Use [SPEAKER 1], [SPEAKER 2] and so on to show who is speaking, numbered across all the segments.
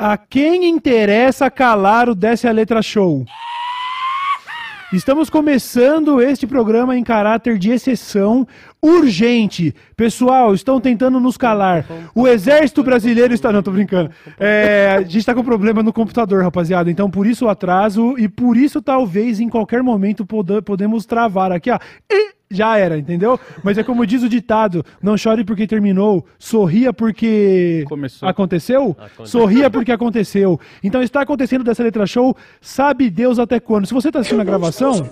[SPEAKER 1] A quem interessa calar o Desce a Letra Show? Estamos começando este programa em caráter de exceção urgente. Pessoal, estão tentando nos calar. O exército brasileiro está. Não, tô brincando. É, a gente está com problema no computador, rapaziada. Então, por isso o atraso e por isso, talvez, em qualquer momento, pode- podemos travar aqui, ó. E já era, entendeu? Mas é como diz o ditado: não chore porque terminou, sorria porque
[SPEAKER 2] Começou.
[SPEAKER 1] aconteceu,
[SPEAKER 3] Aconteceu.
[SPEAKER 1] sorria porque aconteceu. Então está acontecendo dessa letra show, sabe Deus até quando. Se você está assistindo a gravação.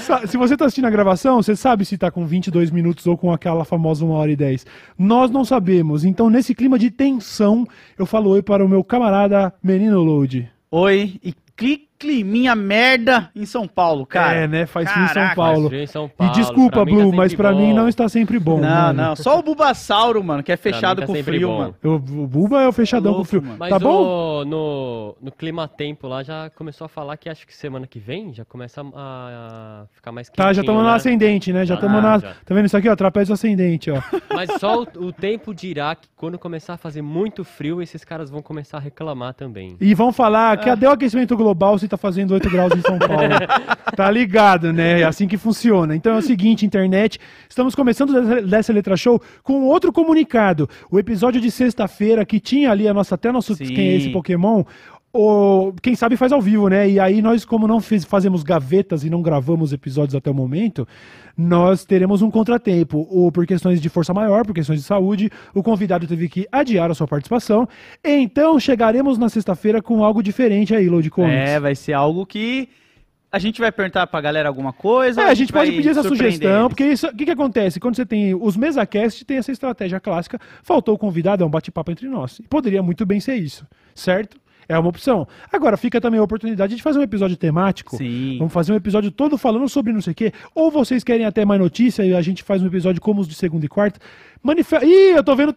[SPEAKER 1] Sa- se você está assistindo a gravação, você sabe se está com 22 minutos ou com aquela famosa 1 hora e 10. Nós não sabemos. Então, nesse clima de tensão, eu falo oi para o meu camarada Menino Load.
[SPEAKER 2] Oi, e cli, climinha merda em São Paulo, cara.
[SPEAKER 1] é, né? Faz frio em São Paulo.
[SPEAKER 3] Faz frio em São
[SPEAKER 1] E desculpa,
[SPEAKER 3] pra tá
[SPEAKER 1] Blue,
[SPEAKER 3] sempre
[SPEAKER 1] mas pra mim não está sempre bom.
[SPEAKER 2] Não,
[SPEAKER 1] mano.
[SPEAKER 2] não, só o Bulbasauro, mano, que é fechado
[SPEAKER 3] tá
[SPEAKER 2] com frio,
[SPEAKER 3] bom.
[SPEAKER 2] mano.
[SPEAKER 1] Eu- o Buba é o fechadão
[SPEAKER 2] Louco,
[SPEAKER 1] com frio.
[SPEAKER 2] mano.
[SPEAKER 3] Mas
[SPEAKER 1] Tá bom?
[SPEAKER 3] o- no, no clima tempo lá já começou a falar que acho que semana que vem já começa a, a ficar mais
[SPEAKER 1] Tá, já estamos
[SPEAKER 3] né?
[SPEAKER 1] na ascendente, né? Já
[SPEAKER 3] Ah,
[SPEAKER 1] estamos na.
[SPEAKER 3] já.
[SPEAKER 1] Tá vendo isso aqui, ó? Trapézio ascendente, ó.
[SPEAKER 3] Mas só o, o tempo dirá que quando começar a fazer muito frio, esses caras vão começar a reclamar também.
[SPEAKER 1] E vão falar que cadê o aquecimento global se tá fazendo 8 graus em São Paulo? tá ligado, né? É assim que funciona. Então é o seguinte, internet, estamos começando dessa- letra show com outro comunicado. O episódio de sexta-feira que tinha ali a nossa até nosso
[SPEAKER 2] Sim.
[SPEAKER 1] quem é esse Pokémon, o, quem sabe faz ao vivo, né? E aí nós, como não fiz- fazemos gavetas e não gravamos episódios até o momento, nós teremos um contratempo. Ou por questões de força maior, por questões de saúde, o convidado teve que adiar a sua participação. Então chegaremos na sexta-feira com algo diferente aí, Load Comics.
[SPEAKER 2] É, vai ser algo que a gente vai perguntar pra galera alguma coisa.
[SPEAKER 1] É,
[SPEAKER 2] ou
[SPEAKER 1] a gente pode pedir essa sugestão,
[SPEAKER 2] eles?
[SPEAKER 1] porque isso- o que, que acontece? Quando você tem os MesaCast, tem essa estratégia clássica, faltou o convidado, é um bate-papo entre nós. E poderia muito bem ser isso, certo? É uma opção. Agora, fica também a oportunidade de fazer um episódio temático.
[SPEAKER 2] Sim.
[SPEAKER 1] Vamos fazer um episódio todo falando sobre não sei o quê. Ou vocês querem até mais notícia e a gente faz um episódio como os de segunda e quarta. Manife... Ih, eu tô vendo.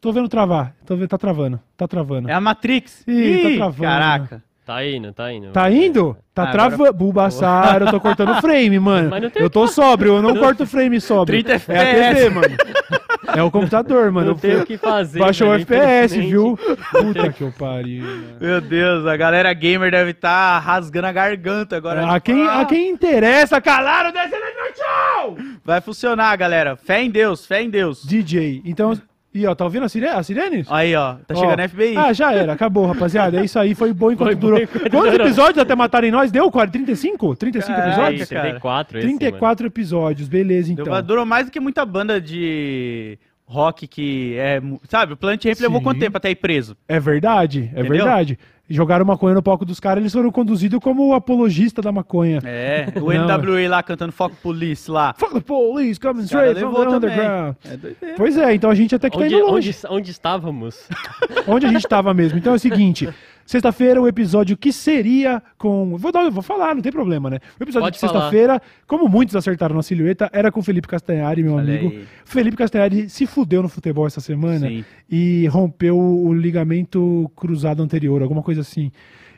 [SPEAKER 1] Tô vendo travar. Tô vendo... Tá travando. Tá travando.
[SPEAKER 2] É a Matrix.
[SPEAKER 1] Ih, tá travando.
[SPEAKER 2] Caraca.
[SPEAKER 3] Tá indo, tá indo.
[SPEAKER 1] Tá indo? Tá
[SPEAKER 2] Ah, agora-
[SPEAKER 1] travando. Bulbassar, eu tô cortando o frame, mano.
[SPEAKER 3] Mas não tem
[SPEAKER 1] Eu tô sóbrio, eu não corto o frame sóbrio.
[SPEAKER 2] 30
[SPEAKER 1] É a TV,
[SPEAKER 2] FPS.
[SPEAKER 1] mano. É o computador, mano.
[SPEAKER 3] Não
[SPEAKER 1] fui-
[SPEAKER 3] o que fazer.
[SPEAKER 1] Baixou o
[SPEAKER 3] velho,
[SPEAKER 1] FPS, viu? Puta que eu pariu. mano.
[SPEAKER 2] Meu Deus, a galera gamer deve estar rasgando a garganta agora.
[SPEAKER 1] A quem,
[SPEAKER 2] Ah,
[SPEAKER 1] a quem interessa, calaram desse Electro Show!
[SPEAKER 2] Vai funcionar, galera. Fé em Deus, fé em Deus.
[SPEAKER 1] DJ. Então, e ó, tá ouvindo a sirene? A sirene?
[SPEAKER 2] Aí, ó, tá
[SPEAKER 1] Ó.
[SPEAKER 2] chegando a FBI.
[SPEAKER 1] Ah, já era, acabou, rapaziada. É isso aí, foi bom enquanto
[SPEAKER 3] Foi bom
[SPEAKER 1] durou.
[SPEAKER 3] enquanto
[SPEAKER 1] Quantos
[SPEAKER 3] durou.
[SPEAKER 1] episódios até matarem nós? Deu, quase 35? 35
[SPEAKER 2] Caraca,
[SPEAKER 1] episódios?
[SPEAKER 2] Cara.
[SPEAKER 3] 34, esse,
[SPEAKER 1] 34 episódios, beleza
[SPEAKER 2] Deu-
[SPEAKER 1] então.
[SPEAKER 2] Durou mais do que muita banda de rock que é. mu- Sabe, o Plant Ramp levou
[SPEAKER 1] Sim.
[SPEAKER 2] quanto tempo até ir preso?
[SPEAKER 1] É verdade, é
[SPEAKER 2] Entendeu?
[SPEAKER 1] verdade. Jogaram maconha no palco dos caras, eles foram conduzidos como o apologista da maconha.
[SPEAKER 2] É, o NWA lá cantando Fuck Police lá.
[SPEAKER 1] Fuck the police, coming straight from the underground.
[SPEAKER 2] É.
[SPEAKER 1] Pois é, então a gente até que tá
[SPEAKER 3] Onde,
[SPEAKER 1] indo longe.
[SPEAKER 3] onde, onde estávamos?
[SPEAKER 1] Onde a gente tava mesmo. Então é o seguinte, sexta-feira o episódio que seria com... Vou, dar, vou falar, não tem problema, né? O episódio
[SPEAKER 3] Pode
[SPEAKER 1] de sexta-feira, como muitos acertaram na silhueta, era com o Felipe Castanhari, meu
[SPEAKER 2] Olha
[SPEAKER 1] amigo.
[SPEAKER 2] aí.
[SPEAKER 1] Felipe Castanhari se fudeu no futebol essa semana
[SPEAKER 2] Sim.
[SPEAKER 1] e rompeu o ligamento cruzado anterior, alguma coisa assim.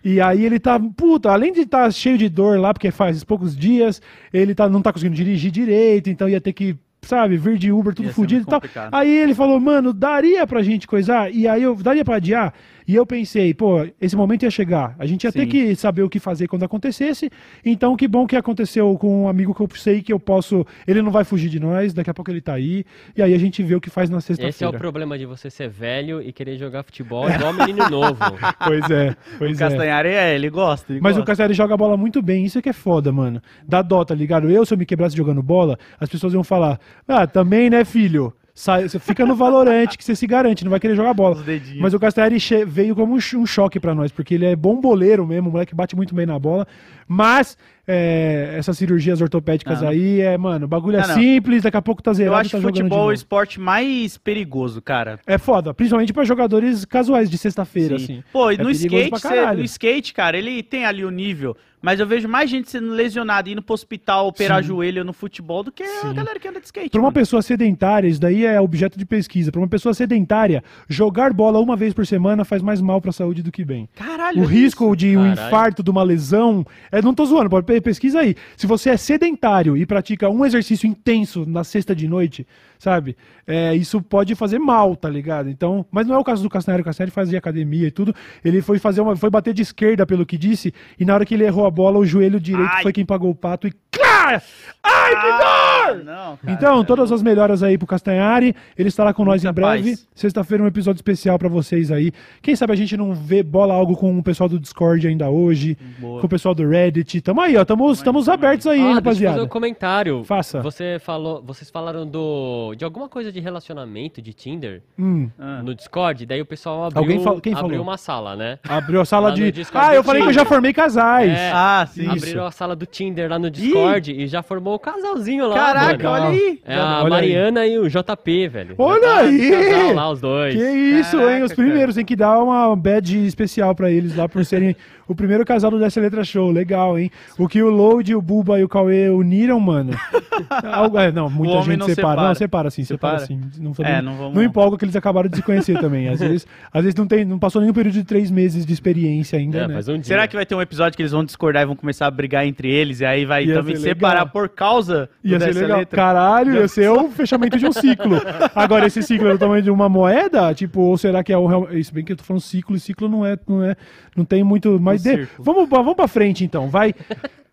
[SPEAKER 1] E aí ele tá, puta, além de estar cheio de dor lá, porque faz poucos dias, ele tá, não tá conseguindo dirigir direito, então ia ter que, sabe, vir de Uber tudo fudido e tal.
[SPEAKER 2] complicado.
[SPEAKER 1] Aí ele falou, mano, daria pra gente coisar? E aí eu, daria pra adiar? E eu pensei, pô, esse momento ia chegar. A gente ia ter
[SPEAKER 2] Sim.
[SPEAKER 1] que saber o que fazer quando acontecesse. Então, que bom que aconteceu com um amigo que eu sei que eu posso. Ele não vai fugir de nós, daqui a pouco ele tá aí. E aí a gente vê o que faz na
[SPEAKER 3] Esse é o
[SPEAKER 1] sexta-feira.
[SPEAKER 3] problema de você ser velho e querer jogar futebol igual menino novo.
[SPEAKER 1] Pois é,
[SPEAKER 2] O
[SPEAKER 1] pois é.
[SPEAKER 2] Castanhari é, ele gosta. ele
[SPEAKER 1] Mas o
[SPEAKER 2] gosta.
[SPEAKER 1] Cassiari joga bola muito bem, isso é que é foda, mano. Dá dó, tá ligado? Eu, se eu me quebrasse jogando bola, as pessoas iam falar: Ah, também, né, filho? Sai, você fica no Valorante que você se garante, não vai querer jogar bola. Mas o Castellari che- veio como um, ch- choque pra nós, porque ele é bom boleiro mesmo, o moleque bate muito bem na bola. Mas é, essas cirurgias ortopédicas
[SPEAKER 2] Não, não.
[SPEAKER 1] aí, é, mano, o bagulho é
[SPEAKER 2] Não, não.
[SPEAKER 1] simples, daqui a pouco tá zerado
[SPEAKER 2] Eu acho
[SPEAKER 1] tá
[SPEAKER 2] futebol é o esporte mais perigoso, cara.
[SPEAKER 1] É foda, principalmente pra jogadores casuais de sexta-feira,
[SPEAKER 2] Sim.
[SPEAKER 1] assim.
[SPEAKER 2] Pô, e
[SPEAKER 1] É
[SPEAKER 2] no skate, cê- no skate, cara, ele tem ali o nível. Mas eu vejo mais gente sendo lesionada indo pro hospital operar
[SPEAKER 1] Sim.
[SPEAKER 2] joelho no futebol do que a
[SPEAKER 1] Sim.
[SPEAKER 2] galera que anda de skate.
[SPEAKER 1] Pra uma
[SPEAKER 2] mano.
[SPEAKER 1] pessoa sedentária, isso daí é objeto de pesquisa. Pra uma pessoa sedentária, jogar bola uma vez por semana faz mais mal pra saúde do que bem.
[SPEAKER 2] Caralho,
[SPEAKER 1] O
[SPEAKER 2] olha
[SPEAKER 1] risco
[SPEAKER 2] isso.
[SPEAKER 1] de um
[SPEAKER 3] Caralho.
[SPEAKER 1] infarto, de uma lesão, é, não tô zoando, pode pe- pesquisa aí. Se você é sedentário e pratica um exercício intenso na sexta de noite, sabe? É, isso pode fazer mal, tá ligado? Então, mas não é o caso do Castanheiro. O Castanheiro fazia academia e tudo. Ele foi fazer uma, foi bater de esquerda pelo que disse, e na hora que ele errou a bola, o joelho direito
[SPEAKER 2] Ai.
[SPEAKER 1] foi quem pagou o pato e Clá! Ai, que
[SPEAKER 2] Ah,
[SPEAKER 1] dor!
[SPEAKER 2] não, cara.
[SPEAKER 1] Então, todas as melhoras aí pro Castanhari. Ele estará com nós
[SPEAKER 2] Muita
[SPEAKER 1] em breve. Sexta-feira, um episódio especial pra vocês aí. Quem sabe a gente não vê bola algo com o pessoal do Discord ainda hoje,
[SPEAKER 2] Boa.
[SPEAKER 1] com o pessoal do Reddit. Tamo aí, ó. Tamo, estamos
[SPEAKER 2] tamo
[SPEAKER 1] abertos aí,
[SPEAKER 3] Ah, deixa eu
[SPEAKER 1] rapaziada.
[SPEAKER 3] fazer um comentário.
[SPEAKER 1] Faça.
[SPEAKER 3] Você falou, vocês falaram do de alguma coisa de relacionamento de Tinder
[SPEAKER 1] Hum,
[SPEAKER 2] Ah.
[SPEAKER 3] no Discord, daí o pessoal abriu,
[SPEAKER 1] Alguém fal- quem
[SPEAKER 3] abriu
[SPEAKER 1] falou?
[SPEAKER 3] uma sala, né?
[SPEAKER 1] abriu a sala
[SPEAKER 3] Lá
[SPEAKER 1] de. Ah, eu falei que eu já
[SPEAKER 3] Tinder.
[SPEAKER 1] formei casais.
[SPEAKER 3] É.
[SPEAKER 2] Ah, sim.
[SPEAKER 1] Isso.
[SPEAKER 3] Abriram a sala do Tinder lá no Discord e já formou o casalzinho lá.
[SPEAKER 2] Caraca,
[SPEAKER 3] mano.
[SPEAKER 2] olha aí.
[SPEAKER 3] É a
[SPEAKER 1] Olha aí.
[SPEAKER 3] Mariana e o JP, velho.
[SPEAKER 1] Olha
[SPEAKER 3] tá
[SPEAKER 1] aí!
[SPEAKER 3] Casal lá, os dois.
[SPEAKER 1] Que isso, hein?
[SPEAKER 2] Caraca,
[SPEAKER 1] Os primeiros. Tem que dar uma badge especial pra eles lá por serem o primeiro casal do Dessa Letra Show. Legal, hein? O que o Load, o Buba e o Cauê uniram, mano. Algo- é, não, muita
[SPEAKER 2] O
[SPEAKER 1] gente
[SPEAKER 2] não
[SPEAKER 1] separa.
[SPEAKER 2] separa.
[SPEAKER 1] Não, separa sim, separa,
[SPEAKER 2] Separa?
[SPEAKER 1] sim. Não,
[SPEAKER 2] É,
[SPEAKER 1] não,
[SPEAKER 2] não vamos-
[SPEAKER 1] não empolga que eles acabaram de se conhecer também. Às vezes, às vezes não, tem, não passou nenhum período de três meses de experiência ainda,
[SPEAKER 3] É,
[SPEAKER 1] né?
[SPEAKER 3] um.
[SPEAKER 2] Será que vai ter um episódio que eles vão discordar e vão começar a brigar entre eles? E aí vai
[SPEAKER 1] Ia
[SPEAKER 2] também separar
[SPEAKER 1] legal.
[SPEAKER 2] por causa do
[SPEAKER 1] Ia ser
[SPEAKER 2] dessa
[SPEAKER 1] legal.
[SPEAKER 2] letra?
[SPEAKER 1] Caralho, ia ser o fechamento de um ciclo. Agora, esse ciclo é do tamanho de uma moeda? Tipo, ou será que é o real... Isso bem que eu tô falando ciclo, e ciclo não é. Não, é, não tem muito. Mas
[SPEAKER 2] Um
[SPEAKER 1] de- vamos, pra- vamos pra frente, então. Vai.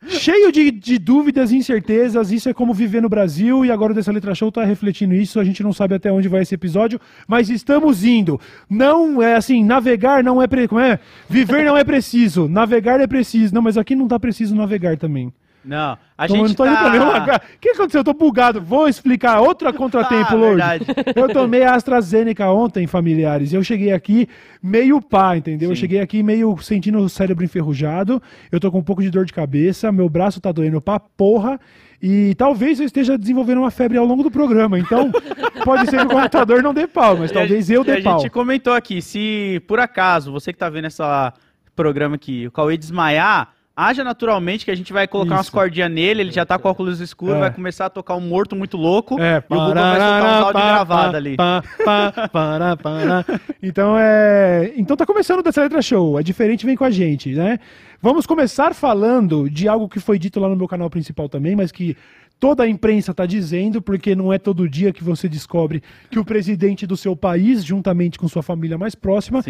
[SPEAKER 1] Cheio de, de dúvidas e incertezas, isso é como viver no Brasil, e agora o dessa letra show tá refletindo isso, a gente não sabe até onde vai esse episódio, mas estamos indo. Não é assim, navegar não é, pre... como é? Viver não é preciso, navegar é preciso. Não, mas aqui não tá preciso navegar também.
[SPEAKER 2] Não, a gente
[SPEAKER 1] não tô nenhum
[SPEAKER 2] tá...
[SPEAKER 1] lugar. O que aconteceu? Eu tô bugado. Vou explicar. Outra contratempo,
[SPEAKER 2] Ah, verdade.
[SPEAKER 1] Eu tomei a AstraZeneca ontem, familiares. E eu cheguei aqui meio pá, entendeu? Eu
[SPEAKER 2] Sim.
[SPEAKER 1] cheguei aqui meio sentindo o cérebro enferrujado. Eu tô com um pouco de dor de cabeça. Meu braço tá doendo pra porra. E talvez eu esteja desenvolvendo uma febre ao longo do programa. Então, pode ser que o computador não dê pau, mas
[SPEAKER 2] E a
[SPEAKER 1] talvez
[SPEAKER 2] gente-
[SPEAKER 1] eu dê
[SPEAKER 2] A
[SPEAKER 1] pau.
[SPEAKER 2] gente comentou aqui, se por acaso você que tá vendo esse programa aqui, o Cauê desmaiar, haja naturalmente que a gente vai colocar umas
[SPEAKER 1] Isso.
[SPEAKER 2] cordinhas nele, ele já tá com óculos escuros,
[SPEAKER 1] É.
[SPEAKER 2] vai começar a tocar um morto muito louco,
[SPEAKER 1] É,
[SPEAKER 2] e o Buba vai soltar um áudio gravado ali.
[SPEAKER 1] pá, pá, pará, pará. Então é, então tá começando dessa letra show. É diferente, vem com a gente, né? Vamos começar falando de algo que foi dito lá no meu canal principal também, mas que toda a imprensa tá dizendo, porque não é todo dia que você descobre que o presidente do seu país, juntamente com sua família mais próxima,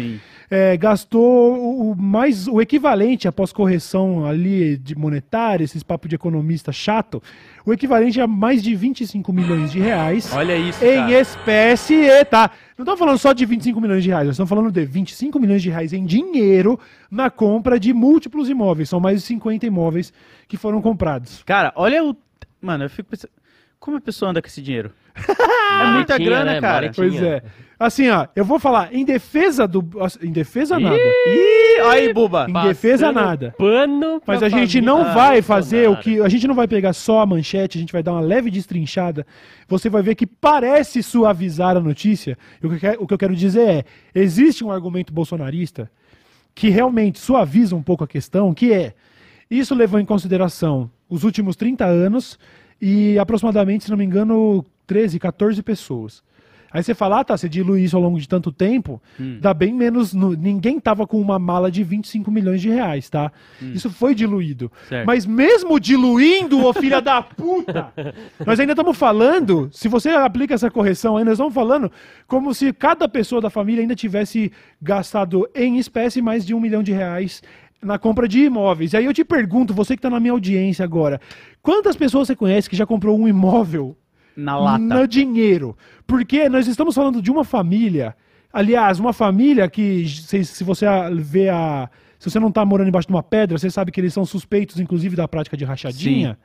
[SPEAKER 1] é, gastou o, o mais o equivalente após correção ali de monetária, esses papos de economista chato, o equivalente a mais de 25 milhões de reais
[SPEAKER 2] Olha isso,
[SPEAKER 1] em
[SPEAKER 2] cara.
[SPEAKER 1] espécie, tá? Não estamos falando só de 25 milhões de reais, nós estamos falando de 25 milhões de reais em dinheiro na compra de múltiplos imóveis. São mais de 50 imóveis que foram comprados.
[SPEAKER 2] Cara, olha o... Mano, eu fico pensando... Como a pessoa anda com esse dinheiro? é muita grana,
[SPEAKER 3] né?
[SPEAKER 2] cara.
[SPEAKER 3] Maletinha.
[SPEAKER 1] Pois é. Assim, ó, eu vou falar, em defesa do. Em defesa nada.
[SPEAKER 2] Ih, olha aí, Buba.
[SPEAKER 1] Em defesa nada.
[SPEAKER 3] Pano pra
[SPEAKER 1] Mas a gente não vai fazer o que. A gente não vai pegar só a manchete, a gente vai dar uma leve destrinchada. Você vai ver que parece suavizar a notícia. E o que, eu quero- o que eu quero dizer é: existe um argumento bolsonarista que realmente suaviza um pouco a questão, que é. Isso levou em consideração os últimos 30 anos e aproximadamente, se não me engano, 13, 14 pessoas. Aí você fala, ah, tá, você dilui isso ao longo de tanto tempo, dá bem menos. no- ninguém tava com uma mala de 25 milhões de reais, tá? Isso foi diluído.
[SPEAKER 2] Certo.
[SPEAKER 1] Mas mesmo diluindo, ô filha da puta, nós ainda estamos falando, se você aplica essa correção aí, nós estamos falando como se cada pessoa da família ainda tivesse gastado em espécie mais de um milhão de reais na compra de imóveis. E aí eu te pergunto, você que está na minha audiência agora, quantas pessoas você conhece que já comprou um imóvel
[SPEAKER 2] Na lata.
[SPEAKER 1] no dinheiro. Porque nós estamos falando de uma família. Aliás, uma família que, se, se você vê a. Se você não está morando embaixo de uma pedra, você sabe que eles são suspeitos, inclusive, da prática de rachadinha.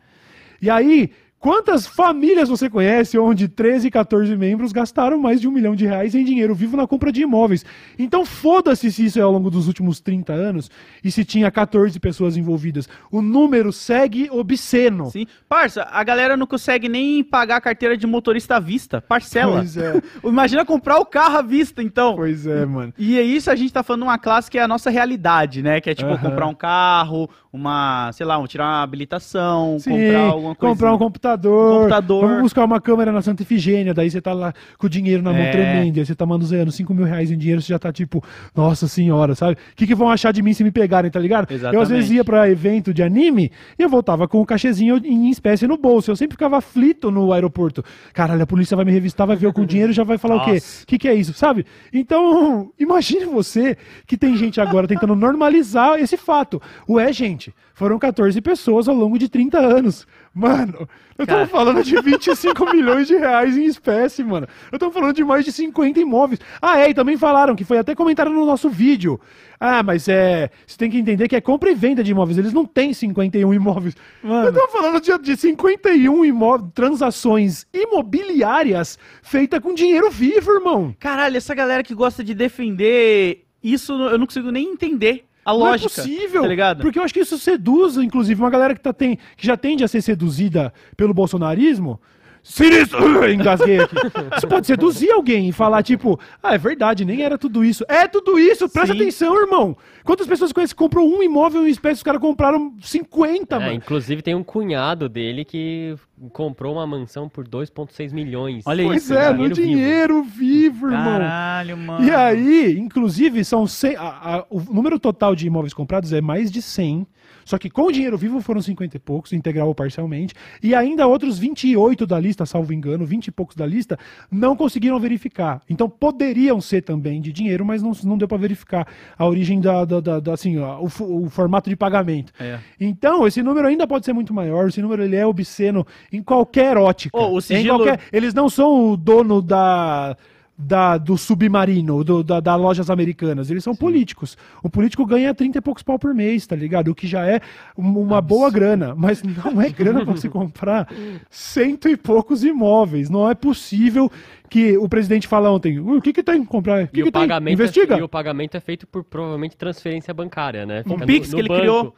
[SPEAKER 1] E aí, Quantas famílias você conhece onde 13, 14 membros gastaram mais de um milhão de reais em dinheiro vivo na compra de imóveis? Então foda-se se isso é ao longo dos últimos 30 anos e se tinha 14 pessoas envolvidas. O número segue obsceno.
[SPEAKER 2] Sim. Parça, a galera não consegue nem pagar a carteira de motorista à vista. Parcela.
[SPEAKER 1] Pois é.
[SPEAKER 2] Imagina comprar o carro à vista, então.
[SPEAKER 1] Pois é, mano.
[SPEAKER 2] E é isso, a gente tá falando de uma classe que é a nossa realidade, né? Que é tipo comprar um carro, uma, sei lá, um, tirar uma habilitação,
[SPEAKER 1] Sim,
[SPEAKER 2] comprar alguma coisa.
[SPEAKER 1] comprar um computador,
[SPEAKER 2] Um computador.
[SPEAKER 1] Vamos buscar uma câmera na Santa Efigênia, daí você tá lá com o dinheiro na mão
[SPEAKER 2] É.
[SPEAKER 1] tremendo, aí você tá manuseando 5 mil reais em dinheiro, você já tá tipo, nossa senhora, sabe? O que, que vão achar de mim se me pegarem, tá ligado? Eu às
[SPEAKER 2] Exatamente.
[SPEAKER 1] vezes ia pra evento de anime e eu voltava com o cachezinho em espécie no bolso. Eu sempre ficava aflito no aeroporto. Caralho, a polícia vai me revistar, vai ver eu com dinheiro e já vai falar o quê?
[SPEAKER 2] Nossa.
[SPEAKER 1] O que, que é isso, sabe? Então, imagine você que tem gente agora tentando normalizar esse fato. Ué, gente, foram 14 pessoas ao longo de 30 anos. Mano, eu
[SPEAKER 2] Cara.
[SPEAKER 1] tava falando de 25 milhões de reais em espécie, mano. Eu tava falando de mais de 50 imóveis. Ah, é, e também falaram que foi até comentaram no nosso vídeo. Ah, mas é. Você tem que entender que é compra e venda de imóveis. Eles não têm 51 imóveis.
[SPEAKER 2] Mano.
[SPEAKER 1] Eu tava falando de, de 51 imóveis, transações imobiliárias feitas com dinheiro vivo, irmão.
[SPEAKER 2] Caralho, essa galera que gosta de defender isso, eu não consigo nem entender a lógica.
[SPEAKER 1] Não é possível.
[SPEAKER 2] Tá ligado?
[SPEAKER 1] Porque eu acho que isso seduz, inclusive, uma galera que, tá, tem, que já tende a ser seduzida pelo bolsonarismo. Sinistro! Engasguei aqui. Isso pode seduzir alguém e falar, tipo, ah, é verdade, nem era tudo isso. É tudo isso, presta
[SPEAKER 2] Sim.
[SPEAKER 1] atenção, irmão. Quantas pessoas conhecem que comprou um imóvel em espécie, os caras compraram 50,
[SPEAKER 3] É,
[SPEAKER 1] mano.
[SPEAKER 3] inclusive tem um cunhado dele que comprou uma mansão por 2,6 milhões.
[SPEAKER 2] Olha
[SPEAKER 1] Pois
[SPEAKER 2] isso,
[SPEAKER 1] é, no
[SPEAKER 3] dinheiro vivo.
[SPEAKER 1] dinheiro vivo, irmão.
[SPEAKER 2] Caralho, mano.
[SPEAKER 1] E aí, inclusive, são 100, a- a- o número total de imóveis comprados é mais de 100. Só que com o dinheiro vivo foram 50 e poucos, integral ou parcialmente. E ainda outros 28 da lista, salvo engano, 20 e poucos da lista, não conseguiram verificar. Então poderiam ser também de dinheiro, mas não, não deu para verificar a origem da, da, da- da- assim, ó, o, o formato de pagamento.
[SPEAKER 2] É.
[SPEAKER 1] Então, esse número ainda pode ser muito maior. Esse número ele é obsceno em qualquer ótica.
[SPEAKER 2] Ô, o
[SPEAKER 1] Em
[SPEAKER 2] sigilo-
[SPEAKER 1] qualquer- eles não são o dono da, da- do submarino, do- da, da lojas americanas. Eles são políticos. O político ganha 30 e poucos pau por mês, tá ligado? O que já é um- uma boa grana. Mas não é grana pra você comprar cento e poucos imóveis. Não é possível que o presidente fala ontem, "Uh, o que que tem que comprar? O que,
[SPEAKER 3] E
[SPEAKER 1] que
[SPEAKER 3] o,
[SPEAKER 1] tem?
[SPEAKER 3] pagamento
[SPEAKER 1] Investiga.
[SPEAKER 3] É, e o pagamento é feito por provavelmente transferência bancária, né?
[SPEAKER 2] Um
[SPEAKER 3] Fica
[SPEAKER 2] Pix que ele criou.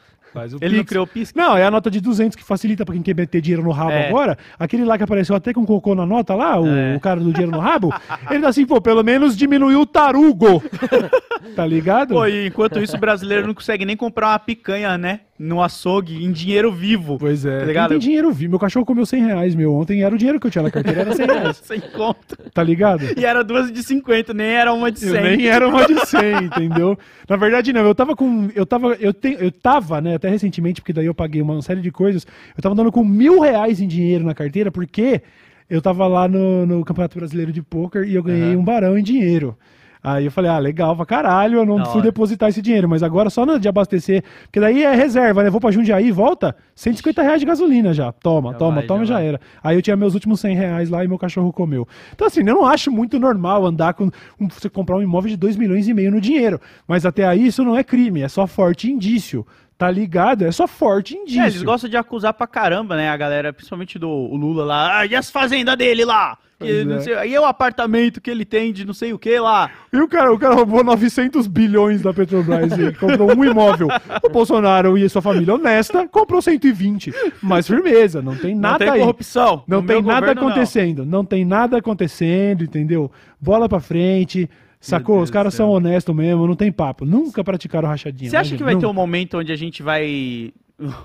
[SPEAKER 2] Ele não
[SPEAKER 1] Pix.
[SPEAKER 2] criou o Pix?
[SPEAKER 1] Não, é a nota de 200 que facilita pra quem quer meter dinheiro no rabo
[SPEAKER 2] É.
[SPEAKER 1] agora. Aquele lá que apareceu até com cocô na nota lá, o,
[SPEAKER 2] É.
[SPEAKER 1] o cara do dinheiro no rabo. ele tá assim, pô, pelo menos diminuiu o tarugo. tá ligado?
[SPEAKER 2] Pô, e enquanto isso, o brasileiro não consegue nem comprar uma picanha, né? No açougue, em dinheiro vivo.
[SPEAKER 1] Pois é.
[SPEAKER 2] Tá
[SPEAKER 1] Quem
[SPEAKER 2] ligado?
[SPEAKER 1] tem dinheiro vivo. Meu cachorro comeu 100 reais, meu. Ontem era o dinheiro que eu tinha na carteira, era 100 reais.
[SPEAKER 2] Sem conta.
[SPEAKER 1] Tá ligado?
[SPEAKER 2] E era duas de 50, nem era uma de 100.
[SPEAKER 1] Eu nem era uma de 100, entendeu? Na verdade, não. Eu tava com. Eu tava. Eu, tenho, eu tava, né, até recentemente, porque daí eu paguei uma série de coisas. Eu tava dando com mil reais em dinheiro na carteira, porque eu tava lá no, no Campeonato Brasileiro de Pôquer e eu ganhei
[SPEAKER 2] Aham.
[SPEAKER 1] um barão em dinheiro. Aí eu falei, ah, legal pra caralho, eu não
[SPEAKER 2] Da
[SPEAKER 1] fui
[SPEAKER 2] hora.
[SPEAKER 1] depositar esse dinheiro, mas agora só na de abastecer, porque daí é reserva, né? Vou pra Jundiaí e volta, 150 reais de gasolina já. Toma,
[SPEAKER 2] Já
[SPEAKER 1] toma,
[SPEAKER 2] vai,
[SPEAKER 1] toma,
[SPEAKER 2] já
[SPEAKER 1] já era. Aí eu tinha meus últimos 100 reais lá e meu cachorro comeu. Então, assim, eu não acho muito normal andar com. um- você comprar um imóvel de 2 milhões e meio no dinheiro. Mas até aí isso não é crime, é só forte indício. Tá ligado? É só forte indício.
[SPEAKER 2] É, eles gostam de acusar pra caramba, né? A galera, principalmente do Lula lá. Ah, e as fazendas dele lá? Não
[SPEAKER 1] é.
[SPEAKER 2] sei- e o apartamento que ele tem de não sei o que lá?
[SPEAKER 1] E o cara, o cara roubou 900 bilhões da Petrobras e comprou um imóvel. O Bolsonaro e sua família honesta comprou 120. Mas firmeza, não tem nada
[SPEAKER 2] não tem corrupção.
[SPEAKER 1] Não tem nada
[SPEAKER 2] governo, não.
[SPEAKER 1] acontecendo. Não. tem nada acontecendo, entendeu? Bola pra frente. Sacou? Os caras são honestos mesmo, não tem papo. Nunca praticaram rachadinha.
[SPEAKER 2] Você acha
[SPEAKER 1] né,
[SPEAKER 2] que vai
[SPEAKER 1] gente?
[SPEAKER 2] ter um
[SPEAKER 1] Nunca.
[SPEAKER 2] momento onde a gente vai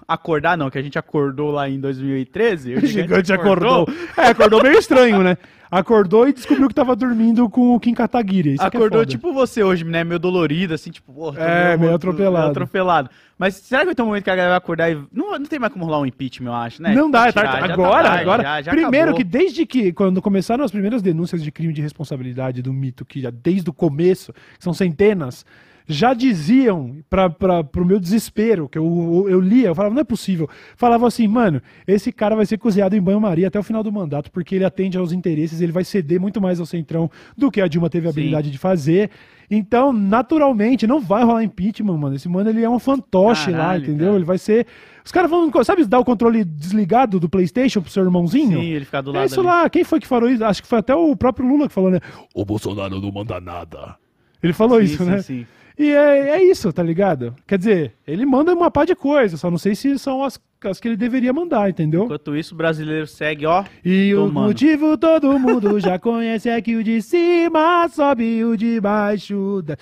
[SPEAKER 2] acordar? Não, que a gente acordou lá em 2013.
[SPEAKER 1] O gigante acordou. É, acordou meio estranho, né? Acordou e descobriu que tava dormindo com o Kim Kataguiri. Isso é
[SPEAKER 2] Acordou
[SPEAKER 1] foda.
[SPEAKER 2] tipo você hoje, né? Meio dolorido, assim, tipo, porra,
[SPEAKER 1] É, meio atropelado.
[SPEAKER 2] meio atropelado. Mas será que vai ter um momento que a galera vai acordar e. Não, não tem mais como rolar um impeachment, eu acho, né?
[SPEAKER 1] Não dá, é
[SPEAKER 2] Tirar,
[SPEAKER 1] tarde.
[SPEAKER 2] já tá
[SPEAKER 1] Agora,
[SPEAKER 2] tarde,
[SPEAKER 1] agora.
[SPEAKER 2] já- já
[SPEAKER 1] primeiro
[SPEAKER 2] acabou.
[SPEAKER 1] que desde que, quando começaram as primeiras denúncias de crime de responsabilidade do mito, que já desde o começo, são centenas, já diziam, pra, pro meu desespero, que eu, eu, lia, eu falava, não é possível. Falava assim, mano, esse cara vai ser cozinhado em banho-maria até o final do mandato, porque ele atende aos interesses, ele vai ceder muito mais ao Centrão do que a Dilma teve a
[SPEAKER 2] Sim.
[SPEAKER 1] habilidade de fazer. Então, naturalmente, não vai rolar impeachment, mano. Esse mano, ele é um fantoche lá,
[SPEAKER 2] Caralho,
[SPEAKER 1] entendeu?
[SPEAKER 2] cara.
[SPEAKER 1] Ele vai ser... Os caras vão, sabe, dar o controle desligado do Playstation pro seu irmãozinho?
[SPEAKER 2] Sim, ele ficar do lado
[SPEAKER 1] É isso
[SPEAKER 2] ali.
[SPEAKER 1] lá, quem foi que falou isso? Acho que foi até o próprio Lula que falou, né? O Bolsonaro não manda nada. Ele falou
[SPEAKER 2] Sim,
[SPEAKER 1] isso,
[SPEAKER 2] sim,
[SPEAKER 1] né?
[SPEAKER 2] sim.
[SPEAKER 1] E é, é isso, tá ligado? Quer dizer, ele manda uma pá de coisa, só não sei se são as, as que ele deveria mandar, entendeu?
[SPEAKER 2] Enquanto isso, o brasileiro segue, ó.
[SPEAKER 1] E o
[SPEAKER 2] tomando.
[SPEAKER 1] motivo todo mundo já conhece é que o de cima sobe o de baixo. Da...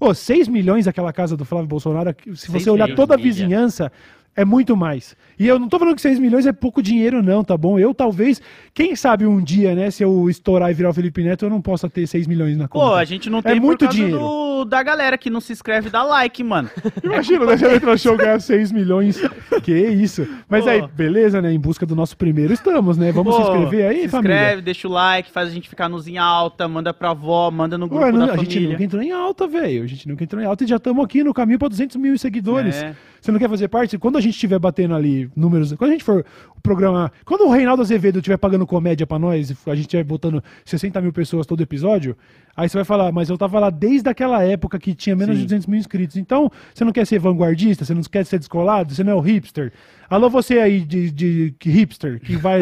[SPEAKER 1] Ô, 6 milhões aquela casa do Flávio Bolsonaro, se você olhar toda a
[SPEAKER 3] de mídia.
[SPEAKER 1] É muito mais. E eu não tô falando que 6 milhões é pouco dinheiro, não, tá bom? Eu talvez, quem sabe um dia, né, se eu estourar e virar o Felipe Neto, eu não possa ter 6 milhões na conta.
[SPEAKER 2] Pô, a gente não
[SPEAKER 1] É
[SPEAKER 2] tem
[SPEAKER 1] muito
[SPEAKER 2] por causa
[SPEAKER 1] dinheiro.
[SPEAKER 2] do- da galera que não se inscreve dá like, mano.
[SPEAKER 1] Imagina, né? Se a Letra Show ganhar 6 milhões. Que isso. Mas
[SPEAKER 2] Pô.
[SPEAKER 1] aí, beleza, né? Em busca do nosso primeiro estamos, né? Vamos se
[SPEAKER 2] Pô,
[SPEAKER 1] inscrever aí,
[SPEAKER 2] se
[SPEAKER 1] família?
[SPEAKER 2] inscreve, deixa o like, faz a gente ficar nos em alta, manda pra avó, manda no grupo
[SPEAKER 1] Ué, não-
[SPEAKER 2] da
[SPEAKER 1] a gente
[SPEAKER 2] família.
[SPEAKER 1] nunca entrou em alta, velho. A gente nunca entrou em alta e já estamos aqui no caminho para 200 mil seguidores.
[SPEAKER 2] É.
[SPEAKER 1] Você não quer fazer parte? Quando a gente estiver batendo ali números, quando a gente for o programa, quando o Reinaldo Azevedo estiver pagando comédia para nós, a gente estiver botando 60 mil pessoas todo episódio, aí você vai falar, mas eu tava lá desde aquela época que tinha menos
[SPEAKER 2] Sim.
[SPEAKER 1] de 200 mil inscritos. Então, você não quer ser vanguardista, você não quer ser descolado, você não é o hipster. Alô, você aí de, de, hipster, que vai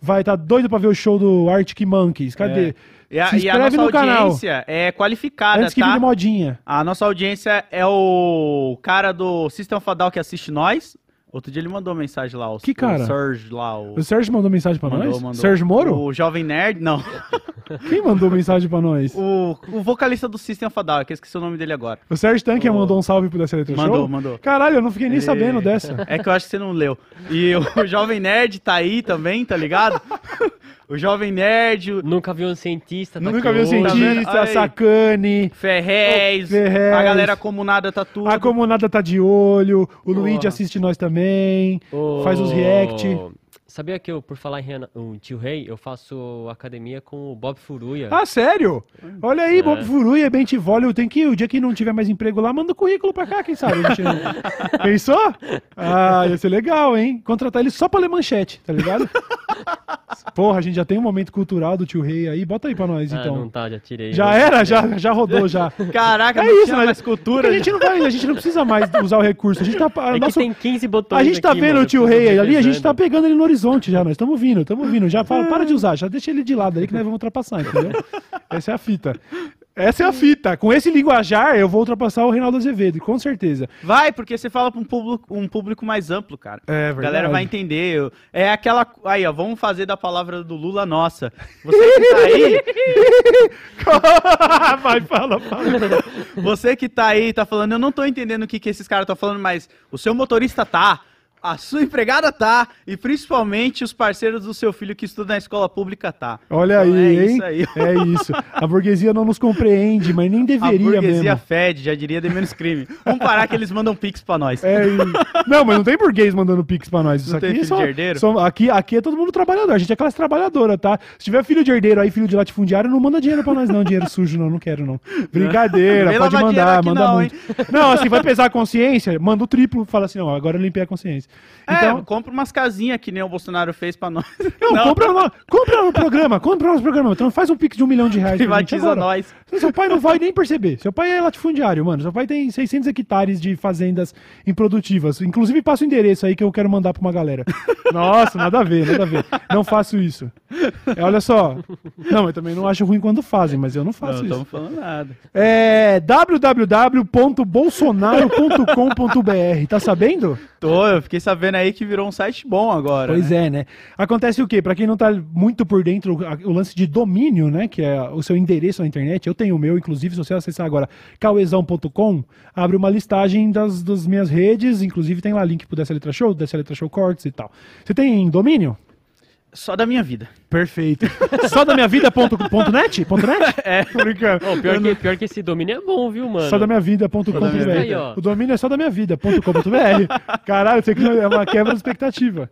[SPEAKER 1] vai tá doido para ver o show do Arctic Monkeys. Cadê?
[SPEAKER 2] E a,
[SPEAKER 1] Se
[SPEAKER 2] e a
[SPEAKER 1] inscreve
[SPEAKER 2] nossa
[SPEAKER 1] no canal.
[SPEAKER 2] audiência é qualificada,
[SPEAKER 1] Antes que
[SPEAKER 2] tá?
[SPEAKER 1] modinha.
[SPEAKER 2] A nossa audiência é o cara do System Down que assiste nós. Outro dia ele mandou mensagem lá. O,
[SPEAKER 1] Que cara?
[SPEAKER 2] O Serge lá. O...
[SPEAKER 1] O Sérgio mandou mensagem pra
[SPEAKER 2] mandou,
[SPEAKER 1] nós?
[SPEAKER 2] mandou.
[SPEAKER 1] Sérgio Moro?
[SPEAKER 2] O Jovem Nerd, não.
[SPEAKER 1] Quem mandou mensagem pra nós?
[SPEAKER 2] O, o vocalista do System of a Down, que eu esqueci o nome dele agora.
[SPEAKER 1] O Sérgio Tanque
[SPEAKER 2] O-
[SPEAKER 1] mandou um salve pro Dessa Letra
[SPEAKER 2] Mandou,
[SPEAKER 1] Show?
[SPEAKER 2] mandou.
[SPEAKER 1] Caralho, eu não fiquei nem sabendo
[SPEAKER 2] E-
[SPEAKER 1] dessa.
[SPEAKER 2] É que eu acho que você não leu. E o Jovem Nerd tá aí também, tá ligado? O Jovem Nerd, o
[SPEAKER 3] Nunca vi um cientista. tá
[SPEAKER 1] Nunca
[SPEAKER 3] aqui
[SPEAKER 1] vi o
[SPEAKER 3] hoje.
[SPEAKER 2] Tá vendo?
[SPEAKER 1] cientista,
[SPEAKER 2] Aí.
[SPEAKER 1] Sacane,
[SPEAKER 2] Ferrez,
[SPEAKER 1] Ferrez.
[SPEAKER 2] a galera comunada tá tudo.
[SPEAKER 1] a comunada tá de olho, o
[SPEAKER 2] Porra.
[SPEAKER 1] Luigi assiste nós também,
[SPEAKER 3] Ô,
[SPEAKER 1] faz os react.
[SPEAKER 3] Sabia que eu, por falar em Renan- o tio Rei, eu faço academia com o Bob Furuia.
[SPEAKER 1] Ah, sério? Olha aí,
[SPEAKER 3] É.
[SPEAKER 1] Bob Furuia, bem te vole, tem que ir, o dia que não tiver mais emprego lá, manda o currículo pra cá, quem sabe? A gente Pensou? Ah, ia ser legal, hein? Contratar ele só pra ler manchete, tá ligado? Porra, a gente já tem um momento cultural do tio Rei aí, bota aí pra nós,
[SPEAKER 3] Ah,
[SPEAKER 1] então.
[SPEAKER 3] não tá, já tirei.
[SPEAKER 1] Já era, já, já rodou, já.
[SPEAKER 2] Caraca,
[SPEAKER 1] É
[SPEAKER 2] não
[SPEAKER 1] isso,
[SPEAKER 2] tinha
[SPEAKER 1] né?
[SPEAKER 2] mais cultura.
[SPEAKER 1] a gente não vai, a gente não precisa mais usar o recurso. A gente tá, a
[SPEAKER 3] É
[SPEAKER 1] nosso-
[SPEAKER 3] que tem 15 botões
[SPEAKER 1] a gente tá
[SPEAKER 3] aqui,
[SPEAKER 1] vendo
[SPEAKER 3] mano,
[SPEAKER 1] o tio Rei ali, a gente tá pegando ele no horizonte já, nós estamos vindo, estamos vindo. Já fala, para de usar, já deixa ele de lado aí que nós vamos ultrapassar, entendeu? Essa é a fita. Essa é a fita. Com esse linguajar, eu vou ultrapassar o Reinaldo Azevedo, com certeza.
[SPEAKER 2] Vai, porque você fala pra um público, um público mais amplo, cara.
[SPEAKER 1] É
[SPEAKER 2] A galera vai entender. eu- É aquela. Aí, ó, vamos fazer da palavra do Lula nossa. Você que tá aí,
[SPEAKER 1] vai, fala, fala.
[SPEAKER 2] você que tá aí, tá falando, eu não tô entendendo o que, que esses caras estão falando, mas o seu motorista tá. A sua empregada tá, e principalmente os parceiros do seu filho que estuda na escola pública tá.
[SPEAKER 1] Olha
[SPEAKER 2] Então
[SPEAKER 1] aí,
[SPEAKER 2] é
[SPEAKER 1] hein?
[SPEAKER 2] isso aí.
[SPEAKER 1] É isso. A burguesia não nos compreende, mas nem
[SPEAKER 2] A
[SPEAKER 1] deveria
[SPEAKER 2] burguesia
[SPEAKER 1] mesmo.
[SPEAKER 2] fede, já diria de menos crime. Vamos parar que eles mandam pix pra nós.
[SPEAKER 1] É, e- Não, mas não tem burguês mandando pix pra nós. Isso
[SPEAKER 2] Não
[SPEAKER 1] aqui
[SPEAKER 2] tem
[SPEAKER 1] é
[SPEAKER 2] filho
[SPEAKER 1] só,
[SPEAKER 2] de herdeiro?
[SPEAKER 1] só- aqui, aqui é todo mundo trabalhador. A gente é classe trabalhadora, tá? Se tiver filho de herdeiro aí, filho de latifundiário, não manda dinheiro pra nós, não. Dinheiro sujo, não. Não quero, não. Brincadeira,
[SPEAKER 2] Vem
[SPEAKER 1] pode mandar, manda
[SPEAKER 2] não,
[SPEAKER 1] muito. Não, assim, vai pesar a consciência, manda o triplo, fala assim, não, agora eu limpei a consciência. Então,
[SPEAKER 2] É, compra umas casinhas que nem o Bolsonaro fez pra nós.
[SPEAKER 1] não, compra, no, compra no programa, compra no programa. Então faz um pix de um milhão de reais.
[SPEAKER 2] Privatiza nós.
[SPEAKER 1] Seu pai não vai nem perceber. Seu pai é latifundiário, mano. Seu pai tem 600 hectares de fazendas improdutivas. Inclusive, passa o endereço aí que eu quero mandar pra uma galera. Nossa, nada a ver, nada a ver. Não faço isso. É, olha só. Não, eu também não acho ruim quando fazem, mas eu não
[SPEAKER 2] Não
[SPEAKER 1] faço isso.
[SPEAKER 2] estamos falando nada.
[SPEAKER 1] É www.bolsonaro.com.br. Tá sabendo?
[SPEAKER 2] Tô, eu fiquei sabendo aí que virou um site bom agora.
[SPEAKER 1] Pois
[SPEAKER 2] né?
[SPEAKER 1] é, né? Acontece o quê? Pra quem não tá muito por dentro, o lance de domínio, né? Que é o seu endereço na internet. Eu tenho o meu, inclusive, se você acessar agora cauezão.com, abre uma listagem das, das minhas redes. Inclusive tem lá link pro Dessa Letra Show, Dessa Letra Show Cortes e tal. Você tem domínio?
[SPEAKER 2] Só da minha vida.
[SPEAKER 1] Perfeito. Só da minha vida ponto, ponto net? Ponto net?
[SPEAKER 2] É.
[SPEAKER 1] Tô brincando.
[SPEAKER 3] Ô, pior, que, pior que esse domínio é bom, viu, mano?
[SPEAKER 1] Só da minha
[SPEAKER 2] da minha vida.
[SPEAKER 3] Aí, ó.
[SPEAKER 1] O domínio é só da minha vida.com.br. Caralho, isso aqui é uma quebra de expectativa.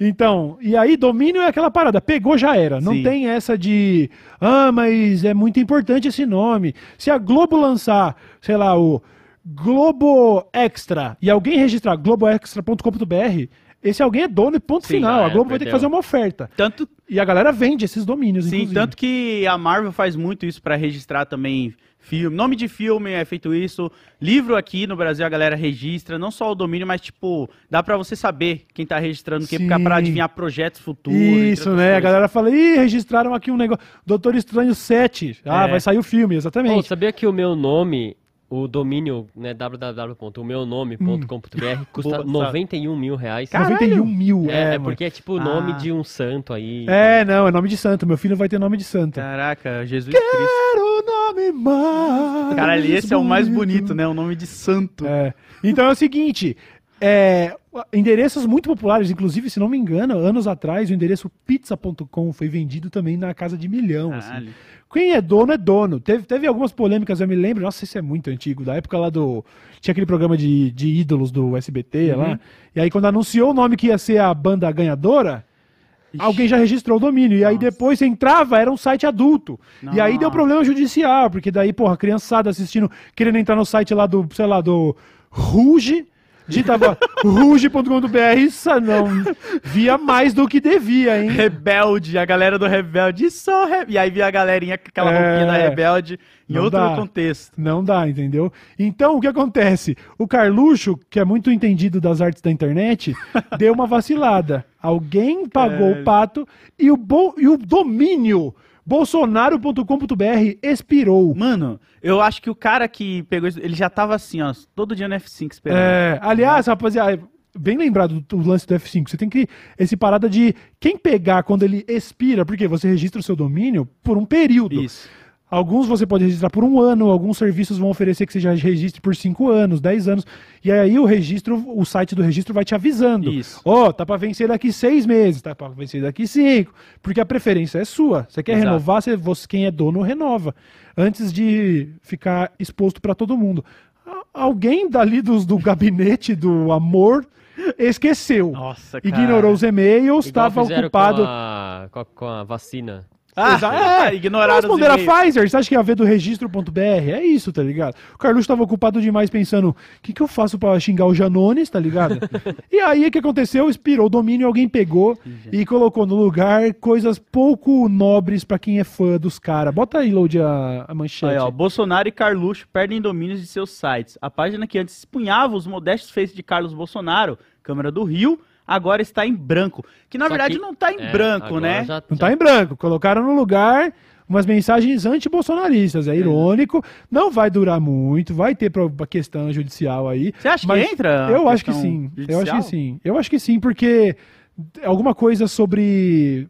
[SPEAKER 1] Então, e aí domínio é aquela parada, pegou já era. Não
[SPEAKER 2] Sim.
[SPEAKER 1] tem essa de, ah, mas é muito importante esse nome. Se a Globo lançar, sei lá, o Globo Extra e alguém registrar globoextra.com.br, esse alguém é dono e ponto
[SPEAKER 3] Sim,
[SPEAKER 1] final.
[SPEAKER 3] já
[SPEAKER 1] A
[SPEAKER 3] era,
[SPEAKER 1] Globo vai ter que fazer uma oferta.
[SPEAKER 2] Tanto,
[SPEAKER 1] E a galera vende esses domínios,
[SPEAKER 2] sim,
[SPEAKER 1] inclusive.
[SPEAKER 2] tanto que a Marvel faz muito isso pra registrar também filme. Nome de filme é feito isso. Livro aqui no Brasil a galera registra, não só o domínio, mas tipo, dá pra você saber quem tá registrando o que,
[SPEAKER 1] Sim.
[SPEAKER 2] pra pra adivinhar projetos futuros.
[SPEAKER 1] Isso, né? A
[SPEAKER 2] coisas.
[SPEAKER 1] galera fala, ih, registraram aqui um negócio. Doutor Estranho 7. Ah,
[SPEAKER 2] É.
[SPEAKER 1] vai sair o filme,
[SPEAKER 3] Pô,
[SPEAKER 1] exatamente.
[SPEAKER 3] sabia que o meu nome, o domínio, né, www.omeunome.com.br custa
[SPEAKER 2] Boa,
[SPEAKER 3] 91 mil reais.
[SPEAKER 2] Caralho!
[SPEAKER 1] 91 mil.
[SPEAKER 3] É, é
[SPEAKER 1] mano.
[SPEAKER 3] porque é tipo o nome
[SPEAKER 2] Ah.
[SPEAKER 3] de um santo aí.
[SPEAKER 1] É, não, é nome de santo. Meu filho vai ter nome de santo.
[SPEAKER 2] Caraca, Jesus Cristo.
[SPEAKER 1] Quero o nome mais.
[SPEAKER 2] Caralho, esse é o mais bonito, né? O nome de santo.
[SPEAKER 1] É. Então é o seguinte. É, endereços muito populares, inclusive, se não me engano, anos atrás, o endereço pizza.com foi vendido também na casa de milhão. assim. Quem é dono é dono. Teve, teve algumas polêmicas, eu me lembro. Nossa, isso é muito antigo. Da época lá do. Tinha aquele programa de, de ídolos do SBT
[SPEAKER 2] Uhum.
[SPEAKER 1] lá. E aí, quando anunciou o nome que ia ser a banda ganhadora. Alguém já registrou o domínio. E aí
[SPEAKER 2] Nossa.
[SPEAKER 1] depois você entrava, era um site adulto. E aí deu problema judicial, porque daí, porra, criançada assistindo, querendo entrar no site lá do, sei lá, do Ruge. Digitava ruge.com.br, isso não via mais do que devia, hein?
[SPEAKER 2] Rebelde, a galera do Rebelde, só re... E aí via a galerinha com aquela
[SPEAKER 1] É.
[SPEAKER 2] roupinha da Rebelde em
[SPEAKER 1] Não
[SPEAKER 2] outro
[SPEAKER 1] dá.
[SPEAKER 2] contexto.
[SPEAKER 1] Não dá, entendeu? Então, o que acontece? O Carluxo, que é muito entendido das artes da internet, deu uma vacilada. Alguém pagou
[SPEAKER 2] É.
[SPEAKER 1] o pato e o, bo- e o domínio bolsonaro.com.br expirou.
[SPEAKER 2] Mano, eu acho que o cara que pegou isso, ele já tava assim, ó, todo dia no F5 esperando.
[SPEAKER 1] É, aliás, rapaziada, bem lembrado do, do lance do F5. Você tem que. Esse parada de quem pegar quando ele expira, porque você registra o seu domínio por um período.
[SPEAKER 2] Isso.
[SPEAKER 1] Alguns você pode registrar por um ano, alguns serviços vão oferecer que você já registre por cinco anos, dez anos. E aí o registro, o site do registro vai te avisando.
[SPEAKER 2] Isso.
[SPEAKER 1] Ó, tá pra vencer daqui seis meses, tá pra vencer daqui cinco. Porque a preferência é sua. Você quer
[SPEAKER 2] Exato.
[SPEAKER 1] renovar, você, você- quem é dono renova. Antes de ficar exposto pra todo mundo. Alguém dali dos, do gabinete do amor esqueceu.
[SPEAKER 2] Nossa, cara.
[SPEAKER 1] Ignorou os e-mails, estava ocupado.
[SPEAKER 3] Com a, com a vacina.
[SPEAKER 2] Ah,
[SPEAKER 1] Exa-
[SPEAKER 2] é, ignoraram os
[SPEAKER 1] Responder a. Pfizer, você acha que ia ver do registro.br? É isso, tá ligado? O Carluxo estava ocupado demais pensando, o que, que eu faço pra xingar o Janones, tá ligado? e aí o que aconteceu? Expirou o domínio, alguém pegou e colocou no lugar coisas pouco nobres pra quem é fã dos caras. Bota aí, Load, a, a manchete.
[SPEAKER 2] Aí, ó, Bolsonaro e Carluxo perdem domínios de seus sites. A página que antes espunhava os modestos feitos de Carlos Bolsonaro, Câmara do Rio, agora está em branco. Que na
[SPEAKER 3] Só
[SPEAKER 2] verdade
[SPEAKER 3] que-
[SPEAKER 2] não está em
[SPEAKER 3] é,
[SPEAKER 2] branco, né?
[SPEAKER 3] já-
[SPEAKER 1] Não
[SPEAKER 3] já-
[SPEAKER 1] tá em branco. Colocaram no lugar umas mensagens anti-bolsonaristas. É irônico. Não vai durar muito. Vai ter uma questão judicial aí.
[SPEAKER 2] Você acha
[SPEAKER 1] Mas
[SPEAKER 2] que entra? a
[SPEAKER 1] Eu acho que sim. Eu
[SPEAKER 2] judicial?
[SPEAKER 1] acho que sim. Eu acho que sim, porque alguma coisa sobre.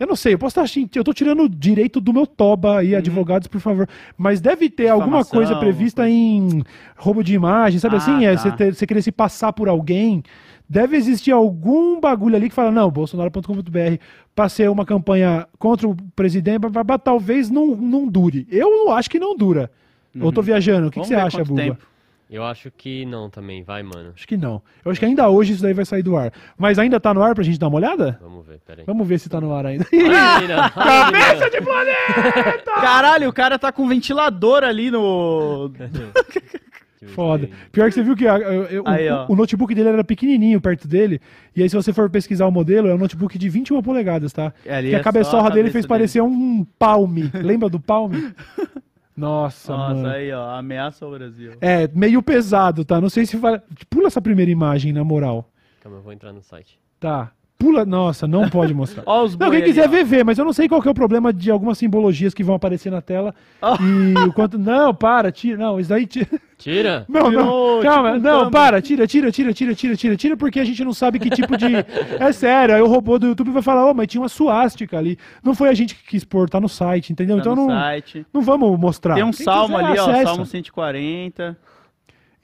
[SPEAKER 1] Eu não sei, eu posso estar. Eu tô tirando o direito do meu toba aí, advogados, por favor. Mas deve ter alguma
[SPEAKER 2] Uhum. Difamação,
[SPEAKER 1] coisa prevista
[SPEAKER 2] alguma
[SPEAKER 1] em roubo de imagem, sabe
[SPEAKER 2] Ah,
[SPEAKER 1] assim? É
[SPEAKER 2] tá.
[SPEAKER 1] você ter- você querer se passar por alguém. Deve existir algum bagulho ali que fala, não, bolsonaro.com.br para ser uma campanha contra o presidente, blá, blá, blá, talvez não, não dure. Eu acho que não dura. Eu tô viajando. O que, que
[SPEAKER 2] Uhum.
[SPEAKER 1] Você acha, Buba?
[SPEAKER 2] tempo.
[SPEAKER 3] Eu acho que não também, vai, mano.
[SPEAKER 1] Acho que não. Eu acho que ainda hoje isso daí vai sair do ar. Mas ainda tá no ar pra gente dar uma olhada?
[SPEAKER 3] Vamos ver, peraí.
[SPEAKER 1] Vamos ver se tá no ar ainda.
[SPEAKER 3] Cabeça
[SPEAKER 1] de planeta!
[SPEAKER 2] Caralho, o cara tá com um ventilador ali no.
[SPEAKER 1] Foda. Pior que você viu que a- eu- eu-
[SPEAKER 2] Aí,
[SPEAKER 1] o, o notebook dele era pequenininho perto dele. E aí, se você for pesquisar o modelo, é um notebook de 21 polegadas, tá?
[SPEAKER 2] É, ali
[SPEAKER 1] que
[SPEAKER 2] é
[SPEAKER 1] a
[SPEAKER 2] só a
[SPEAKER 1] cabeçorra dele fez
[SPEAKER 2] dele.
[SPEAKER 1] parecer um palme. Lembra do palme? Nossa,
[SPEAKER 2] Nossa,
[SPEAKER 1] mano.
[SPEAKER 2] aí, ó, ameaça ao Brasil.
[SPEAKER 1] É, meio pesado, tá? Não sei se vai. Pula essa primeira imagem, na moral.
[SPEAKER 3] Calma, eu vou entrar no site.
[SPEAKER 1] Tá. Pula. Nossa, não pode mostrar.
[SPEAKER 2] Ó os
[SPEAKER 1] Não, quem quiser
[SPEAKER 2] ali,
[SPEAKER 1] ver, vê, mas eu não sei qual que é o problema de algumas simbologias que vão aparecer na tela.
[SPEAKER 2] Ó.
[SPEAKER 1] E o quanto. Não, para, tira. Não, isso daí. Tira.
[SPEAKER 3] Tira!
[SPEAKER 1] Não, não. Calma,
[SPEAKER 2] tipo
[SPEAKER 1] não, para, tira, tira, tira, tira, tira, tira, tira, porque a gente não sabe que tipo de. É sério, aí o robô do YouTube vai falar, ô, mas tinha uma suástica ali. Não foi a gente que quis pôr, tá no site, entendeu?
[SPEAKER 2] Tá
[SPEAKER 1] então
[SPEAKER 2] no
[SPEAKER 1] não,
[SPEAKER 2] site.
[SPEAKER 1] não vamos mostrar.
[SPEAKER 2] Tem um
[SPEAKER 1] Quem
[SPEAKER 2] salmo
[SPEAKER 1] quiser,
[SPEAKER 2] ali, ó,
[SPEAKER 1] acessa.
[SPEAKER 2] Salmo 140.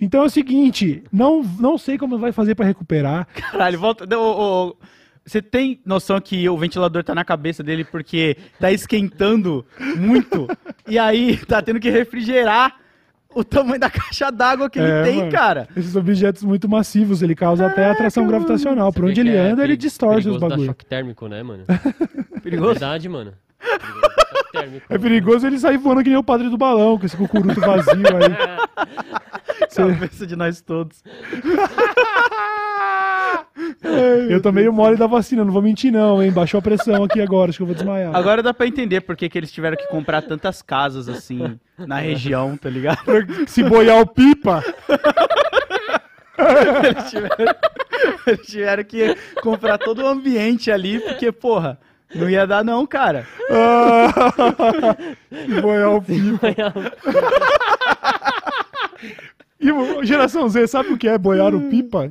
[SPEAKER 1] Então é o seguinte, não, não sei como vai fazer pra recuperar.
[SPEAKER 2] Caralho, volta. Ô, ô, Você tem noção que o ventilador tá na cabeça dele porque tá esquentando muito e aí tá tendo que refrigerar o tamanho da caixa d'água que ele
[SPEAKER 1] É,
[SPEAKER 2] tem,
[SPEAKER 1] mano.
[SPEAKER 2] cara.
[SPEAKER 1] Esses objetos muito massivos, ele causa até atração gravitacional. Por onde ele
[SPEAKER 3] é
[SPEAKER 1] anda, ele distorce os
[SPEAKER 3] perigoso dar
[SPEAKER 1] bagulho.
[SPEAKER 3] choque térmico, né, mano?
[SPEAKER 2] Perigoso.
[SPEAKER 3] Verdade, mano. Perigoso térmico.
[SPEAKER 1] É perigoso ele sair voando que nem o padre do balão, com esse cucuruto vazio aí.
[SPEAKER 2] Cabeça de nós todos.
[SPEAKER 1] Eu tomei o mole da vacina, não vou mentir não, hein? Baixou a pressão aqui agora, acho que eu vou desmaiar.
[SPEAKER 2] Agora dá pra entender por que, que eles tiveram que comprar tantas casas assim na região, tá ligado?
[SPEAKER 1] Se boiar o pipa,
[SPEAKER 2] Eles tiveram, eles tiveram que comprar todo o ambiente ali, porque, porra, não ia dar não, cara.
[SPEAKER 1] ah, se boiar o pipa. E geração Z, sabe o que é boiar o pipa?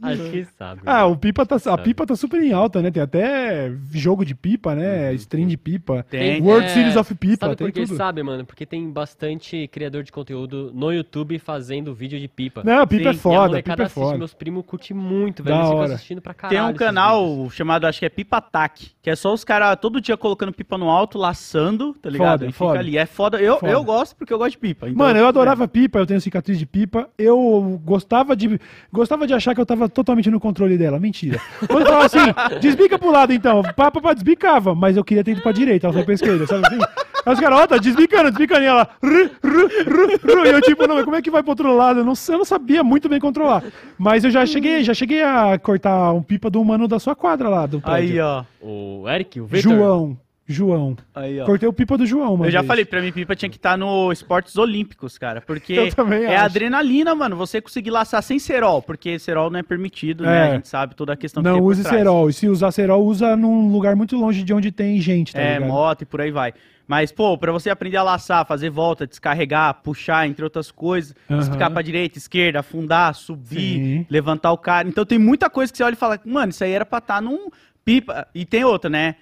[SPEAKER 3] Acho que sabe.
[SPEAKER 1] Ah, o pipa tá, a pipa tá super em alta, né? Tem até jogo de pipa, né? Stream de pipa.
[SPEAKER 2] Tem.
[SPEAKER 1] World
[SPEAKER 3] É,
[SPEAKER 1] Series of Pipa,
[SPEAKER 3] Sabe
[SPEAKER 1] tem
[SPEAKER 3] por que
[SPEAKER 1] tudo.
[SPEAKER 3] sabe, mano? Porque tem bastante criador de conteúdo no YouTube fazendo vídeo de pipa.
[SPEAKER 1] Não, pipa
[SPEAKER 2] Sim,
[SPEAKER 1] é
[SPEAKER 2] a
[SPEAKER 3] E a
[SPEAKER 1] foda, pipa é foda.
[SPEAKER 3] meus primos curtem muito, velho.
[SPEAKER 1] Da
[SPEAKER 3] Eles ficam
[SPEAKER 1] hora.
[SPEAKER 3] assistindo pra caralho.
[SPEAKER 2] Tem um canal
[SPEAKER 3] vídeos.
[SPEAKER 2] chamado, acho que é Pipa Ataque, que é só os caras todo dia colocando pipa no alto, laçando, tá ligado?
[SPEAKER 1] Foda,
[SPEAKER 2] e
[SPEAKER 1] foda.
[SPEAKER 2] fica ali. É foda. Eu,
[SPEAKER 1] Foda.
[SPEAKER 2] eu gosto porque eu gosto de pipa. então
[SPEAKER 1] Mano, eu adorava pipa, eu tenho cicatriz de pipa. Eu gostava de gostava de achar que eu tava totalmente no controle dela. Mentira. Quando eu falava assim, desbica pro lado então. Pá, pá, pá, desbicava, mas eu queria ter ido pra direita, ela foi pra esquerda, sabe assim? Aí os caras, ó, tá desbicando, desbicando. E ela, ru, ru, ru, ru. E eu tipo, não, mas como é que vai pro outro lado? Eu não, eu não sabia muito bem controlar. Mas eu já cheguei, já cheguei a cortar um pipa do humano da sua quadra lá, do
[SPEAKER 2] bem. Aí,
[SPEAKER 1] prédio.
[SPEAKER 2] ó.
[SPEAKER 3] O Eric, o Vitor.
[SPEAKER 1] João, João.
[SPEAKER 2] Aí, ó.
[SPEAKER 1] Cortei o pipa do João, mano.
[SPEAKER 2] Eu já falei, pra mim, pipa tinha que estar no esportes olímpicos, cara. Porque
[SPEAKER 1] Eu também
[SPEAKER 2] é
[SPEAKER 1] acho.
[SPEAKER 2] adrenalina, mano. Você conseguir laçar sem cerol, porque cerol não é permitido, né?
[SPEAKER 1] É.
[SPEAKER 2] A gente sabe toda a questão que
[SPEAKER 1] Não
[SPEAKER 2] tem por
[SPEAKER 1] use
[SPEAKER 2] trás.
[SPEAKER 1] cerol. E se usar cerol, usa num lugar muito longe de onde tem gente, tá
[SPEAKER 2] É,
[SPEAKER 1] ligado?
[SPEAKER 2] moto e por aí vai. Mas, pô, pra você aprender a laçar, fazer volta, descarregar, puxar, entre outras coisas,
[SPEAKER 1] Aham.
[SPEAKER 2] ficar pra direita, esquerda, afundar, subir,
[SPEAKER 1] Sim.
[SPEAKER 2] levantar o cara. Então tem muita coisa que você olha e fala, mano, isso aí era pra estar num pipa. E tem outra, né?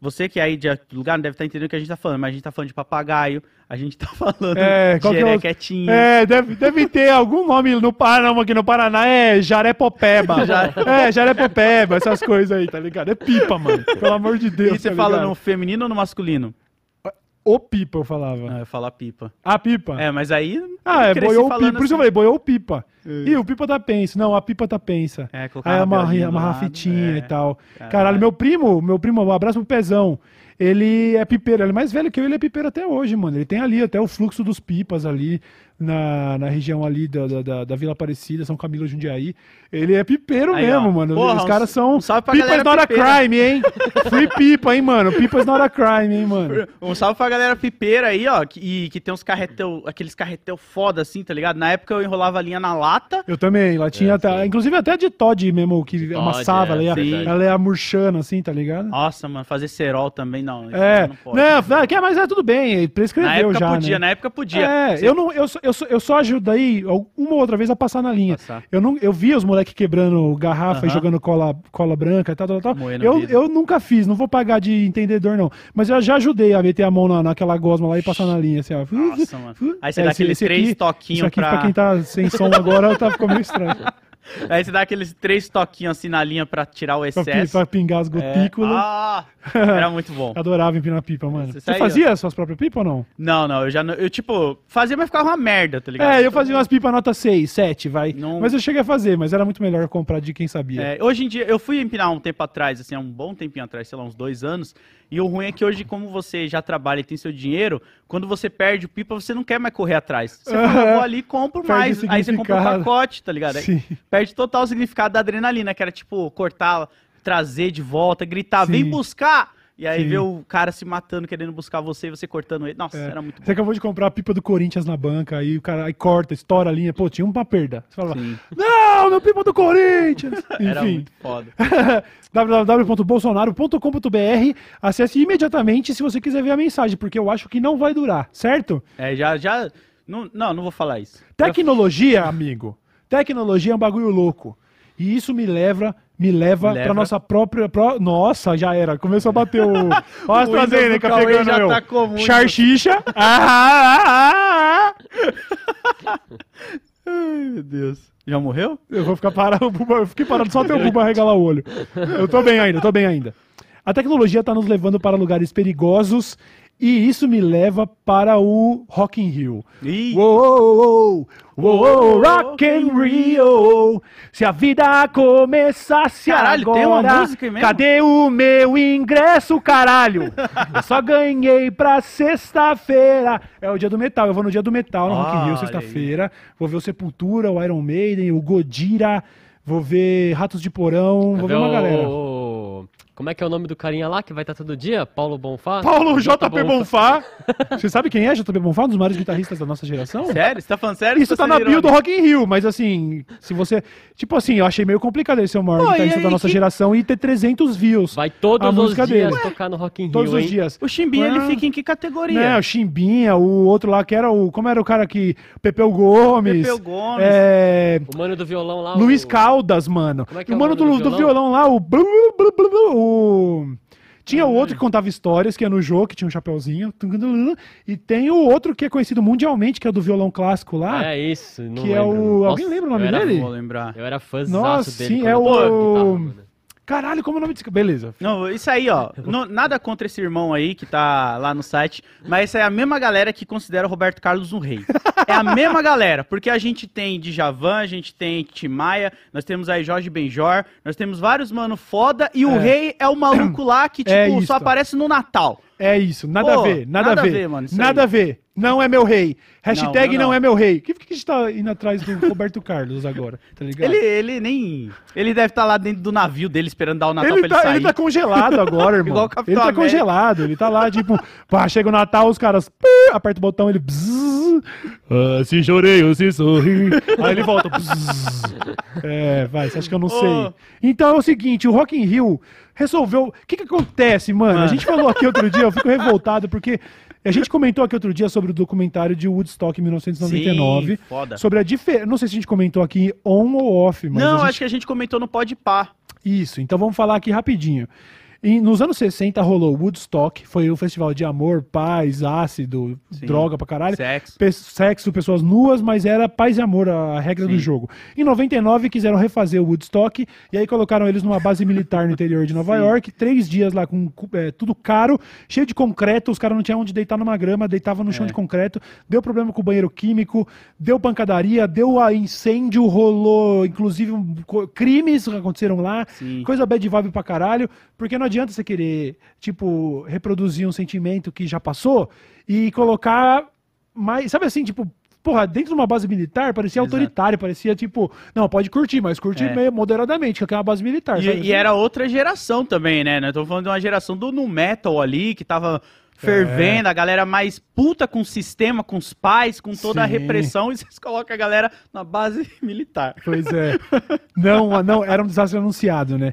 [SPEAKER 2] Você que é aí de lugar não deve estar entendendo o que a gente tá falando, mas a gente tá falando de papagaio, a gente tá falando
[SPEAKER 1] É,
[SPEAKER 2] de
[SPEAKER 1] é
[SPEAKER 2] jerequetinho.
[SPEAKER 1] É, deve, deve ter algum nome no Paraná, aqui no Paraná, é Jarepopeba.
[SPEAKER 2] Já-
[SPEAKER 1] É, Jarepopeba, essas coisas aí, tá ligado? É pipa, mano. Pelo amor de Deus.
[SPEAKER 2] E você
[SPEAKER 1] tá
[SPEAKER 2] fala no feminino ou no masculino?
[SPEAKER 1] O pipa, eu falava.
[SPEAKER 2] Ah, eu falo pipa.
[SPEAKER 1] A pipa.
[SPEAKER 2] É, mas aí.
[SPEAKER 1] ah, é, boiou o pipa. Por isso eu
[SPEAKER 2] assim.
[SPEAKER 1] falei, boiou o pipa. Ih, o pipa tá pensa. Não, a pipa tá pensa.
[SPEAKER 2] É, colocar
[SPEAKER 1] Aí
[SPEAKER 2] uma
[SPEAKER 1] amarra, amarra
[SPEAKER 2] lado,
[SPEAKER 1] fitinha
[SPEAKER 2] é.
[SPEAKER 1] e tal.
[SPEAKER 2] Caralho.
[SPEAKER 1] Caralho, meu primo, meu primo, um abraço pro Pezão. Ele é pipeiro, ele é mais velho que eu, ele é pipeiro até hoje, mano. Ele tem ali até o fluxo dos pipas ali na, na região ali da, da, da- Vila Aparecida, São Camilo Jundiaí. Ele é pipeiro
[SPEAKER 2] Aí,
[SPEAKER 1] mesmo,
[SPEAKER 2] ó.
[SPEAKER 1] mano.
[SPEAKER 2] Porra,
[SPEAKER 1] Os caras são.
[SPEAKER 2] um salve pra
[SPEAKER 1] Pipas
[SPEAKER 2] galera
[SPEAKER 1] not a crime, hein? Free pipa, hein, mano? Pipas not a crime, hein, mano?
[SPEAKER 2] Um salve pra galera pipeira aí, ó, que, e que tem uns carretel, aqueles carretel foda assim, tá ligado? Na época eu enrolava a linha na lata.
[SPEAKER 1] Eu também, lá tinha
[SPEAKER 3] É,
[SPEAKER 1] até,
[SPEAKER 3] sim.
[SPEAKER 1] inclusive até de Todd mesmo, que
[SPEAKER 3] Todd,
[SPEAKER 1] amassava,
[SPEAKER 3] é,
[SPEAKER 1] ela, ia,
[SPEAKER 3] verdade.
[SPEAKER 1] ela ia murchando assim, tá ligado?
[SPEAKER 2] Nossa, mano, fazer cerol também não.
[SPEAKER 1] É,
[SPEAKER 2] não pode.
[SPEAKER 1] não, não, que- mas é tudo bem, prescreveu
[SPEAKER 2] na época
[SPEAKER 1] já,
[SPEAKER 2] podia,
[SPEAKER 1] né?
[SPEAKER 2] na época podia.
[SPEAKER 1] É,
[SPEAKER 2] Você-
[SPEAKER 1] eu, não, eu, eu, só- eu só ajudei uma ou outra vez a passar na linha.
[SPEAKER 2] Passar.
[SPEAKER 1] Eu, não, eu via os moleques quebrando garrafa e
[SPEAKER 2] Aham.
[SPEAKER 1] jogando cola, cola branca e tal, tal, tal.
[SPEAKER 2] Moendo
[SPEAKER 1] Eu, eu nunca fiz, não vou pagar de entendedor, não. Mas eu já ajudei a meter a mão na, naquela gosma lá e passar na linha, assim, ó.
[SPEAKER 2] Nossa, mano. Aí você
[SPEAKER 1] É,
[SPEAKER 2] dá aqueles três
[SPEAKER 1] aqui-
[SPEAKER 2] toquinhos
[SPEAKER 1] Isso aqui, pra...
[SPEAKER 2] pra...
[SPEAKER 1] quem tá sem som agora, tá ficando meio estranho.
[SPEAKER 2] Aí você dá aqueles três toquinhos assim na linha pra tirar o
[SPEAKER 1] pra,
[SPEAKER 2] excesso.
[SPEAKER 1] pra pingar as
[SPEAKER 2] É.
[SPEAKER 1] gotículas.
[SPEAKER 2] Ah, era muito bom.
[SPEAKER 1] Adorava empinar pipa, mano. Você
[SPEAKER 2] aí,
[SPEAKER 1] fazia as suas próprias pipas ou não?
[SPEAKER 2] Não, não, eu já. Eu, tipo, fazia, mas ficava uma merda, tá ligado?
[SPEAKER 1] É, eu fazia umas pipas nota 6, 7, vai.
[SPEAKER 2] Não-
[SPEAKER 1] Mas eu cheguei a fazer, mas era muito melhor comprar de quem sabia.
[SPEAKER 2] É, hoje em dia, eu fui empinar um tempo atrás, assim, há um bom tempinho atrás, sei lá, uns dois anos. E o ruim é que hoje, como você já trabalha e tem seu dinheiro, quando você perde o pipa, você não quer mais correr atrás. Você fala, vou ali compro mais. Aí você compra o
[SPEAKER 1] significado.
[SPEAKER 2] pacote, tá ligado? Perde total o significado da adrenalina, que era tipo cortar, trazer de volta, gritar, vem
[SPEAKER 1] Sim.
[SPEAKER 2] buscar! E aí
[SPEAKER 1] Sim.
[SPEAKER 2] ver o cara se matando, querendo buscar você e você cortando ele. Nossa,
[SPEAKER 1] É.
[SPEAKER 2] era muito
[SPEAKER 1] Você
[SPEAKER 2] bom.
[SPEAKER 1] acabou de comprar a pipa do Corinthians na banca, aí o cara aí corta, estoura a linha. Pô, tinha uma perda. Você fala,
[SPEAKER 2] Sim.
[SPEAKER 1] não, meu pipa do Corinthians!
[SPEAKER 2] Era
[SPEAKER 1] Enfim,
[SPEAKER 2] muito foda.
[SPEAKER 1] www.bolsonaro.com.br acesse imediatamente se você quiser ver a mensagem, porque eu acho que não vai durar, certo?
[SPEAKER 2] É, já, já. Não, não, não vou falar isso.
[SPEAKER 1] Tecnologia, amigo. Tecnologia é um bagulho louco. E isso me leva, me leva,
[SPEAKER 2] Leva.
[SPEAKER 1] pra nossa própria. Pro... Nossa, já era. Começou a bater o. Olha a
[SPEAKER 2] O
[SPEAKER 1] AstraZeneca pegando
[SPEAKER 2] já
[SPEAKER 1] eu.
[SPEAKER 2] tá comum,
[SPEAKER 1] Charchicha. Ah, ah, ah, ah.
[SPEAKER 2] Meu Deus. Já morreu?
[SPEAKER 1] Eu vou ficar parado, eu fiquei parado só até o Buba regalar o olho. Eu tô bem ainda, tô bem ainda. A tecnologia tá nos levando para lugares perigosos e isso me leva para o Rock in Rio. Uou, uou, uou, Rock in Rio. Se a vida começasse
[SPEAKER 2] Caralho,
[SPEAKER 1] agora,
[SPEAKER 2] tem uma música mesmo?
[SPEAKER 1] cadê o meu ingresso, caralho? Eu só ganhei pra sexta-feira. É o dia do metal, eu vou no dia do metal no Rock in Rio, sexta-feira. Vou ver o Sepultura, o Iron Maiden, o Godira, vou ver Ratos de Porão, vou ver uma galera.
[SPEAKER 3] Como é que é o nome do carinha lá que vai estar todo dia? Paulo Bonfá?
[SPEAKER 1] Paulo. JP Bonfá. Você sabe quem é JP Bonfá? Um dos maiores guitarristas da nossa geração?
[SPEAKER 2] Sério? Você tá falando sério?
[SPEAKER 1] Isso tá na bio do? Rock in Rio, mas assim, se você... Tipo assim, eu achei meio complicado ele ser o maior
[SPEAKER 2] Pô,
[SPEAKER 1] guitarrista
[SPEAKER 2] aí,
[SPEAKER 1] da nossa
[SPEAKER 2] que-
[SPEAKER 1] geração e ter 300 views.
[SPEAKER 3] Vai todos
[SPEAKER 1] A
[SPEAKER 3] os dias
[SPEAKER 1] dele.
[SPEAKER 3] tocar no Rock in Rio,
[SPEAKER 1] Todos os
[SPEAKER 3] hein?
[SPEAKER 1] dias.
[SPEAKER 2] O Chimbinha, ele
[SPEAKER 1] Ah.
[SPEAKER 2] fica em que categoria?
[SPEAKER 1] Né, o Chimbinha, o outro lá que era o... Como era o cara que... Pepeu Gomes.
[SPEAKER 2] Pepeu Gomes.
[SPEAKER 1] É...
[SPEAKER 3] O mano do violão lá.
[SPEAKER 1] Luiz
[SPEAKER 3] o...
[SPEAKER 1] Caldas, mano.
[SPEAKER 3] Como é que é
[SPEAKER 1] o
[SPEAKER 3] o
[SPEAKER 1] mano do,
[SPEAKER 3] do
[SPEAKER 1] do violão?
[SPEAKER 3] violão?
[SPEAKER 1] lá, o... o... Tinha o outro que contava histórias, que é no jogo, que tinha um chapeuzinho. E tem o outro que é conhecido mundialmente, que é do violão clássico lá.
[SPEAKER 3] É isso, não
[SPEAKER 1] Que é
[SPEAKER 3] lembro.
[SPEAKER 1] o-
[SPEAKER 3] Nossa,
[SPEAKER 1] alguém lembra o nome
[SPEAKER 3] eu era-
[SPEAKER 1] dele?
[SPEAKER 2] Vou lembrar.
[SPEAKER 3] Eu era
[SPEAKER 1] Nossa,
[SPEAKER 3] dele.
[SPEAKER 1] sim,
[SPEAKER 3] quando
[SPEAKER 1] é o-
[SPEAKER 3] guitarra, mano.
[SPEAKER 1] Caralho, como é o nome desse... Beleza.
[SPEAKER 2] Não, isso aí, ó. não- nada contra esse irmão aí que tá lá no site, mas essa é a mesma galera que considera o Roberto Carlos um rei. É a mesma galera, porque a gente tem Djavan, a gente tem Timaya, nós temos aí Jorge Benjor, nós temos vários mano foda e o
[SPEAKER 1] É.
[SPEAKER 2] rei é o maluco lá que, tipo,
[SPEAKER 1] É
[SPEAKER 2] só aparece no Natal.
[SPEAKER 1] É isso, nada
[SPEAKER 2] Pô,
[SPEAKER 1] a ver, nada,
[SPEAKER 2] nada
[SPEAKER 1] a ver.
[SPEAKER 2] ver, mano,
[SPEAKER 1] nada
[SPEAKER 2] aí.
[SPEAKER 1] a ver. Não é meu rei. Hashtag não,
[SPEAKER 2] não, não.
[SPEAKER 1] é meu rei. Por que, que a gente tá indo atrás do Roberto Carlos agora? Tá ligado?
[SPEAKER 2] Ele, ele nem. Ele deve estar lá dentro do navio dele esperando dar o Natal
[SPEAKER 1] Ele
[SPEAKER 2] pra ele
[SPEAKER 1] tá,
[SPEAKER 2] sair.
[SPEAKER 1] ele tá congelado agora, irmão.
[SPEAKER 2] Igual o Capitão
[SPEAKER 1] ele tá
[SPEAKER 2] América.
[SPEAKER 1] congelado, ele tá lá, tipo, pá, chega o Natal, os caras aperta o botão, ele bzzz, ah, se chorei ou se sorri. Aí ele volta. É, vai, você acha que eu não
[SPEAKER 2] Ô.
[SPEAKER 1] sei? Então é o seguinte, o Rock in Rio resolveu. O que que acontece, mano? A
[SPEAKER 2] Mano.
[SPEAKER 1] gente falou aqui outro dia, eu fico revoltado, porque a gente comentou aqui outro dia sobre o documentário de Woodstock em 1999.
[SPEAKER 2] Sim, foda.
[SPEAKER 1] Sobre a diferença. Não sei se a gente comentou aqui on ou off, mas.
[SPEAKER 2] Não,
[SPEAKER 1] gente-
[SPEAKER 2] acho que a gente comentou no Pode Pá.
[SPEAKER 1] isso, então vamos falar aqui rapidinho. Em- nos anos 60 rolou Woodstock, foi um festival de amor, paz, ácido,
[SPEAKER 2] Sim.
[SPEAKER 1] droga pra caralho.
[SPEAKER 2] Sexo.
[SPEAKER 1] Pe- sexo, pessoas nuas, mas era paz e amor a regra
[SPEAKER 2] Sim.
[SPEAKER 1] do jogo. Em 99 quiseram refazer o Woodstock e aí colocaram eles numa base militar no interior de Nova
[SPEAKER 2] Sim.
[SPEAKER 1] York, três dias lá com é, tudo caro, cheio de concreto, os caras não tinham onde deitar numa grama, deitavam no chão
[SPEAKER 2] É.
[SPEAKER 1] de concreto, deu problema com o banheiro químico, deu pancadaria, deu a incêndio, rolou inclusive um crimes aconteceram lá, coisa bad vibe pra caralho, porque não adianta você querer, tipo, reproduzir um sentimento que já passou e colocar mais, sabe assim, tipo, porra, dentro de uma base militar parecia
[SPEAKER 2] Exato.
[SPEAKER 1] autoritário, parecia tipo, não, pode curtir, mas curtir
[SPEAKER 2] É.
[SPEAKER 1] meio moderadamente, que é uma base militar.
[SPEAKER 2] E, e
[SPEAKER 1] assim?
[SPEAKER 2] era outra geração também, né? Nós estamos falando de uma geração do nu metal ali, que tava fervendo, a galera mais puta com o sistema, com os pais, com toda a
[SPEAKER 1] Sim.
[SPEAKER 2] repressão, e vocês colocam a galera na base militar.
[SPEAKER 1] Pois é. Não, não, era um desastre anunciado, né?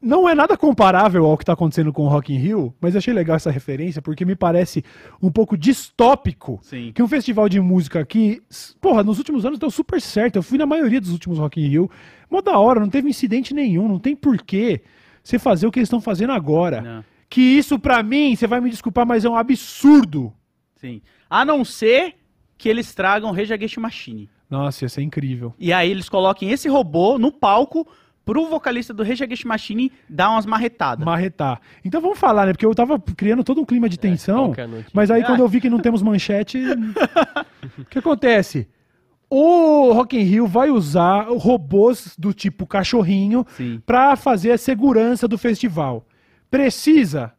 [SPEAKER 1] Não é nada comparável ao que tá acontecendo com o Rock in Rio, mas achei legal essa referência porque me parece um pouco distópico
[SPEAKER 2] Sim.
[SPEAKER 1] que um festival de música aqui, s- porra, nos últimos anos deu super certo. Eu fui na maioria dos últimos Rock in Rio. Mó da hora, não teve incidente nenhum, não tem porquê você fazer o que eles estão fazendo agora.
[SPEAKER 2] Não.
[SPEAKER 1] Que isso, pra mim, você vai me desculpar, mas é um absurdo.
[SPEAKER 2] Sim. A não ser que eles tragam Rage Against Machine.
[SPEAKER 1] Nossa, ia ser incrível.
[SPEAKER 2] E aí eles coloquem esse robô no palco pro vocalista do Rage Against Machine dar umas marretadas.
[SPEAKER 1] Marretar. Então vamos falar, né? Porque eu tava criando todo um clima de tensão.
[SPEAKER 3] qualquer noite.
[SPEAKER 1] Mas aí quando eu vi que não temos manchete, o que acontece? O Rock in Rio vai usar robôs do tipo cachorrinho pra fazer a segurança do festival. Precisa?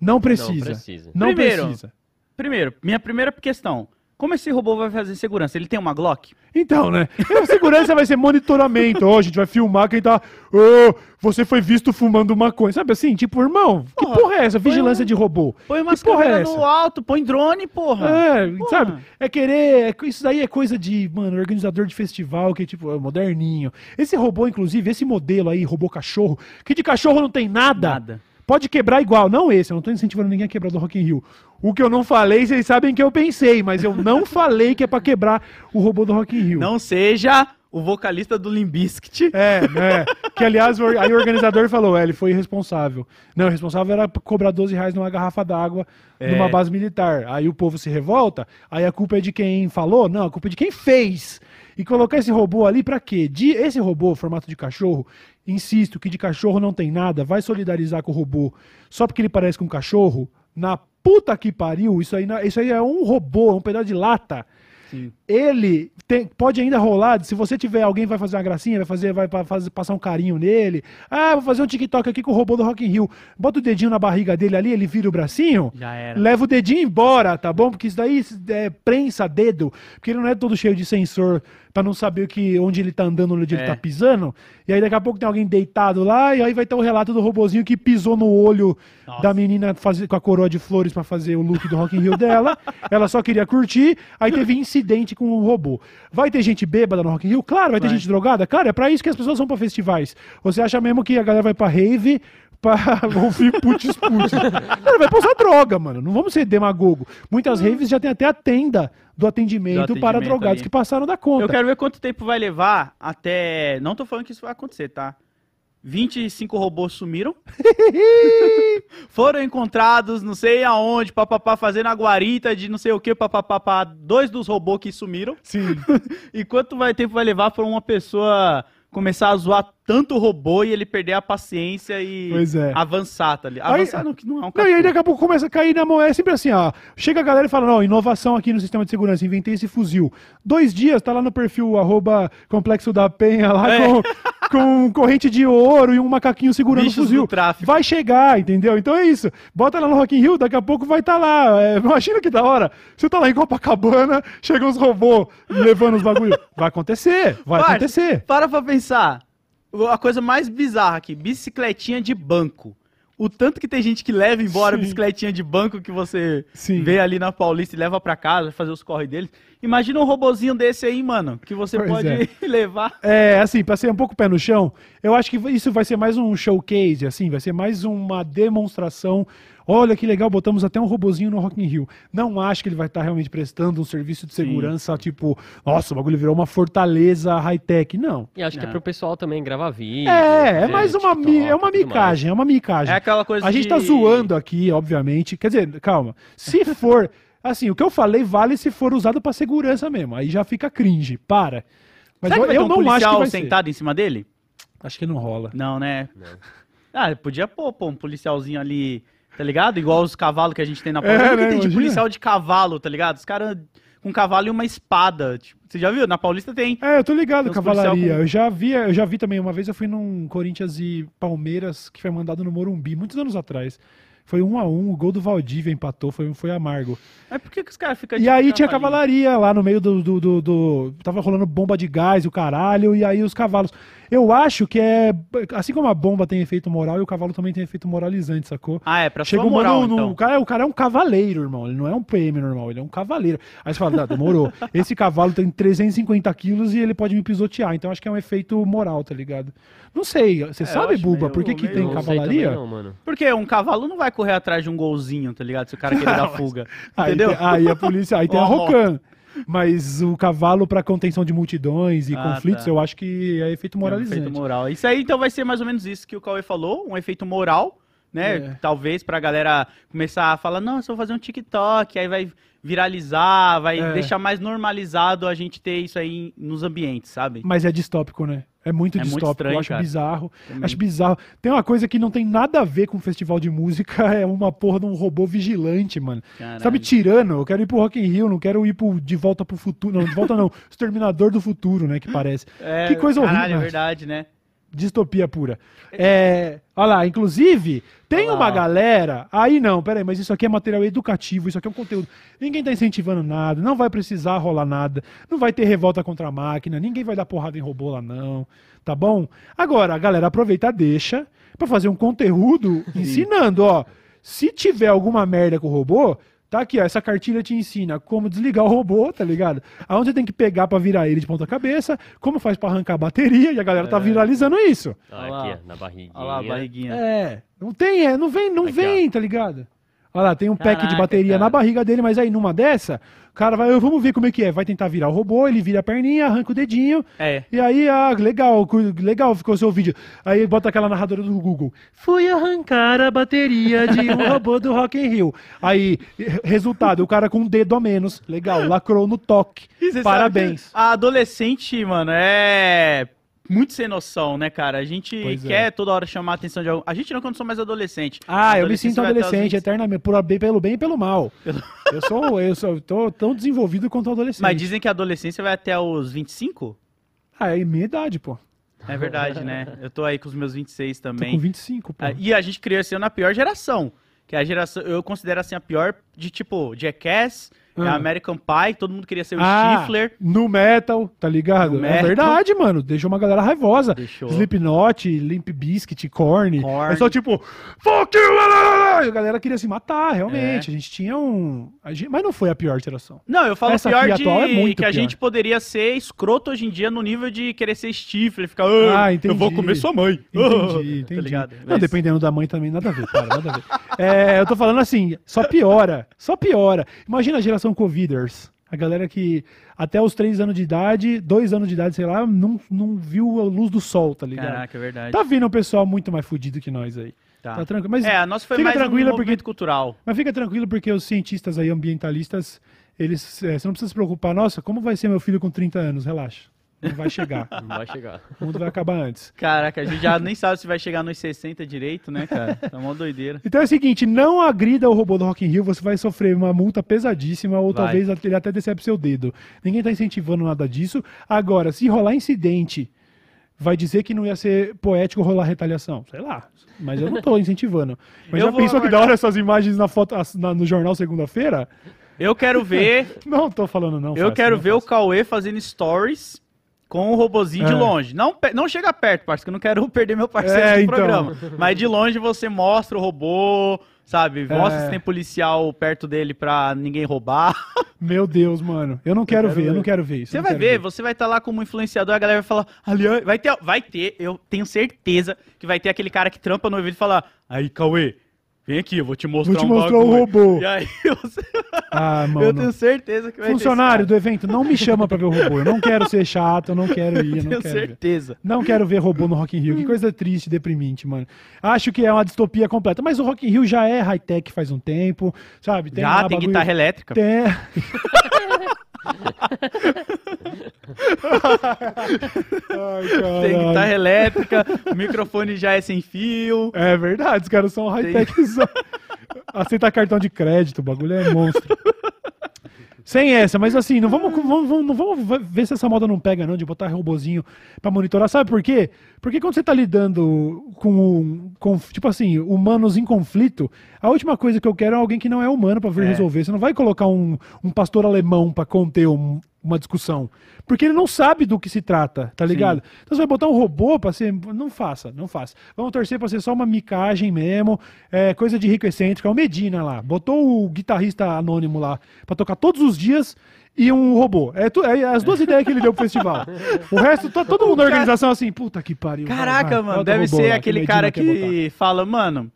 [SPEAKER 1] Não precisa.
[SPEAKER 3] precisa.
[SPEAKER 1] Não
[SPEAKER 2] Primeiro,
[SPEAKER 1] precisa.
[SPEAKER 2] Primeiro, minha primeira questão. Como esse robô vai fazer segurança? Ele tem uma Glock?
[SPEAKER 1] Então, né? A segurança vai ser monitoramento. Ó, a gente vai filmar quem tá. Ô, você foi visto fumando maconha. Sabe assim? Tipo, irmão, que
[SPEAKER 2] Porra,
[SPEAKER 1] porra é essa? Vigilância
[SPEAKER 2] um-
[SPEAKER 1] de robô.
[SPEAKER 2] Põe
[SPEAKER 1] porra é
[SPEAKER 2] câmeras
[SPEAKER 1] essa?
[SPEAKER 2] no alto, põe drone, porra.
[SPEAKER 1] É,
[SPEAKER 2] Porra.
[SPEAKER 1] sabe? É querer. é- isso daí é coisa de, mano, organizador de festival, que tipo, é moderninho. Esse robô, inclusive, esse modelo aí, robô cachorro, que de cachorro não tem nada.
[SPEAKER 2] Nada.
[SPEAKER 1] Pode quebrar igual. Não esse, eu não tô incentivando ninguém a quebrar do Rock in Rio. O que eu não falei, vocês sabem que eu pensei, mas eu não falei que é pra quebrar o robô do Rock in Rio.
[SPEAKER 2] Não seja o vocalista do Limbiskit.
[SPEAKER 1] É, né? Que aliás, aí o organizador falou, é, ele foi irresponsável. Não, o responsável era cobrar 12 reais numa garrafa d'água
[SPEAKER 2] É.
[SPEAKER 1] numa base militar. Aí o povo se revolta, aí a culpa é de quem falou? Não, a culpa é de quem fez. E colocar esse robô ali pra quê? De, esse robô, formato de cachorro, insisto que de cachorro não tem nada, vai solidarizar com o robô só porque ele parece com um cachorro? Na puta que pariu, isso aí, isso aí é um robô, é um pedaço de lata.
[SPEAKER 2] Sim.
[SPEAKER 1] Ele tem- pode ainda rolar, se você tiver alguém vai fazer uma gracinha, vai fazer, vai fazer, passar um carinho nele. Ah, vou fazer um TikTok aqui com o robô do Rock in Rio. Bota o dedinho na barriga dele ali, ele vira o bracinho. Leva o dedinho embora, tá bom? Porque isso daí é prensa dedo, porque ele não é todo cheio de sensor pra não saber o que, onde ele tá andando, onde ele
[SPEAKER 2] É.
[SPEAKER 1] tá pisando. E aí daqui a pouco tem alguém deitado lá, e aí vai ter o relato do robozinho que pisou no olho
[SPEAKER 2] Nossa.
[SPEAKER 1] da menina com a coroa de flores pra fazer o look do Rock in Rio dela. Ela só queria curtir, aí teve incidente com o robô. Vai ter gente bêbada no Rock in Rio? Claro, vai ter
[SPEAKER 2] Vai.
[SPEAKER 1] gente drogada? Cara, é pra isso que as pessoas vão pra festivais. Você acha mesmo que a galera vai pra rave pra ouvir putz putz? Cara, vai pra usar droga, mano. Não vamos ser demagogo. Muitas raves já tem até a tenda do atendimento,
[SPEAKER 2] Do
[SPEAKER 1] para
[SPEAKER 2] atendimento
[SPEAKER 1] drogados
[SPEAKER 2] ali.
[SPEAKER 1] que passaram da conta.
[SPEAKER 2] Eu quero ver quanto tempo vai levar até. Não tô falando que isso vai acontecer, tá? 25 robôs sumiram. Foram encontrados, não sei aonde, papapá, fazendo a guarita de não sei o que, papapá, dois dos robôs que sumiram.
[SPEAKER 1] Sim.
[SPEAKER 2] E quanto vai tempo vai levar pra uma pessoa começar a zoar tanto robô e ele perder a paciência e
[SPEAKER 1] é.
[SPEAKER 2] avançar, tá ali?
[SPEAKER 1] Aí-
[SPEAKER 2] Avançar não, que não é um
[SPEAKER 1] Não, e aí daqui a pouco começa a cair na mão. É sempre assim, ó. Chega a galera e fala: não, inovação aqui no sistema de segurança, inventei esse fuzil. Dois dias, tá lá no perfil arroba complexo da penha lá
[SPEAKER 2] É.
[SPEAKER 1] com, com corrente de ouro e um macaquinho segurando
[SPEAKER 2] Bichos
[SPEAKER 1] o fuzil. Vai chegar, entendeu? Então é isso. Bota lá no Rock in Rio, daqui a pouco vai estar lá. É, imagina que da hora. Você tá lá em Copacabana, chegam uns robôs levando os bagulho. Vai acontecer, vai
[SPEAKER 2] Parça,
[SPEAKER 1] acontecer.
[SPEAKER 2] Para pra pensar. A coisa mais bizarra aqui, bicicletinha de banco. O tanto que tem gente que leva embora a
[SPEAKER 1] Sim.
[SPEAKER 2] bicicletinha de banco que você
[SPEAKER 1] Sim.
[SPEAKER 2] vê ali na Paulista e leva pra casa, fazer os corre deles. Imagina um robozinho desse aí, mano, que você
[SPEAKER 1] Pois
[SPEAKER 2] pode
[SPEAKER 1] é.
[SPEAKER 2] levar.
[SPEAKER 1] É, assim, pra ser um pouco pé no chão, eu acho que isso vai ser mais um showcase, assim, vai ser mais uma demonstração. Olha que legal, botamos até um robozinho no Rock in Rio. Não acho que ele vai estar realmente prestando um serviço de segurança, tipo, nossa, o bagulho virou uma fortaleza high-tech. Não.
[SPEAKER 3] E acho que é
[SPEAKER 2] Não.
[SPEAKER 3] pro pessoal também gravar vídeo.
[SPEAKER 1] É, é mais uma, mi-
[SPEAKER 3] TikTok
[SPEAKER 1] é uma micagem, é uma micagem.
[SPEAKER 2] É aquela coisa
[SPEAKER 1] A gente
[SPEAKER 2] de...
[SPEAKER 1] tá zoando aqui, obviamente. Quer dizer, calma. Se for, assim, o que eu falei vale se for usado pra segurança mesmo. Aí já fica cringe. Para. Mas
[SPEAKER 2] Será
[SPEAKER 1] eu,
[SPEAKER 2] que vai
[SPEAKER 1] eu
[SPEAKER 2] ter um
[SPEAKER 1] não acho que
[SPEAKER 2] policial
[SPEAKER 1] vai ser.
[SPEAKER 2] sentado em cima dele?
[SPEAKER 1] Acho que não rola.
[SPEAKER 2] Não, né? Ah, podia pôr, pô, um policialzinho ali, tá ligado? Igual os cavalos que a gente tem na Paulista.
[SPEAKER 1] É,
[SPEAKER 2] O que
[SPEAKER 1] né,
[SPEAKER 2] tem de policial de cavalo, tá ligado? Os caras com um cavalo e uma espada. Tipo, você já viu? Na Paulista tem.
[SPEAKER 1] É, eu tô ligado, cavalaria.
[SPEAKER 2] com-
[SPEAKER 1] Eu já vi, eu já vi também uma vez eu fui num Corinthians e Palmeiras que foi mandado no Morumbi muitos anos atrás. Foi um a um, o gol do Valdívia empatou, foi, foi amargo.
[SPEAKER 2] Mas por que, que os caras ficam
[SPEAKER 1] E aí tinha cavalaria lá no meio do, do, do- do- Tava rolando bomba de gás, o caralho, e aí os cavalos. Eu acho que é. Assim como a bomba tem efeito moral, e o cavalo também tem efeito moralizante, sacou?
[SPEAKER 2] Ah, é pra
[SPEAKER 1] Chega
[SPEAKER 2] sua moral,
[SPEAKER 1] no, no-
[SPEAKER 2] então.
[SPEAKER 1] o, cara, o cara é um cavaleiro, irmão. Ele não é um PM normal, ele é um cavaleiro. Aí você fala, "Não, demorou. Esse cavalo tem 350 quilos e ele pode me pisotear. Então acho que é um efeito moral, tá ligado? Não sei. Você
[SPEAKER 2] É,
[SPEAKER 1] sabe, Buba,
[SPEAKER 2] meio-
[SPEAKER 1] por que, que tem
[SPEAKER 3] Não sei
[SPEAKER 1] cavalaria?
[SPEAKER 3] também não, mano.
[SPEAKER 2] Porque um cavalo não vai correr atrás de um golzinho, tá ligado? Se o cara querer dar fuga.
[SPEAKER 1] Aí,
[SPEAKER 2] Entendeu?
[SPEAKER 1] tem- aí a polícia, aí tem a. Rocan. Mas o cavalo pra contenção de multidões e
[SPEAKER 2] Ah,
[SPEAKER 1] conflitos,
[SPEAKER 2] tá.
[SPEAKER 1] eu acho que é efeito
[SPEAKER 2] É um
[SPEAKER 1] moralizante.
[SPEAKER 2] efeito moral. Isso aí, então, vai ser mais ou menos isso que o Cauê falou, um efeito moral, né?
[SPEAKER 1] É.
[SPEAKER 2] Talvez pra galera começar a falar, não, eu só vou fazer um TikTok, aí vai viralizar, vai
[SPEAKER 1] É.
[SPEAKER 2] deixar mais normalizado a gente ter isso aí nos ambientes, sabe?
[SPEAKER 1] Mas é distópico, né? É muito
[SPEAKER 2] É muito
[SPEAKER 1] distópico.
[SPEAKER 2] estranho,
[SPEAKER 1] eu acho
[SPEAKER 2] cara.
[SPEAKER 1] bizarro.
[SPEAKER 2] Também.
[SPEAKER 1] Acho bizarro. Tem uma coisa que não tem nada a ver com festival de música, é uma porra de um robô vigilante, mano.
[SPEAKER 2] Caralho.
[SPEAKER 1] Sabe, tirano? Eu quero ir pro Rock in Rio, não quero ir pro De Volta pro Futuro. Não, De Volta não. Exterminador do Futuro, né? Que parece.
[SPEAKER 2] É,
[SPEAKER 1] que coisa
[SPEAKER 2] caralho,
[SPEAKER 1] horrível.
[SPEAKER 2] é verdade, né?
[SPEAKER 1] Distopia pura. É, olha lá, inclusive, tem uma galera. Aí não, peraí, mas isso aqui é material educativo, isso aqui é um conteúdo. Ninguém tá incentivando nada, não vai precisar rolar nada, não vai ter revolta contra a máquina, ninguém vai dar porrada em robô lá, não. Tá bom? Agora, a galera aproveita, deixa pra fazer um conteúdo ensinando, ó. Se tiver alguma merda com o robô, tá aqui, ó. Essa cartilha te ensina como desligar o robô, tá ligado? Aonde você tem que pegar pra virar ele de ponta cabeça, como faz pra arrancar a bateria, e a galera tá viralizando isso.
[SPEAKER 2] Olha lá,
[SPEAKER 3] aqui, ó, na barriguinha.
[SPEAKER 2] Olha lá a barriguinha.
[SPEAKER 1] É, não tem, é, não vem, não
[SPEAKER 3] Aqui,
[SPEAKER 1] vem, tá ligado? Olha lá, tem um pack de
[SPEAKER 3] Caraca,
[SPEAKER 1] bateria
[SPEAKER 3] cara.
[SPEAKER 1] na barriga dele, mas aí numa dessa, o cara vai, "Ah, vamos ver como é que é. Vai tentar virar o robô, ele vira a perninha, arranca o dedinho.
[SPEAKER 2] É.
[SPEAKER 1] E aí, ah, legal, legal ficou o seu vídeo. Aí bota aquela narradora do Google. Fui arrancar a bateria de um robô do Rock in Rio. Aí, re- resultado, o cara com um dedo a menos. Legal, lacrou no toque. Parabéns.
[SPEAKER 2] A adolescente, mano, é muito sem noção, né, cara? A gente
[SPEAKER 1] Pois é.
[SPEAKER 2] quer toda hora chamar a atenção de algum. A gente não quando sou mais adolescente.
[SPEAKER 1] Ah, eu me sinto adolescente
[SPEAKER 2] 20.
[SPEAKER 1] eternamente, por, bem- pelo bem e pelo mal. Eu sou, eu sou tô tão desenvolvido quanto adolescente.
[SPEAKER 2] Mas dizem que a adolescência vai até os 25?
[SPEAKER 1] Ah, é minha idade, pô.
[SPEAKER 2] É verdade, né? Eu tô aí com os meus 26
[SPEAKER 1] Tô
[SPEAKER 2] também.
[SPEAKER 1] com 25, pô.
[SPEAKER 2] Ah, E a gente cresceu na pior geração. Que é a geração, eu considero assim, a pior de tipo, Jackass, é
[SPEAKER 1] Ah.
[SPEAKER 2] American Pie, todo mundo queria ser o
[SPEAKER 1] Ah,
[SPEAKER 2] Stifler.
[SPEAKER 1] no metal, tá ligado?
[SPEAKER 2] No
[SPEAKER 1] é
[SPEAKER 2] metal.
[SPEAKER 1] verdade, mano. Deixou uma galera raivosa.
[SPEAKER 2] Deixou.
[SPEAKER 1] Slipknot, Limp Bizkit, Korn.
[SPEAKER 2] Korn.
[SPEAKER 1] É só tipo, fuck you! lá, lá, lá, lá. E a galera queria se matar, realmente.
[SPEAKER 2] É.
[SPEAKER 1] A gente tinha um... a gente- Mas não foi a pior geração.
[SPEAKER 2] Não, eu falo
[SPEAKER 1] Essa
[SPEAKER 2] pior de
[SPEAKER 1] atual é muito
[SPEAKER 2] que a
[SPEAKER 1] pior.
[SPEAKER 2] gente poderia ser escroto hoje em dia no nível de querer ser Stifler, ficar,
[SPEAKER 1] Ah,
[SPEAKER 2] ah,
[SPEAKER 1] entendi.
[SPEAKER 2] eu vou comer sua mãe.
[SPEAKER 1] Entendi,
[SPEAKER 2] Tá
[SPEAKER 1] entendi.
[SPEAKER 2] ligado?
[SPEAKER 1] Não,
[SPEAKER 2] Mas-
[SPEAKER 1] dependendo da mãe também, nada a ver, cara, nada a ver. É, eu tô falando assim, só piora, só piora. Imagina a geração Coviders. A galera que até os 3 anos de idade, 2 anos de idade, sei lá, não, não viu a luz do sol, tá ligado?
[SPEAKER 2] Caraca, é verdade.
[SPEAKER 1] Tá vindo um pessoal muito mais fudido que nós aí.
[SPEAKER 2] Tá.
[SPEAKER 1] Tá tranquilo. Mas
[SPEAKER 2] é, a nossa foi mais
[SPEAKER 1] tranquila
[SPEAKER 2] um
[SPEAKER 1] porque-
[SPEAKER 2] cultural.
[SPEAKER 1] Mas fica tranquilo porque os cientistas aí, ambientalistas, eles, é, você não precisa se preocupar. Nossa, como vai ser meu filho com 30 anos? Relaxa. Não vai chegar.
[SPEAKER 3] Não vai chegar.
[SPEAKER 1] o mundo vai acabar antes.
[SPEAKER 2] Caraca, a gente já nem sabe se vai chegar nos 60 direito, né, cara? Tá uma doideira.
[SPEAKER 1] Então é o seguinte, não agrida o robô do Rock in Rio, você vai sofrer uma multa pesadíssima ou
[SPEAKER 2] Vai.
[SPEAKER 1] talvez ele até decebe seu dedo. Ninguém tá incentivando nada disso. Agora, se rolar incidente, vai dizer que não ia ser poético rolar retaliação. Sei lá. Mas eu não tô incentivando. Mas
[SPEAKER 2] Eu
[SPEAKER 1] já pensou que da
[SPEAKER 2] aguardar.
[SPEAKER 1] hora essas imagens na foto, na- no jornal segunda-feira?
[SPEAKER 2] Eu quero ver,
[SPEAKER 1] Não tô falando não.
[SPEAKER 2] eu
[SPEAKER 1] Fácil,
[SPEAKER 2] quero
[SPEAKER 1] não
[SPEAKER 2] ver o. Cauê fazendo stories com o robozinho de
[SPEAKER 1] É.
[SPEAKER 2] longe. Não, não chega perto, parceiro, que eu não quero perder meu parceiro
[SPEAKER 1] É,
[SPEAKER 2] do
[SPEAKER 1] então.
[SPEAKER 2] programa. Mas de longe você mostra o robô, sabe? Mostra
[SPEAKER 1] É.
[SPEAKER 2] se tem policial perto dele pra ninguém roubar.
[SPEAKER 1] Meu Deus, mano. Eu não quero,
[SPEAKER 2] quero
[SPEAKER 1] ver, eu
[SPEAKER 2] ver.
[SPEAKER 1] não quero ver isso.
[SPEAKER 2] Você
[SPEAKER 1] eu
[SPEAKER 2] vai
[SPEAKER 1] quero
[SPEAKER 2] ver, você vai estar lá como influenciador, a galera vai falar, aliás, vai ter, vai ter, eu tenho certeza que vai ter aquele cara que trampa no ouvido e falar, aí, Cauê, vem aqui, eu vou te mostrar
[SPEAKER 1] Vou te
[SPEAKER 2] um
[SPEAKER 1] mostrar o
[SPEAKER 2] bagulho."
[SPEAKER 1] robô.
[SPEAKER 2] E aí você...
[SPEAKER 1] Ah, mano.
[SPEAKER 2] eu tenho certeza que vai
[SPEAKER 1] Funcionário
[SPEAKER 2] ter
[SPEAKER 1] do evento, não me chama pra ver o robô. Eu não quero ser chato, eu não quero ir, eu não.
[SPEAKER 2] Tenho
[SPEAKER 1] quero ver.
[SPEAKER 2] certeza.
[SPEAKER 1] Não quero ver robô no Rock in Rio. Que coisa triste, deprimente, mano. Acho que é uma distopia completa. Mas o Rock in Rio já é high-tech faz um tempo, sabe?
[SPEAKER 2] Já
[SPEAKER 1] lá
[SPEAKER 2] tem
[SPEAKER 1] bagulho-
[SPEAKER 2] guitarra elétrica.
[SPEAKER 1] Tem... Ai,
[SPEAKER 2] Tem guitarra elétrica, o microfone já é sem fio.
[SPEAKER 1] É verdade, os caras são high-tech. Aceita cartão de crédito, o bagulho é monstro. Sem essa, mas assim, não vamos, vamos- vamos- não vamos ver se essa moda não pega, não, de botar robozinho pra monitorar. Sabe por quê? Porque quando você tá lidando com, com, tipo assim, humanos em conflito, a última coisa que eu quero é alguém que não é humano pra vir
[SPEAKER 2] É.
[SPEAKER 1] resolver. Você não vai colocar um, um pastor alemão pra conter um- uma discussão. Porque ele não sabe do que se trata, tá ligado? Então você vai botar um robô pra ser. Não faça, não faça. Vamos torcer pra ser só uma micagem mesmo, é, coisa de rico excêntrico. É o Medina lá. Botou o guitarrista anônimo lá pra tocar todos os dias e um robô. É, tu- é as duas ideias que ele deu pro festival. O resto, to- todo mundo na organização assim, puta que pariu.
[SPEAKER 2] Caraca, mano, deve ser
[SPEAKER 1] lá,
[SPEAKER 2] aquele
[SPEAKER 1] Medina
[SPEAKER 2] cara
[SPEAKER 1] botar.
[SPEAKER 2] que fala, mano,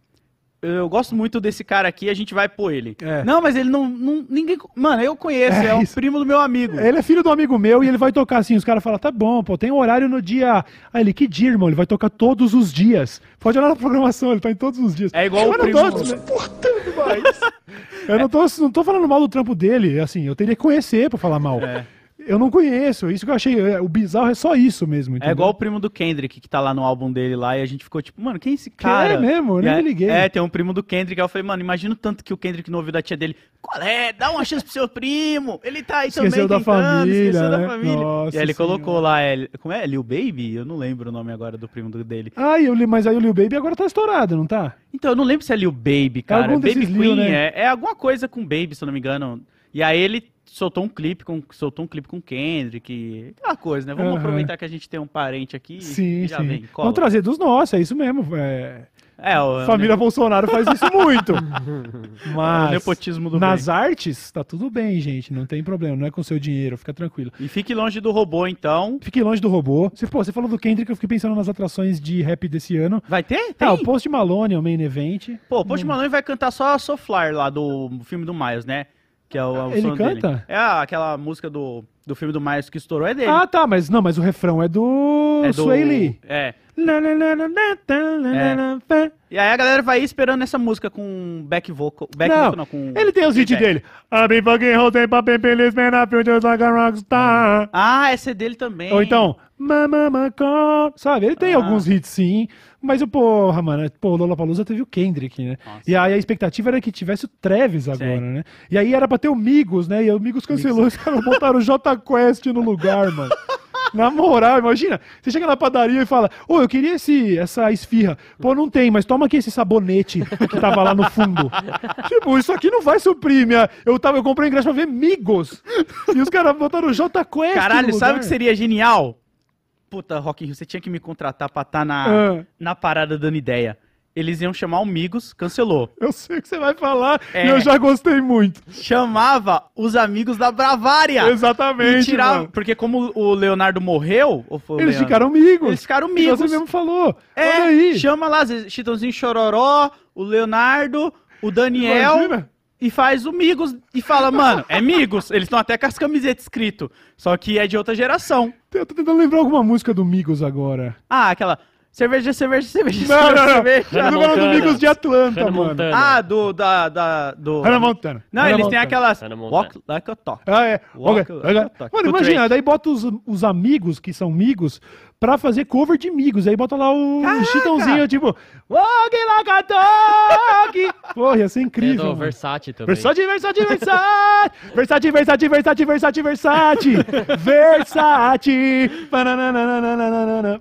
[SPEAKER 2] eu gosto muito desse cara aqui, a gente vai pôr ele.
[SPEAKER 1] É.
[SPEAKER 2] Não, mas ele não, não- Ninguém. Mano, eu conheço,
[SPEAKER 1] É
[SPEAKER 2] é, um primo do meu amigo.
[SPEAKER 1] Ele é filho do amigo meu e ele vai tocar assim. Os caras falam, tá bom, pô, tem horário no dia. Aí ele, que dia, irmão? Ele vai tocar todos os dias. Pode olhar na programação, ele tá em todos os dias.
[SPEAKER 2] É igual
[SPEAKER 1] Eu
[SPEAKER 2] o
[SPEAKER 1] não
[SPEAKER 2] primo-
[SPEAKER 1] tô suportando mais. Eu não tô, não tô falando mal do trampo dele, assim, eu teria que conhecer pra falar mal.
[SPEAKER 2] É.
[SPEAKER 1] Eu não conheço, isso que eu achei. é, O bizarro é só isso mesmo.
[SPEAKER 2] É
[SPEAKER 1] entendeu?
[SPEAKER 2] igual o primo do Kendrick, que tá lá no álbum dele lá, e a gente ficou tipo, mano, quem é esse cara?
[SPEAKER 1] é mesmo? Eu nem
[SPEAKER 2] aí-
[SPEAKER 1] me liguei.
[SPEAKER 2] É, tem um primo do Kendrick, aí eu falei, mano, imagina o tanto que o Kendrick não ouviu da tia dele. Qual é? Dá uma chance pro seu primo, ele tá aí
[SPEAKER 1] Esqueceu
[SPEAKER 2] também
[SPEAKER 1] da família,
[SPEAKER 2] esqueceu
[SPEAKER 1] né?
[SPEAKER 2] da família.
[SPEAKER 1] Nossa
[SPEAKER 2] e aí ele
[SPEAKER 1] Senhora.
[SPEAKER 2] colocou lá, é, como é? Lil Baby? Eu não lembro o nome agora do primo dele.
[SPEAKER 1] Ah, e o Lil- mas aí o Lil Baby agora tá estourado, não tá?
[SPEAKER 2] Então, eu não lembro se é Lil Baby, cara.
[SPEAKER 1] algum
[SPEAKER 2] Baby Queen,
[SPEAKER 1] Lil, né?
[SPEAKER 2] é, é alguma coisa com Baby, se eu não me engano. E aí ele soltou um clipe com soltou um clipe com Kendrick, aquela coisa, né? Vamos
[SPEAKER 1] Aham.
[SPEAKER 2] aproveitar que a gente tem um parente aqui
[SPEAKER 1] Sim,
[SPEAKER 2] e já
[SPEAKER 1] sim.
[SPEAKER 2] vem. cola.
[SPEAKER 1] Vamos trazer dos nossos, é isso mesmo. É...
[SPEAKER 2] É, o
[SPEAKER 1] Família Bolsonaro faz isso muito.
[SPEAKER 2] o
[SPEAKER 1] Mas
[SPEAKER 2] nepotismo do
[SPEAKER 1] nas
[SPEAKER 2] bem.
[SPEAKER 1] artes, tá tudo bem, gente. Não tem problema. Não é com seu dinheiro, fica tranquilo.
[SPEAKER 2] E fique longe do robô, então.
[SPEAKER 1] Fique longe do robô. Você, pô, você falou do Kendrick, eu fiquei pensando nas atrações de rap desse ano.
[SPEAKER 2] Vai ter? Tem.
[SPEAKER 1] Ah, o Post Malone é o main event.
[SPEAKER 2] Pô, o Post Malone vai cantar só a Soulflower lá do filme do Miles, né? Que é o, é o
[SPEAKER 1] Ele
[SPEAKER 2] som dele.
[SPEAKER 1] canta?
[SPEAKER 2] É aquela música do, do filme do Miles que estourou, é dele.
[SPEAKER 1] Ah, tá, mas não, mas o refrão é do,
[SPEAKER 2] é do
[SPEAKER 1] Sway Lee.
[SPEAKER 2] É.
[SPEAKER 1] É.
[SPEAKER 2] E aí a galera vai esperando essa música com back vocal. Back
[SPEAKER 1] não,
[SPEAKER 2] vocal não, com.
[SPEAKER 1] Ele tem os hits dele. I've been fucking holding popping feliz, man, I feel just like a rockstar.
[SPEAKER 2] Ah, essa é dele também.
[SPEAKER 1] Ou então, Mama, Sabe, ele tem
[SPEAKER 2] ah.
[SPEAKER 1] alguns hits sim. Mas, porra, mano, pô, Lollapalooza teve o Kendrick, né?
[SPEAKER 2] Nossa.
[SPEAKER 1] E aí a expectativa era que tivesse o Travis agora, né? E aí era pra ter o Migos, né? E o Migos cancelou, e os caras botaram o J Quest no lugar, mano. Na moral, imagina, você chega na padaria e fala, ô, eu queria esse, essa esfirra. Pô, não tem, mas toma aqui esse sabonete que tava lá no fundo. tipo, isso aqui não vai suprir minha... Eu, tava, eu comprei ingresso pra ver Migos. E os caras botaram o J Quest
[SPEAKER 2] Caralho, sabe o que seria genial? Puta, Rock in Rio, você tinha que me contratar pra estar na,
[SPEAKER 1] Ah.
[SPEAKER 2] na parada dando ideia. Eles iam chamar o Migos, cancelou.
[SPEAKER 1] Eu sei o que você vai falar
[SPEAKER 2] É.
[SPEAKER 1] e eu já gostei muito.
[SPEAKER 2] Chamava os amigos da Bravária.
[SPEAKER 1] Exatamente.
[SPEAKER 2] E tirava,
[SPEAKER 1] mano.
[SPEAKER 2] porque como o Leonardo morreu, ou foi
[SPEAKER 1] Eles
[SPEAKER 2] Leandro?
[SPEAKER 1] ficaram amigos.
[SPEAKER 2] Eles ficaram amigos.
[SPEAKER 1] Você mesmo falou.
[SPEAKER 2] É,
[SPEAKER 1] Olha aí.
[SPEAKER 2] chama lá, Chitãozinho Chororó, o Leonardo, o Daniel
[SPEAKER 1] Imagina.
[SPEAKER 2] e faz o Migos e fala, mano, é Migos. Eles estão até com as camisetas escrito, só que é de outra geração.
[SPEAKER 1] Eu tô tentando lembrar alguma música do Migos agora.
[SPEAKER 2] Ah, aquela cerveja, cerveja, cerveja,
[SPEAKER 1] Não, não, não.
[SPEAKER 2] cerveja.
[SPEAKER 3] Montana.
[SPEAKER 1] Migos de Atlanta,
[SPEAKER 3] Hannah
[SPEAKER 1] mano.
[SPEAKER 3] Montana.
[SPEAKER 2] Ah, do da da do
[SPEAKER 1] Hannah Montana.
[SPEAKER 2] Não,
[SPEAKER 1] Hannah
[SPEAKER 2] eles têm
[SPEAKER 1] Montana.
[SPEAKER 2] aquelas
[SPEAKER 3] Hannah Montana.
[SPEAKER 2] Walk Like a Talk.
[SPEAKER 1] Ah, é.
[SPEAKER 2] Walk
[SPEAKER 1] Ok.
[SPEAKER 2] like a talk.
[SPEAKER 1] Mano, imagina, daí bota os, os amigos, que são amigos, pra fazer cover de amigos. Aí bota lá o
[SPEAKER 2] Caraca!
[SPEAKER 1] chitãozinho, tipo, Walk like a dog. Porra, ia ser incrível. mano.
[SPEAKER 3] Versace também.
[SPEAKER 1] Versace, Versace, Versace! Versace, Versace, Versace, Versace, Versace! Versace!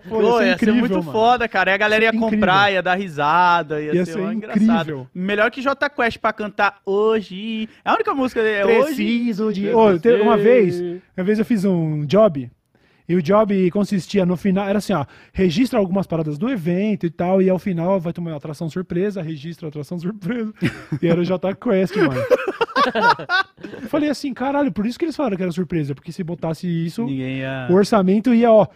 [SPEAKER 1] Pô,
[SPEAKER 2] Pô,
[SPEAKER 1] ser
[SPEAKER 2] ia ser muito
[SPEAKER 1] mano.
[SPEAKER 2] foda, cara. Aí a galera ia
[SPEAKER 1] Ia
[SPEAKER 2] comprar,
[SPEAKER 1] incrível.
[SPEAKER 2] ia dar risada, ia,
[SPEAKER 1] Ia
[SPEAKER 2] ser,
[SPEAKER 1] ser
[SPEAKER 2] engraçado. Melhor que J Quest pra cantar hoje. A única música dele é hoje.
[SPEAKER 1] Preciso de. Teve uma vez, uma vez eu fiz um job. E o job consistia no final, era assim, ó, registra algumas paradas do evento e tal, e ao final vai tomar uma atração surpresa, registra a atração surpresa. e era o J Quest, mano. eu falei assim, caralho, por isso que eles falaram que era surpresa, porque se botasse isso,
[SPEAKER 2] ia.
[SPEAKER 1] o orçamento ia, ó.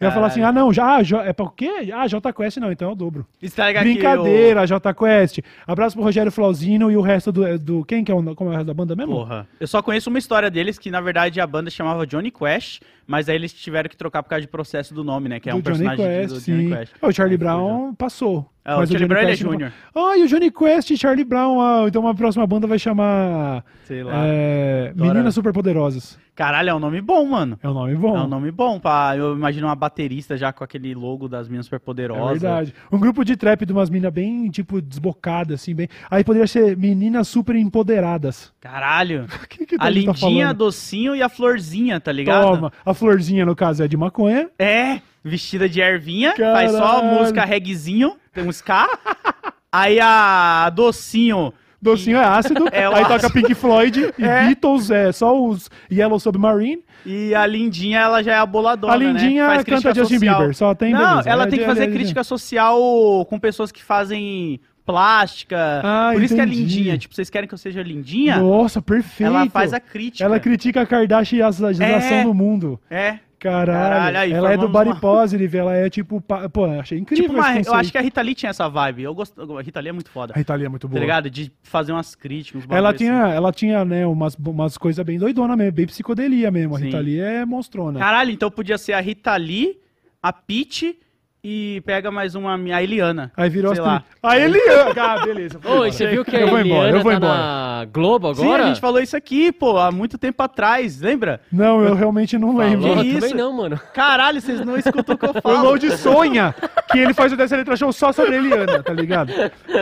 [SPEAKER 1] Ia falar assim, ah, não, já, ah, J- é pra o quê? Ah, J Quest não, então é o dobro.
[SPEAKER 2] Estraga aqui
[SPEAKER 1] Brincadeira, J Quest. Abraço pro Rogério Flauzino e o resto do, do. Quem que é o, como é o resto da banda mesmo?
[SPEAKER 2] Porra. Eu só conheço uma história deles que, na verdade, a banda chamava Johnny Quest, mas aí eles tiveram que trocar por causa de processo do nome, né? Que é um
[SPEAKER 1] do Johnny
[SPEAKER 2] personagem
[SPEAKER 1] Quest,
[SPEAKER 2] do
[SPEAKER 1] sim.
[SPEAKER 2] Johnny Quest.
[SPEAKER 1] Ah, o Charlie Brown passou.
[SPEAKER 2] É, o
[SPEAKER 1] mas
[SPEAKER 2] Charlie Brown, é júnior.
[SPEAKER 1] Ah, e o Johnny Quest e Charlie Brown. Ah, então uma próxima banda vai chamar.
[SPEAKER 2] Sei lá.
[SPEAKER 1] É,
[SPEAKER 2] Agora-
[SPEAKER 1] Meninas Superpoderosas.
[SPEAKER 2] Caralho, é um nome bom, mano.
[SPEAKER 1] É um nome bom.
[SPEAKER 2] É um nome bom. Pra, eu imagino uma baterista já com aquele logo das Minas
[SPEAKER 1] É
[SPEAKER 2] Superpoderosas.
[SPEAKER 1] verdade. Um grupo de trap de umas minas bem, tipo, desbocadas, assim, bem. Aí poderia ser meninas super empoderadas.
[SPEAKER 2] Caralho.
[SPEAKER 1] O que que
[SPEAKER 2] A
[SPEAKER 1] gente tá
[SPEAKER 2] lindinha, a
[SPEAKER 1] falando?
[SPEAKER 2] docinho e a florzinha, tá ligado?
[SPEAKER 1] Toma. A florzinha, no caso, é de maconha.
[SPEAKER 2] É, vestida de ervinha, faz só a
[SPEAKER 1] Caralho.
[SPEAKER 2] música reggaezinho, tem um ska. Aí a docinho.
[SPEAKER 1] Docinho é ácido.
[SPEAKER 2] É
[SPEAKER 1] aí
[SPEAKER 2] ácido.
[SPEAKER 1] toca Pink Floyd e
[SPEAKER 2] É.
[SPEAKER 1] Beatles, é só os Yellow Submarine.
[SPEAKER 2] E a lindinha, ela já é a boladona,
[SPEAKER 1] A lindinha
[SPEAKER 2] né? Faz
[SPEAKER 1] canta
[SPEAKER 2] crítica
[SPEAKER 1] Justin
[SPEAKER 2] social.
[SPEAKER 1] Bieber, só tem
[SPEAKER 2] Não,
[SPEAKER 1] beleza.
[SPEAKER 2] ela
[SPEAKER 1] É
[SPEAKER 2] tem que fazer crítica social com pessoas que fazem plástica.
[SPEAKER 1] Ah,
[SPEAKER 2] Por isso que é
[SPEAKER 1] entendi.
[SPEAKER 2] lindinha. Tipo, vocês querem que eu seja lindinha?
[SPEAKER 1] Nossa, perfeito.
[SPEAKER 2] ela faz a crítica.
[SPEAKER 1] Ela critica a Kardashianização
[SPEAKER 2] É.
[SPEAKER 1] do mundo.
[SPEAKER 2] É.
[SPEAKER 1] Caralho.
[SPEAKER 2] Caralho, aí
[SPEAKER 1] ela é do body
[SPEAKER 2] uma-
[SPEAKER 1] positive, ela é tipo... Pô, achei incrível
[SPEAKER 2] Tipo, uma, eu acho que a Rita Lee tinha essa vibe. Eu gosto, a Rita Lee é muito foda.
[SPEAKER 1] A Rita Lee é muito
[SPEAKER 2] Tá
[SPEAKER 1] boa.
[SPEAKER 2] ligado? De fazer umas críticas,
[SPEAKER 1] Ela
[SPEAKER 2] bagulho
[SPEAKER 1] tinha,
[SPEAKER 2] assim.
[SPEAKER 1] ela tinha, né, umas, umas coisas bem doidonas mesmo, bem psicodelia mesmo. A
[SPEAKER 2] Sim.
[SPEAKER 1] Rita Lee é monstrona.
[SPEAKER 2] Caralho, então podia ser a Rita Lee, a Peach e pega mais uma, a Eliana.
[SPEAKER 1] Aí virou
[SPEAKER 2] sei lá.
[SPEAKER 1] A Eliana! Ah, beleza.
[SPEAKER 3] Ô, você viu que a
[SPEAKER 1] Eu vou embora,
[SPEAKER 3] Eliana
[SPEAKER 1] eu vou
[SPEAKER 3] tá
[SPEAKER 1] embora.
[SPEAKER 3] na Globo
[SPEAKER 2] Sim,
[SPEAKER 3] agora?
[SPEAKER 2] a gente falou isso aqui, pô, há muito tempo atrás, lembra?
[SPEAKER 1] Não, eu realmente não lembro.
[SPEAKER 3] Falou,
[SPEAKER 2] Que
[SPEAKER 3] também
[SPEAKER 2] isso?
[SPEAKER 3] não, mano.
[SPEAKER 2] Caralho, vocês não escutam o que eu
[SPEAKER 1] O
[SPEAKER 2] falo.
[SPEAKER 1] Load sonha que ele faz o Dessa Letra Show só sobre a Eliana, tá ligado?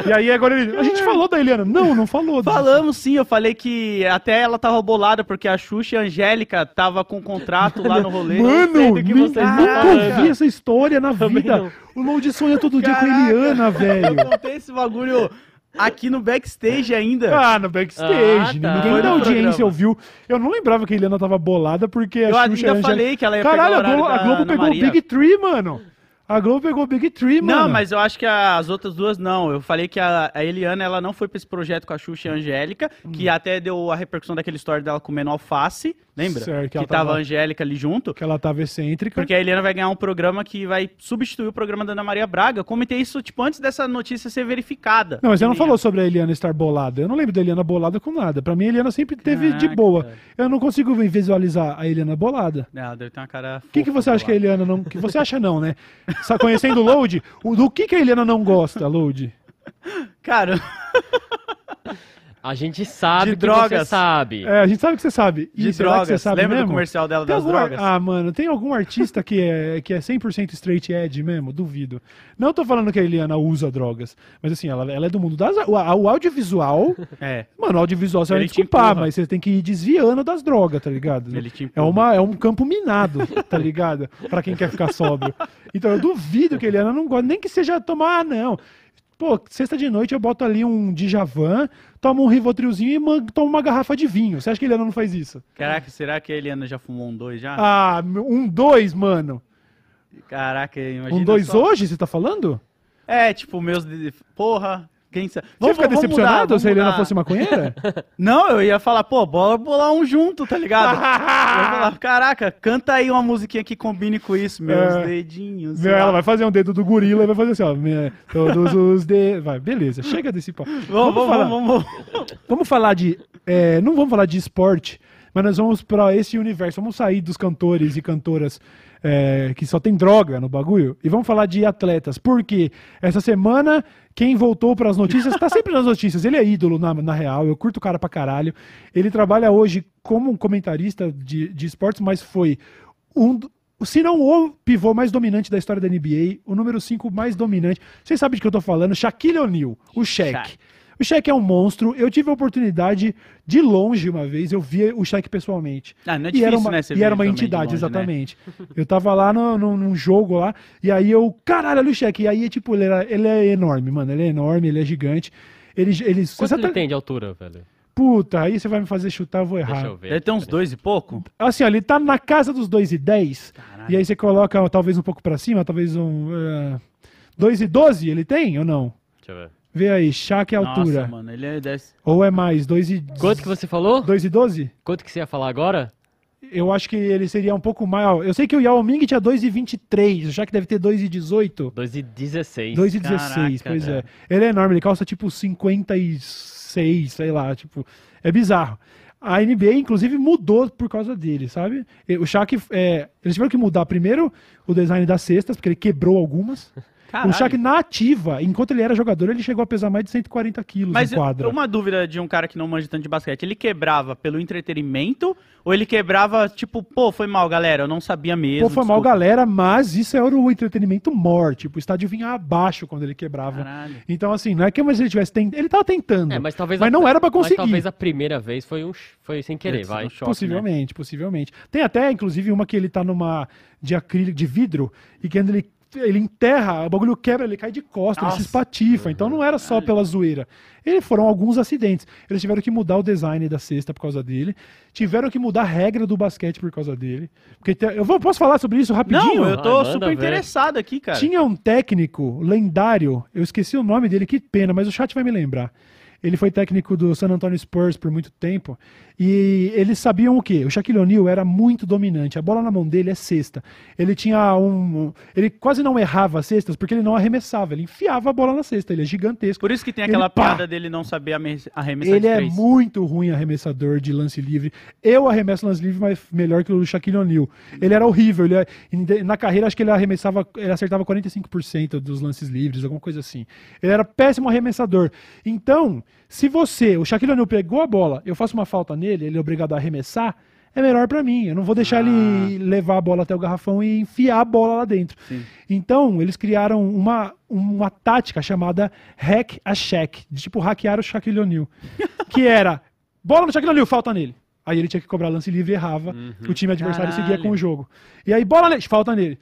[SPEAKER 1] E aí agora ele. A gente falou da Eliana. Não, não falou. disso.
[SPEAKER 2] Falamos sim, eu falei que até ela tava bolada porque a Xuxa e a Angélica tava com um contrato lá no rolê.
[SPEAKER 1] Mano,
[SPEAKER 3] que
[SPEAKER 1] nem-
[SPEAKER 3] vocês
[SPEAKER 1] nunca ouvi essa história na
[SPEAKER 3] Também
[SPEAKER 1] vida. O Load sonha todo dia com a
[SPEAKER 2] Caraca,
[SPEAKER 1] Eliana, velho.
[SPEAKER 2] Eu contei esse bagulho aqui no backstage ainda.
[SPEAKER 1] Ah, no backstage.
[SPEAKER 3] Ah, tá.
[SPEAKER 1] Ninguém
[SPEAKER 2] Foi
[SPEAKER 1] da audiência ouviu. Eu não lembrava que a Eliana tava bolada porque a
[SPEAKER 2] Eu
[SPEAKER 1] Xuxa
[SPEAKER 2] ainda
[SPEAKER 1] e a Angélica-
[SPEAKER 2] falei que ela ia
[SPEAKER 1] Caralho,
[SPEAKER 2] pegar o
[SPEAKER 1] a Globo,
[SPEAKER 2] horário
[SPEAKER 1] a Globo
[SPEAKER 2] da
[SPEAKER 1] pegou o. Big Tree, mano. A Globo pegou o Big Tree, mano.
[SPEAKER 2] Não, mas eu acho que as outras duas não. Eu falei que a, a Eliana ela não foi pra esse projeto com a Xuxa e a Angélica,
[SPEAKER 1] Hum.
[SPEAKER 2] que até deu a repercussão daquele story dela comendo alface, lembra?
[SPEAKER 1] Certo, que
[SPEAKER 2] que
[SPEAKER 1] ela
[SPEAKER 2] tava a Angélica ali junto.
[SPEAKER 1] Que ela tava excêntrica.
[SPEAKER 2] Porque a Eliana vai ganhar um programa que vai substituir o programa da Ana Maria Braga. Eu comentei isso, tipo, antes dessa notícia ser verificada.
[SPEAKER 1] Não, mas você não falou sobre a Eliana estar bolada. Eu não lembro da Eliana bolada com nada. Pra mim, a Eliana sempre teve de
[SPEAKER 2] Caraca,
[SPEAKER 1] boa. Eu não consigo visualizar a Eliana bolada.
[SPEAKER 2] nem- Ela deve ter uma cara.
[SPEAKER 1] O que, que você acha que a Eliana não. que você acha não, né? Sa- Conhecendo o Load, o- do que, que a Eliana não gosta, Load?
[SPEAKER 2] Cara,
[SPEAKER 3] A gente sabe
[SPEAKER 2] De
[SPEAKER 3] que você
[SPEAKER 2] drogas.
[SPEAKER 3] sabe.
[SPEAKER 1] É, a gente sabe que você sabe.
[SPEAKER 2] de
[SPEAKER 1] E que
[SPEAKER 2] drogas.
[SPEAKER 1] você sabe
[SPEAKER 2] Lembra
[SPEAKER 1] mesmo?
[SPEAKER 2] do comercial dela
[SPEAKER 1] Tem
[SPEAKER 2] das
[SPEAKER 1] algum
[SPEAKER 2] drogas?
[SPEAKER 1] Ah, mano, tem algum artista que é, que é 100% straight edge mesmo? Duvido. Não tô falando que a Eliana usa drogas, mas assim, ela, ela é do mundo das... O, o audiovisual...
[SPEAKER 2] É.
[SPEAKER 1] Mano, o audiovisual você vai
[SPEAKER 2] Ele te
[SPEAKER 1] desculpar, mas você tem que ir desviando das drogas, tá ligado?
[SPEAKER 2] Ele te
[SPEAKER 1] é, uma, é um campo minado, tá ligado? Pra quem quer ficar sóbrio. Então eu duvido que a Eliana não gosta, nem que seja tomar, ah, não. Pô, sexta de noite eu boto ali um Djavan, tomo um Rivotrilzinho e tomo uma garrafa de vinho. Você acha que a Eliana não faz isso?
[SPEAKER 2] Caraca, será que a Eliana já fumou um dois já?
[SPEAKER 1] Ah, um dois, mano.
[SPEAKER 2] Caraca, imagina.
[SPEAKER 1] Um dois
[SPEAKER 2] só.
[SPEAKER 1] hoje, você tá falando?
[SPEAKER 2] É, tipo, meus. de- Porra. Quem sabe?
[SPEAKER 1] Você fica decepcionado
[SPEAKER 2] mudar,
[SPEAKER 1] se a Eliana
[SPEAKER 2] mudar.
[SPEAKER 1] fosse maconheira?
[SPEAKER 2] Não, eu ia falar, pô, bora bolar um junto, tá ligado? eu ia falar, caraca, canta aí uma musiquinha que combine com isso, meus
[SPEAKER 1] É.
[SPEAKER 2] dedinhos.
[SPEAKER 1] Meu, ela vai fazer um dedo do gorila e vai fazer assim, ó. minha- Todos os dedos. Vai, beleza, chega desse pau.
[SPEAKER 2] Vamos, vamos,
[SPEAKER 1] falar,
[SPEAKER 2] vamos, vamos.
[SPEAKER 1] vamos falar de. é, não vamos falar de esporte, mas nós vamos pra esse universo. Vamos sair dos cantores e cantoras é, que só tem droga no bagulho e vamos falar de atletas. Porque essa semana, quem voltou pras notícias, tá sempre nas notícias. Ele é ídolo na, na real, eu curto o cara pra caralho. Ele trabalha hoje como um comentarista de, de esportes, mas foi um. Se não o pivô mais dominante da história da NBA, o número 5 mais dominante. Vocês sabem de que eu tô falando? Shaquille O'Neal, o Shaq.
[SPEAKER 2] Shaq.
[SPEAKER 1] O Shaq é um monstro. Eu tive a oportunidade de longe uma vez, eu vi o Shaq pessoalmente.
[SPEAKER 2] Ah, não é
[SPEAKER 1] e era
[SPEAKER 2] difícil,
[SPEAKER 1] uma,
[SPEAKER 2] né, você
[SPEAKER 1] e era uma entidade,
[SPEAKER 2] longe, né?
[SPEAKER 1] exatamente. Eu tava lá no, no- num jogo lá, e aí eu, caralho, olha o Shaq. E aí, tipo, ele, era- ele é enorme, mano. Ele é enorme, ele é gigante. Ele, ele,
[SPEAKER 3] Quanto
[SPEAKER 1] você
[SPEAKER 3] ele
[SPEAKER 1] tá-
[SPEAKER 3] tem de altura, velho?
[SPEAKER 1] Puta, aí você vai me fazer chutar, eu vou errar.
[SPEAKER 3] Deixa eu ver.
[SPEAKER 2] Deve ter uns dois e pouco.
[SPEAKER 1] Assim, ó, ele tá na casa dos 2 e 10.
[SPEAKER 2] Caralho.
[SPEAKER 1] E aí você coloca ó, talvez um pouco pra cima, talvez um. Uh, 2 e 12 ele tem ou não?
[SPEAKER 3] Deixa eu ver.
[SPEAKER 1] Vê aí, Shaq é altura.
[SPEAKER 2] Nossa, mano, ele é desse...
[SPEAKER 1] Ou é mais? 2 e.
[SPEAKER 3] Quanto que você falou?
[SPEAKER 1] 2 e 12?
[SPEAKER 3] Quanto que você ia falar agora?
[SPEAKER 1] Eu acho que ele seria um pouco mais. ó, Eu sei que o Yao Ming tinha 2 e 23, o Shaq deve ter 2 e 18.
[SPEAKER 3] 2 e 16.
[SPEAKER 1] 2 e 16,
[SPEAKER 2] Caraca,
[SPEAKER 1] pois
[SPEAKER 2] cara.
[SPEAKER 1] é. Ele é enorme, ele calça tipo 56, sei lá, tipo, é bizarro. A NBA, inclusive, mudou por causa dele, sabe? O Shaq, é, eles tiveram que mudar primeiro o design das cestas, porque ele quebrou algumas.
[SPEAKER 2] Caralho.
[SPEAKER 1] O Shaq na ativa, enquanto ele era jogador, ele chegou a pesar mais de 140 quilos
[SPEAKER 2] Mas
[SPEAKER 1] em quadra.
[SPEAKER 2] uma dúvida de um cara que não manja tanto de basquete, ele quebrava pelo entretenimento ou ele quebrava, tipo, pô, foi mal, galera, eu não sabia mesmo.
[SPEAKER 1] Pô, foi mal,
[SPEAKER 2] desculpa.
[SPEAKER 1] galera, mas isso era o entretenimento morte. Tipo, o estádio vinha abaixo quando ele quebrava.
[SPEAKER 2] Caralho.
[SPEAKER 1] Então, assim, não é que mas ele tivesse tent... Ele tava tentando.
[SPEAKER 3] É, mas talvez
[SPEAKER 1] Mas
[SPEAKER 3] a-
[SPEAKER 1] não era pra conseguir.
[SPEAKER 3] Mas talvez a primeira vez foi um foi sem querer,
[SPEAKER 2] Putz,
[SPEAKER 3] vai.
[SPEAKER 2] um choque, né?
[SPEAKER 1] possivelmente, possivelmente. Tem até, inclusive, uma que ele tá numa de acrílico, de vidro, e que quando ele, ele enterra, o bagulho quebra, ele cai de costas, ele
[SPEAKER 2] Nossa.
[SPEAKER 1] se espatifa. Então não era só pela zoeira. Ele foram alguns acidentes. Eles tiveram que mudar o design da cesta por causa dele. Tiveram que mudar a regra do basquete por causa dele. Porque te- eu vou, posso falar sobre isso rapidinho?
[SPEAKER 2] Não, eu tô
[SPEAKER 3] Ah,
[SPEAKER 2] super
[SPEAKER 3] ver.
[SPEAKER 2] interessado aqui, cara.
[SPEAKER 1] Tinha um técnico lendário, eu esqueci o nome dele, que pena, mas o chat vai me lembrar. Ele foi técnico do San Antonio Spurs por muito tempo. E eles sabiam o quê? O Shaquille O'Neal era muito dominante. A bola na mão dele é cesta. Ele tinha um. Ele quase não errava as cestas porque ele não arremessava. Ele enfiava a bola na cesta. Ele é gigantesco.
[SPEAKER 2] Por isso que tem aquela
[SPEAKER 1] pá!
[SPEAKER 2] piada dele não saber arreme- arremessar
[SPEAKER 1] Ele é muito ruim arremessador de lance livre. Eu arremesso lance livre, mas melhor que o Shaquille O'Neal. Ele era horrível. Ele, é- na carreira, acho que ele arremessava, ele acertava 45% dos lances livres, alguma coisa assim. Ele era péssimo arremessador. Então, se você, o Shaquille O'Neal pegou a bola, eu faço uma falta nele, ele é obrigado a arremessar, é melhor pra mim. Eu não vou deixar ele levar a bola até o garrafão e enfiar a bola lá dentro.
[SPEAKER 2] Sim.
[SPEAKER 1] Então, eles criaram uma, uma tática chamada Hack a Shaq, de tipo hackear o Shaquille O'Neal. que era, bola no Shaquille O'Neal, falta nele. Aí ele tinha que cobrar lance livre e errava. O time adversário seguia
[SPEAKER 2] Caralho.
[SPEAKER 1] com o jogo. E aí, bola nele, falta nele.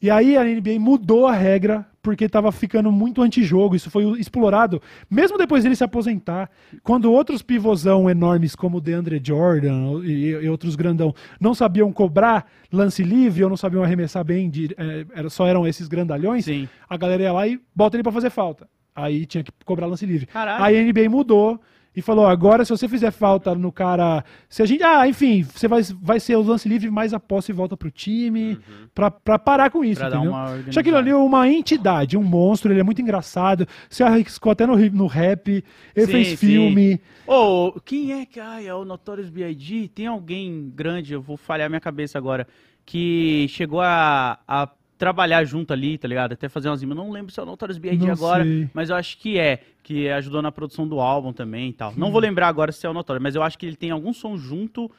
[SPEAKER 1] E aí a NBA mudou a regra porque estava ficando muito antijogo. Isso foi explorado, mesmo depois dele se aposentar. Quando outros pivôzão enormes, como o DeAndre Jordan e, e outros grandão, não sabiam cobrar lance livre ou não sabiam arremessar bem, de, é, era, só eram esses grandalhões,
[SPEAKER 2] Sim.
[SPEAKER 1] a galera ia lá e bota ele para fazer falta. Aí tinha que cobrar lance livre.
[SPEAKER 2] Caralho.
[SPEAKER 1] Aí a NBA mudou e falou: agora, se você fizer falta no cara. Se a gente. Ah, enfim, você vai, vai ser o lance livre, mas a posse volta pro time. Pra, pra parar com isso,
[SPEAKER 2] Pra
[SPEAKER 1] entendeu?
[SPEAKER 2] organizada.
[SPEAKER 1] Shaquille O'Neal é uma entidade, um monstro, ele é muito engraçado. Se arriscou até no, no rap, ele
[SPEAKER 2] Sim,
[SPEAKER 1] fez
[SPEAKER 2] sim.
[SPEAKER 1] filme.
[SPEAKER 2] Ô, quem é que. Ai, é o Notorious B.I.G.? Tem alguém grande, eu vou falhar minha cabeça agora, que chegou a, a trabalhar junto ali, tá ligado? Até fazer umas rimas. Não lembro se é o Notorious B.I.G. Agora,
[SPEAKER 1] sei.
[SPEAKER 2] mas eu acho que é. Que ajudou na produção do álbum também e tal. Não vou lembrar agora se é o Notorious, mas eu acho que ele tem algum som junto.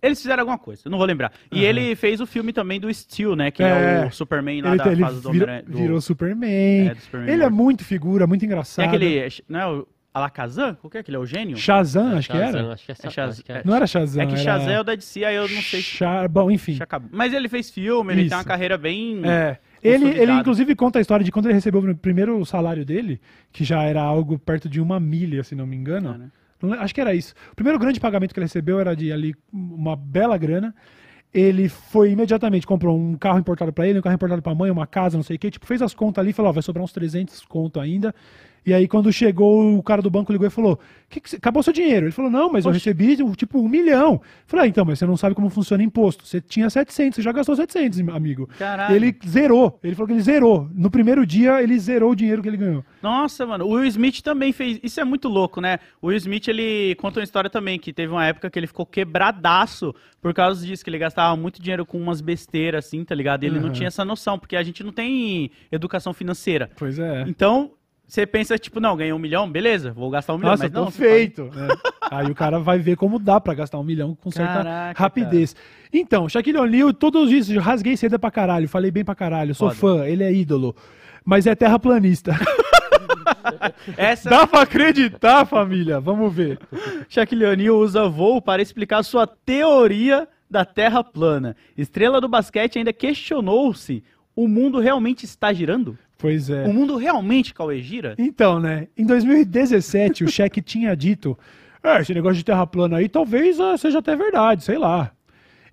[SPEAKER 2] Eles fizeram alguma coisa, eu não vou lembrar. E ele fez o filme também do Steel, né? Que é,
[SPEAKER 1] É.
[SPEAKER 2] o Superman lá
[SPEAKER 1] Ele,
[SPEAKER 2] da
[SPEAKER 1] ele
[SPEAKER 2] fase do
[SPEAKER 1] vira-
[SPEAKER 2] do-
[SPEAKER 1] virou Superman.
[SPEAKER 2] É, do Superman
[SPEAKER 1] ele é muito figura, muito engraçado.
[SPEAKER 2] É aquele. Não é o Alakazam? Qual que é aquele? É o gênio?
[SPEAKER 1] Shazam, acho que era.
[SPEAKER 3] Acho que é,
[SPEAKER 2] É Shaz-
[SPEAKER 3] acho que é.
[SPEAKER 1] Não era Shazam.
[SPEAKER 2] É que
[SPEAKER 1] era...
[SPEAKER 2] Shazam é o da DC, aí eu não sei se
[SPEAKER 1] Sha- Bom, enfim.
[SPEAKER 2] Mas ele fez filme, ele
[SPEAKER 1] Isso.
[SPEAKER 2] tem uma carreira bem.
[SPEAKER 1] É. Ele, ele, inclusive, conta a história de quando ele recebeu o primeiro salário dele, que já era algo perto de uma milha, se não me engano.
[SPEAKER 2] É, né?
[SPEAKER 1] Acho que era isso. O primeiro grande pagamento que ele recebeu era de ali uma bela grana. Ele foi imediatamente, comprou um carro importado pra ele, um carro importado pra mãe, uma casa, não sei o quê. Tipo, fez as contas ali e falou: ó, vai sobrar uns 300 conto ainda. E aí, quando chegou, o cara do banco ligou e falou: que que acabou seu dinheiro? Ele falou: não, mas eu
[SPEAKER 2] Poxa.
[SPEAKER 1] recebi tipo um milhão. Eu falei: ah, então, mas você não sabe como funciona imposto. Você tinha 700, você já gastou 700, amigo.
[SPEAKER 2] Caralho.
[SPEAKER 1] Ele zerou. Ele falou que ele zerou. No primeiro dia, ele zerou o dinheiro que ele ganhou.
[SPEAKER 2] Nossa, mano. O Will Smith também fez. Isso é muito louco, né? O Will Smith, ele conta uma história também, que teve uma época que ele ficou quebradaço por causa disso, que ele gastava muito dinheiro com umas besteiras, assim, tá ligado? E ele não
[SPEAKER 1] Uhum.
[SPEAKER 2] tinha essa noção, porque a gente não tem educação financeira.
[SPEAKER 1] Pois é.
[SPEAKER 2] Então, você pensa, tipo, não, ganhei um milhão, beleza, vou gastar um milhão.
[SPEAKER 1] Nossa,
[SPEAKER 2] mas não,
[SPEAKER 1] feito. né? Aí o cara vai ver como dá pra gastar um milhão com certa
[SPEAKER 2] Caraca,
[SPEAKER 1] rapidez. Então, Shaquille O'Neal, todos isso, eu rasguei cedo pra caralho, falei bem pra caralho, sou
[SPEAKER 2] Foda.
[SPEAKER 1] fã, ele é ídolo. Mas é terraplanista.
[SPEAKER 2] Essa
[SPEAKER 1] Dá pra acreditar, família? Vamos ver.
[SPEAKER 2] Shaquille O'Neal usa voo para explicar sua teoria da Terra plana. Estrela do basquete ainda questionou-se: o mundo realmente está girando?
[SPEAKER 1] Pois é.
[SPEAKER 2] O mundo realmente, Cauê, gira?
[SPEAKER 1] Então, né? Em 2017, o Shaq tinha dito: é, esse negócio de terra plana aí talvez ah, seja até verdade, sei lá.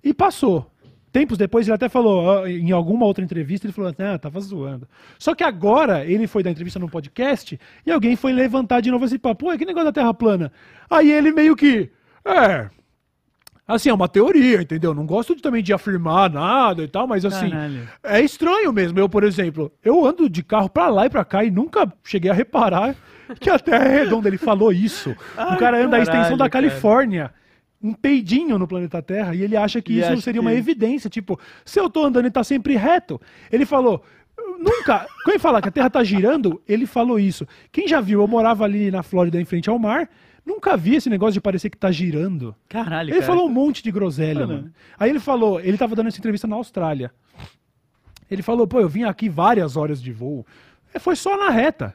[SPEAKER 1] E passou. Tempos depois, ele até falou, ah, em alguma outra entrevista, ele falou: ah, tava zoando. Só que agora, ele foi dar entrevista num podcast e alguém foi levantar de novo esse papo: pô, que negócio da terra plana? Aí ele meio que. É. Assim, é uma teoria, entendeu? Não gosto de, também de afirmar nada e tal, mas assim.
[SPEAKER 2] Caralho.
[SPEAKER 1] É estranho mesmo. Eu, por exemplo, eu ando de carro pra lá e pra cá e nunca cheguei a reparar que a Terra é redonda. Ele falou isso. o
[SPEAKER 2] Ai,
[SPEAKER 1] cara anda a extensão da
[SPEAKER 2] caralho, cara.
[SPEAKER 1] Califórnia, um peidinho no planeta Terra, e ele acha que
[SPEAKER 2] E
[SPEAKER 1] isso seria
[SPEAKER 2] que-
[SPEAKER 1] uma evidência. Tipo, se eu tô andando e tá sempre reto. Ele falou. Nunca. Quem fala que a Terra tá girando, ele falou isso. Quem já viu, eu morava ali na Flórida, em frente ao mar. Nunca vi esse negócio de parecer que tá girando.
[SPEAKER 2] Caralho,
[SPEAKER 1] Ele
[SPEAKER 2] cara.
[SPEAKER 1] falou um monte de groselha,
[SPEAKER 2] Mano.
[SPEAKER 1] mano. Aí ele falou, ele tava dando essa entrevista na Austrália. Ele falou, pô, eu vim aqui várias horas de voo. É, Foi só na reta.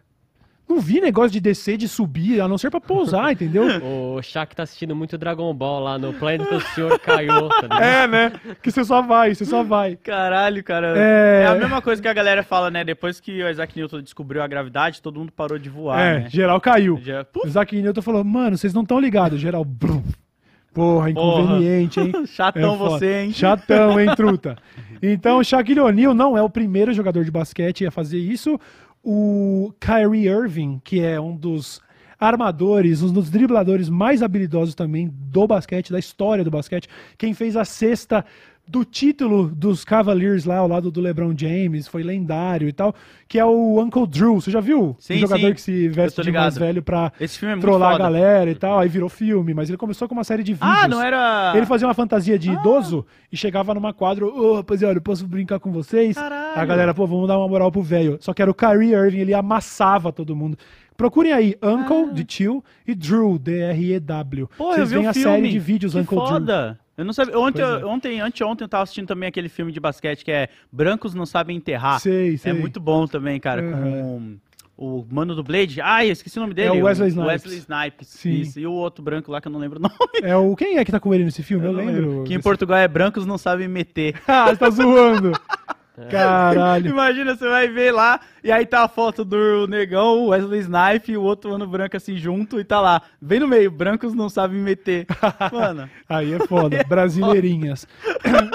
[SPEAKER 1] Não vi negócio de descer, de subir, a não ser pra pousar, entendeu?
[SPEAKER 3] O Shaq tá assistindo muito Dragon Ball lá no planeta do Senhor Kaiô, tá ligado?
[SPEAKER 1] é, né? Que você só vai, você só vai.
[SPEAKER 2] Caralho, cara.
[SPEAKER 1] É.
[SPEAKER 2] É... a mesma coisa que a galera fala, né? Depois que o Isaac Newton descobriu a gravidade, todo mundo parou de voar,
[SPEAKER 1] é,
[SPEAKER 2] né?
[SPEAKER 1] geral caiu.
[SPEAKER 2] Já-
[SPEAKER 1] O Isaac Newton falou, mano, vocês não estão ligados. Geral, brum. Porra, inconveniente, hein?
[SPEAKER 2] Chatão
[SPEAKER 1] É
[SPEAKER 2] você, hein?
[SPEAKER 1] Chatão, hein, truta? Então, o Shaquille O'Neal não é o primeiro jogador de basquete a fazer isso. O Kyrie Irving, que é um dos armadores, um dos dribladores mais habilidosos também do basquete, da história do basquete, quem fez a cesta do título dos Cavaliers lá ao lado do LeBron James, foi lendário e tal, que é o Uncle Drew. Você já viu?
[SPEAKER 2] Sim,
[SPEAKER 1] o jogador
[SPEAKER 2] sim.
[SPEAKER 1] que se veste de mais velho pra
[SPEAKER 2] é
[SPEAKER 1] trollar a
[SPEAKER 2] foda.
[SPEAKER 1] galera e tal, aí virou filme, mas ele começou com uma série de vídeos.
[SPEAKER 2] Ah, não era...
[SPEAKER 1] Ele fazia uma fantasia de idoso e chegava numa quadra, ô rapaziada, eu posso brincar com vocês?
[SPEAKER 2] Caralho.
[SPEAKER 1] A galera, pô, vamos dar uma moral pro velho. Só que era o Kyrie Irving, ele amassava todo mundo. Procurem aí, Uncle, de tio, e Drew, D-R-E-W.
[SPEAKER 2] Ah. Pô, eu
[SPEAKER 1] Vocês
[SPEAKER 2] vi
[SPEAKER 1] veem a
[SPEAKER 2] filme.
[SPEAKER 1] série de vídeos
[SPEAKER 2] que
[SPEAKER 1] Uncle Drew.
[SPEAKER 2] Eu não sabia. Ontem,
[SPEAKER 1] é.
[SPEAKER 2] ontem, anteontem eu tava assistindo também aquele filme de basquete que é Brancos Não Sabem Enterrar.
[SPEAKER 1] Sei, sei.
[SPEAKER 2] É muito bom também, cara, com o mano do Blade. Ai, eu esqueci o nome dele.
[SPEAKER 1] É o Wesley Snipes.
[SPEAKER 2] Wesley Snipes.
[SPEAKER 1] Sim.
[SPEAKER 2] Isso. E o outro branco lá que eu não lembro o nome.
[SPEAKER 1] É o... Quem é que tá com ele nesse filme? Eu,
[SPEAKER 2] não
[SPEAKER 1] lembro.
[SPEAKER 2] Que em Portugal é Brancos Não Sabem Meter.
[SPEAKER 1] ah, você tá zoando. Caralho.
[SPEAKER 2] Imagina, você vai ver lá, e aí tá a foto do negão, o Wesley Snipe e o outro ano branco assim junto, e tá lá, bem no meio, brancos não sabem meter. Mano,
[SPEAKER 1] Aí é foda, brasileirinhas.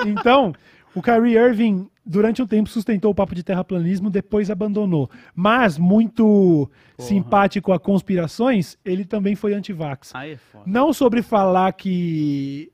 [SPEAKER 1] então, o Kyrie Irving, durante um tempo, sustentou o papo de terraplanismo, depois abandonou. Mas, muito simpático a conspirações, ele também foi anti-vax.
[SPEAKER 2] aí é foda.
[SPEAKER 1] Não sobre falar que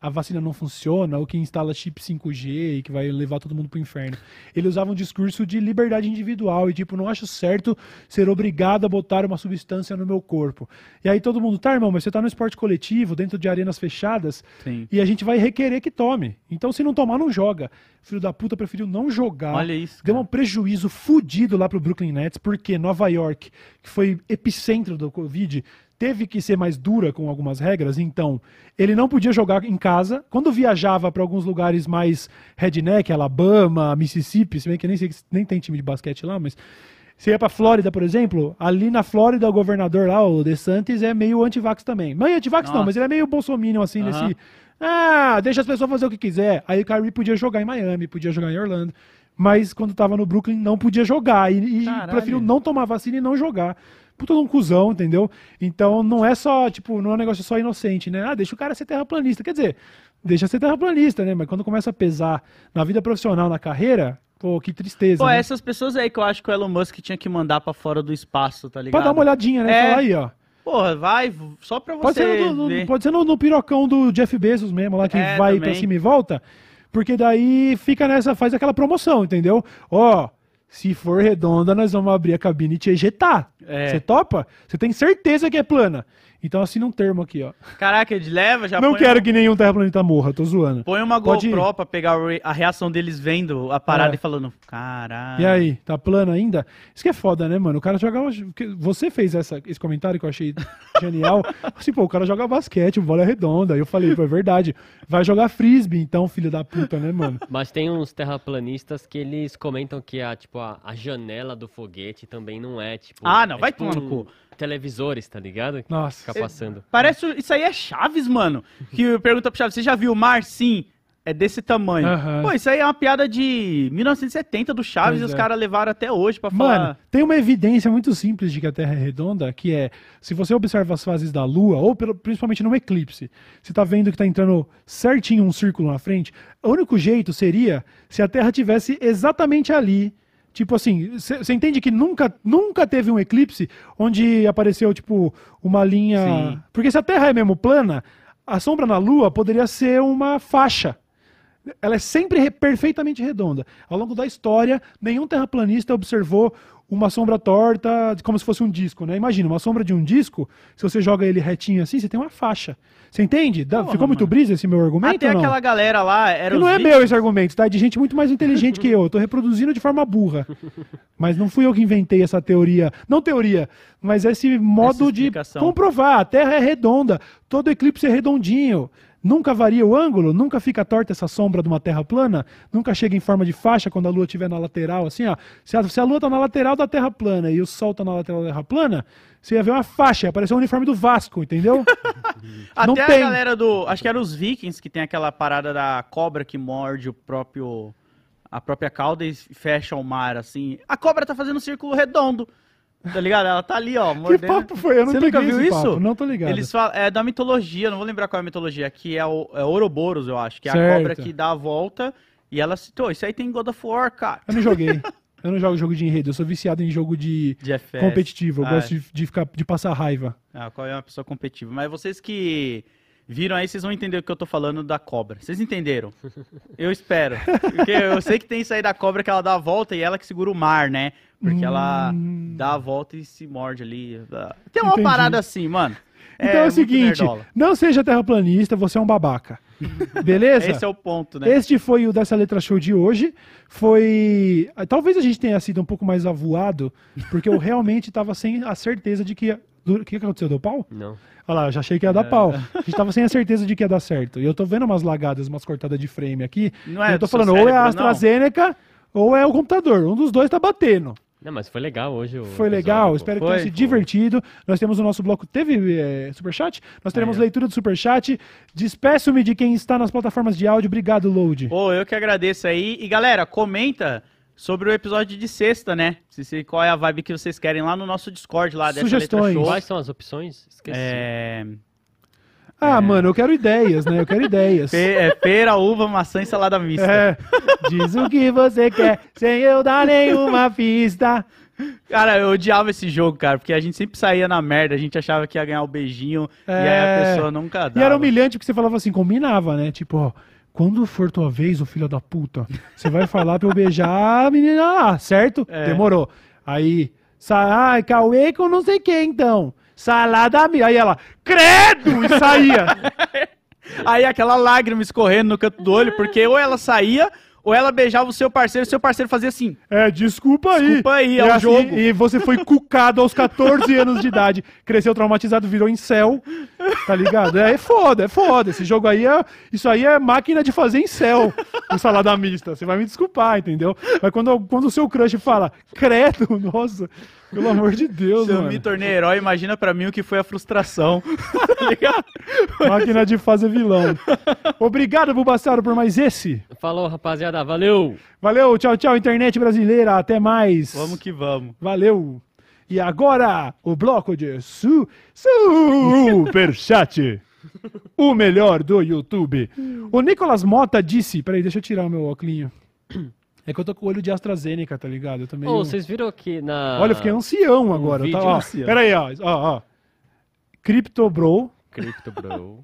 [SPEAKER 1] a vacina não funciona ou que instala chip 5G e que vai levar todo mundo pro inferno. Ele usava um discurso de liberdade individual e tipo, não acho certo ser obrigado a botar uma substância no meu corpo. E aí todo mundo, tá, irmão, mas você tá no esporte coletivo, dentro de arenas fechadas,
[SPEAKER 2] Sim.
[SPEAKER 1] e a gente vai requerer que tome. Então se não tomar, não joga. Filho da puta preferiu não jogar.
[SPEAKER 2] Olha isso,
[SPEAKER 1] Deu
[SPEAKER 2] cara.
[SPEAKER 1] um prejuízo fudido lá pro Brooklyn Nets, porque Nova York, que foi epicentro do Covid, teve que ser mais dura com algumas regras, então ele não podia jogar em casa. Quando viajava para alguns lugares mais redneck, Alabama, Mississippi, se bem que nem, sei, nem tem time de basquete lá, mas você ia pra Flórida, por exemplo, ali na Flórida o governador lá, o DeSantis, é meio antivax também. Não é antivax não, mas ele é meio bolsominion assim,
[SPEAKER 2] Aham.
[SPEAKER 1] nesse... Ah, deixa as pessoas fazer o que quiser. Aí o Kyrie podia jogar em Miami, podia jogar em Orlando. Mas quando tava no Brooklyn não podia jogar. E, e preferiu não tomar vacina e não jogar. Puta de um cuzão, entendeu? Então não é só, tipo, não é um negócio só inocente, né? Ah, deixa o cara ser terraplanista. Quer dizer, deixa ser terraplanista, né? Mas quando começa a pesar na vida profissional, na carreira, pô, que tristeza.
[SPEAKER 2] Pô,
[SPEAKER 1] né?
[SPEAKER 2] essas pessoas aí que eu acho que o Elon Musk tinha que mandar pra fora do espaço, tá ligado?
[SPEAKER 1] Pra dar uma olhadinha, né?
[SPEAKER 2] É.
[SPEAKER 1] Falar aí, ó.
[SPEAKER 2] Porra, vai, só pra
[SPEAKER 1] Pode
[SPEAKER 2] você
[SPEAKER 1] ser, no, no- pode ser no, no pirocão do Jeff Bezos mesmo, lá que
[SPEAKER 2] É,
[SPEAKER 1] vai
[SPEAKER 2] também.
[SPEAKER 1] pra cima e volta. Porque daí fica nessa, faz aquela promoção, entendeu? Ó, se for redonda, nós vamos abrir a cabine e te ejetar.
[SPEAKER 2] É.
[SPEAKER 1] Você topa? Você tem certeza que é plana. Então assina um termo aqui, ó.
[SPEAKER 2] Caraca, ele leva, já
[SPEAKER 1] Não quero
[SPEAKER 2] um-
[SPEAKER 1] que nenhum terraplaneta morra, tô zoando.
[SPEAKER 2] Põe uma
[SPEAKER 1] Pode ir.
[SPEAKER 2] GoPro pra pegar o a reação deles vendo a parada
[SPEAKER 1] É.
[SPEAKER 2] e falando, caralho.
[SPEAKER 1] E aí, tá plano ainda? Isso que é foda, né, mano? O cara joga. Você fez essa, esse comentário que eu achei genial. Assim, pô, o cara joga basquete, bola é redonda. Aí eu falei, pô, é verdade. Vai jogar frisbee, então, filho da puta, né, mano?
[SPEAKER 3] Mas tem uns terraplanistas que eles comentam que a, tipo, a, a janela do foguete também não é, tipo...
[SPEAKER 2] Ah, não,
[SPEAKER 3] é
[SPEAKER 2] vai
[SPEAKER 3] tipo
[SPEAKER 2] tomar no
[SPEAKER 3] um
[SPEAKER 2] cu.
[SPEAKER 3] Televisores, tá ligado?
[SPEAKER 1] Nossa.
[SPEAKER 3] Fica passando.
[SPEAKER 2] Parece, isso aí é Chaves, mano. Que pergunta pro Chaves, você já viu o mar? Sim. É desse tamanho.
[SPEAKER 1] Aham.
[SPEAKER 2] Pô, isso aí é uma piada de 1970 do Chaves
[SPEAKER 1] Pois
[SPEAKER 2] e os
[SPEAKER 1] é.
[SPEAKER 2] caras levaram até hoje pra
[SPEAKER 1] Mano,
[SPEAKER 2] falar.
[SPEAKER 1] tem uma evidência muito simples de que a Terra é redonda, que é, se você observa as fases da Lua, ou pelo- principalmente no eclipse, você tá vendo que tá entrando certinho um círculo na frente, o único jeito seria se a Terra tivesse exatamente ali. Tipo assim, você entende que nunca, nunca teve um eclipse onde apareceu, tipo, uma linha.
[SPEAKER 2] Sim.
[SPEAKER 1] Porque se a Terra é mesmo plana, a sombra na Lua poderia ser uma faixa. Ela é sempre re- perfeitamente redonda. Ao longo da história, nenhum terraplanista observou uma sombra torta, como se fosse um disco, né? Imagina, uma sombra de um disco, se você joga ele retinho assim, você tem uma faixa. Você entende? Dá-
[SPEAKER 2] Porra,
[SPEAKER 1] Ficou muito
[SPEAKER 2] mano.
[SPEAKER 1] brisa esse meu argumento
[SPEAKER 2] Até aquela galera lá, era
[SPEAKER 1] E não é
[SPEAKER 2] vi-
[SPEAKER 1] meu esse argumento, tá? É de gente muito mais inteligente que eu. Eu tô reproduzindo de forma burra. Mas não fui eu que inventei essa teoria. Não teoria, mas esse modo de comprovar. A Terra é redonda. Todo eclipse é redondinho. Nunca varia o ângulo, nunca fica torta essa sombra de uma terra plana, nunca chega em forma de faixa quando a lua estiver na lateral, assim, ó. Se a, se a lua tá na lateral da terra plana e o sol tá na lateral da terra plana, você ia ver uma faixa, ia aparecer o uniforme do Vasco, entendeu? não
[SPEAKER 2] Até a
[SPEAKER 1] tem.
[SPEAKER 2] galera do. Acho que era os Vikings que tem aquela parada da cobra que morde o próprio. A própria cauda e fecha o mar, assim. A cobra tá fazendo um círculo redondo. Tá ligado? Ela tá ali, ó,
[SPEAKER 1] Que
[SPEAKER 2] mordendo.
[SPEAKER 1] papo foi? Eu não
[SPEAKER 2] Você nunca viu
[SPEAKER 1] esse
[SPEAKER 2] isso?
[SPEAKER 1] papo, Não tô ligado.
[SPEAKER 2] Eles falam, é da mitologia, não vou lembrar qual é a mitologia, que é o é Ouroboros, eu acho, que é a
[SPEAKER 1] Certo.
[SPEAKER 2] cobra que dá a volta e ela citou, isso aí tem em God of War, cara.
[SPEAKER 1] Eu não joguei. Eu não jogo jogo de enredo, eu sou viciado em jogo de
[SPEAKER 2] De
[SPEAKER 1] competitivo. Eu
[SPEAKER 2] Ah,
[SPEAKER 1] gosto de, de ficar, de passar raiva.
[SPEAKER 2] Ah, qual é uma pessoa competitiva. Mas vocês que viram aí, vocês vão entender o que eu tô falando da cobra. Vocês entenderam? Eu espero. Porque eu sei que tem isso aí da cobra que ela dá a volta e ela que segura o mar, né? Porque ela
[SPEAKER 1] Hum.
[SPEAKER 2] dá a volta e se morde ali. Tem uma
[SPEAKER 1] Entendi.
[SPEAKER 2] parada assim, mano.
[SPEAKER 1] Então é, o
[SPEAKER 2] muito
[SPEAKER 1] seguinte,
[SPEAKER 2] nerdola.
[SPEAKER 1] não seja terraplanista, você é um babaca. Beleza?
[SPEAKER 2] Esse é o ponto, né?
[SPEAKER 1] Este foi o dessa letra show de hoje. Foi. Talvez a gente tenha sido um pouco mais avoado, porque eu realmente estava sem a certeza de que. O que que aconteceu? Deu pau?
[SPEAKER 3] Não.
[SPEAKER 1] Olha lá, eu já achei que ia dar pau. A gente tava sem a certeza de que ia dar certo. E eu tô vendo umas lagadas, umas cortadas de frame aqui.
[SPEAKER 2] Não é
[SPEAKER 1] eu tô falando, ou é a
[SPEAKER 2] cérebro, não.
[SPEAKER 1] AstraZeneca ou é o computador. Um dos dois tá batendo.
[SPEAKER 3] Não, mas foi legal hoje. o
[SPEAKER 1] Foi
[SPEAKER 3] episódio,
[SPEAKER 1] legal,
[SPEAKER 3] pô.
[SPEAKER 1] espero que
[SPEAKER 2] Foi,
[SPEAKER 1] tenha se divertido. Nós temos o nosso bloco. Teve é, superchat? Nós teremos leitura do superchat. Despeço-me de quem está nas plataformas de áudio. Obrigado, Load.
[SPEAKER 2] Pô, eu que agradeço aí. E galera, comenta sobre o episódio de sexta, né? Se, se- qual é a vibe que vocês querem lá no nosso Discord lá dessa
[SPEAKER 1] Sugestões.
[SPEAKER 2] letra show.
[SPEAKER 3] Quais são as opções? Esqueci.
[SPEAKER 2] É,
[SPEAKER 1] Ah, mano, eu quero ideias, né? Eu quero ideias.
[SPEAKER 2] pe- é pera, uva, maçã e salada mista.
[SPEAKER 1] É, diz o que você quer, sem eu dar nenhuma pista.
[SPEAKER 2] Cara, eu odiava esse jogo, cara, porque a gente sempre saía na merda, a gente achava que ia ganhar o beijinho e aí a
[SPEAKER 1] É.
[SPEAKER 2] pessoa nunca dava.
[SPEAKER 1] E era humilhante porque você falava assim, combinava, né? Tipo, ó, quando for tua vez, ô filho da puta, você vai falar pra eu beijar a menina lá, certo?
[SPEAKER 2] É.
[SPEAKER 1] Demorou. Aí, sa- ai, Cauê com não sei quem, então. Salada mi. Aí ela, credo! E saía.
[SPEAKER 2] Aí aquela lágrima escorrendo no canto do olho, porque ou ela saía, ou ela beijava o seu parceiro, e seu parceiro fazia assim.
[SPEAKER 1] É, desculpa aí.
[SPEAKER 2] Desculpa aí, é o jogo.
[SPEAKER 1] E você foi cucado aos 14 anos de idade. Cresceu traumatizado, virou em céu. Tá ligado? É, foda, é foda. Esse jogo aí é. Isso aí é máquina de fazer em céu. O salada mista. Você vai me desculpar, entendeu? Mas quando, quando o seu crush fala, credo, nossa, pelo amor de Deus,
[SPEAKER 2] Se eu
[SPEAKER 1] mano.
[SPEAKER 2] me tornei herói, imagina pra mim o que foi a frustração. tá ligado?
[SPEAKER 1] Máquina de fazer vilão. Obrigado, Bubassaro, por mais esse.
[SPEAKER 3] Falou, rapaziada. Valeu!
[SPEAKER 1] Valeu, tchau, tchau, internet brasileira. Até mais.
[SPEAKER 2] Vamos que vamos.
[SPEAKER 1] Valeu! E agora, o bloco de su Superchat. O melhor do YouTube. O Nicolas Mota disse. Peraí, deixa eu tirar o meu óculos. É que eu tô com o olho de AstraZeneca, tá ligado? Eu também.
[SPEAKER 3] Ô, vocês viram que na.
[SPEAKER 1] Olha, eu fiquei ancião agora. tá, ó,
[SPEAKER 2] ancião.
[SPEAKER 1] Peraí, ó, ó, ó. Crypto Bro,
[SPEAKER 3] Crypto Bro.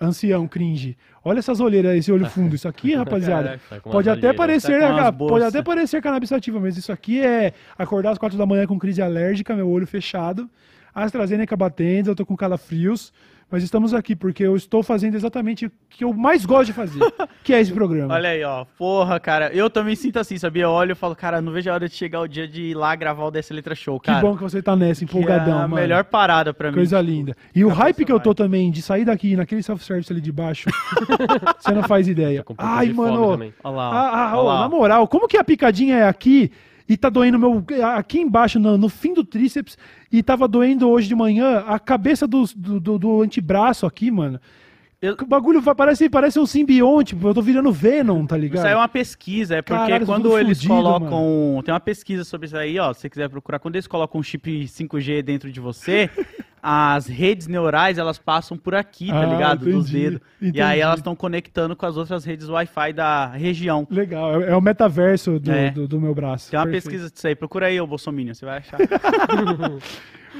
[SPEAKER 1] ancião, cringe. Olha essas olheiras, esse olho fundo. Isso aqui, rapaziada.
[SPEAKER 2] Caraca,
[SPEAKER 3] Tá com
[SPEAKER 1] Pode até parecer,
[SPEAKER 2] Tá
[SPEAKER 1] pode até parecer cannabis sativa, mas isso aqui é acordar às quatro da manhã com crise alérgica, meu olho fechado, AstraZeneca batendo, eu tô com calafrios, mas estamos aqui porque eu estou fazendo exatamente o que eu mais gosto de fazer, que é esse programa.
[SPEAKER 2] Olha aí, ó. Porra, cara. Eu também sinto assim, sabia? Eu olho e falo, cara, não vejo a hora de chegar o dia de ir lá gravar o Dessa Letra Show,
[SPEAKER 1] que
[SPEAKER 2] cara.
[SPEAKER 1] bom que você tá nessa,
[SPEAKER 2] que é
[SPEAKER 1] empolgadão,
[SPEAKER 2] a
[SPEAKER 1] mano.
[SPEAKER 2] melhor parada pra mim.
[SPEAKER 1] Coisa
[SPEAKER 2] tipo,
[SPEAKER 1] linda. E o hype que eu tô também de sair daqui naquele self-service ali de baixo, você não faz ideia.
[SPEAKER 3] Um pouco
[SPEAKER 1] Ai, mano.
[SPEAKER 2] Olha lá. ó.
[SPEAKER 1] Ah, ah,
[SPEAKER 2] Olha
[SPEAKER 1] ô,
[SPEAKER 2] lá,
[SPEAKER 1] na
[SPEAKER 2] ó.
[SPEAKER 1] moral, como que a picadinha é aqui e tá doendo meu. Aqui embaixo, no, no fim do tríceps, e tava doendo hoje de manhã a cabeça do, do, do- do antebraço aqui, mano.
[SPEAKER 2] Eu-
[SPEAKER 1] O bagulho parece, parece um simbionte, eu tô virando Venom, tá ligado?
[SPEAKER 2] Isso aí é uma pesquisa, é porque
[SPEAKER 1] Caralho,
[SPEAKER 2] quando eles
[SPEAKER 1] fudido,
[SPEAKER 2] colocam. Tem uma pesquisa sobre isso aí, ó. Se você quiser procurar, quando eles colocam um chip 5G dentro de você, as redes neurais elas passam por aqui, tá
[SPEAKER 1] Ah,
[SPEAKER 2] ligado? Dos
[SPEAKER 1] entendi,
[SPEAKER 2] dedos. E
[SPEAKER 1] entendi.
[SPEAKER 2] aí elas estão conectando com as outras redes Wi-Fi da região.
[SPEAKER 1] Legal, é, é o metaverso do,
[SPEAKER 2] É.
[SPEAKER 1] do, do meu braço.
[SPEAKER 2] Tem uma
[SPEAKER 1] Perfeito.
[SPEAKER 2] pesquisa disso aí, procura aí, ô Bolsominion, você vai achar.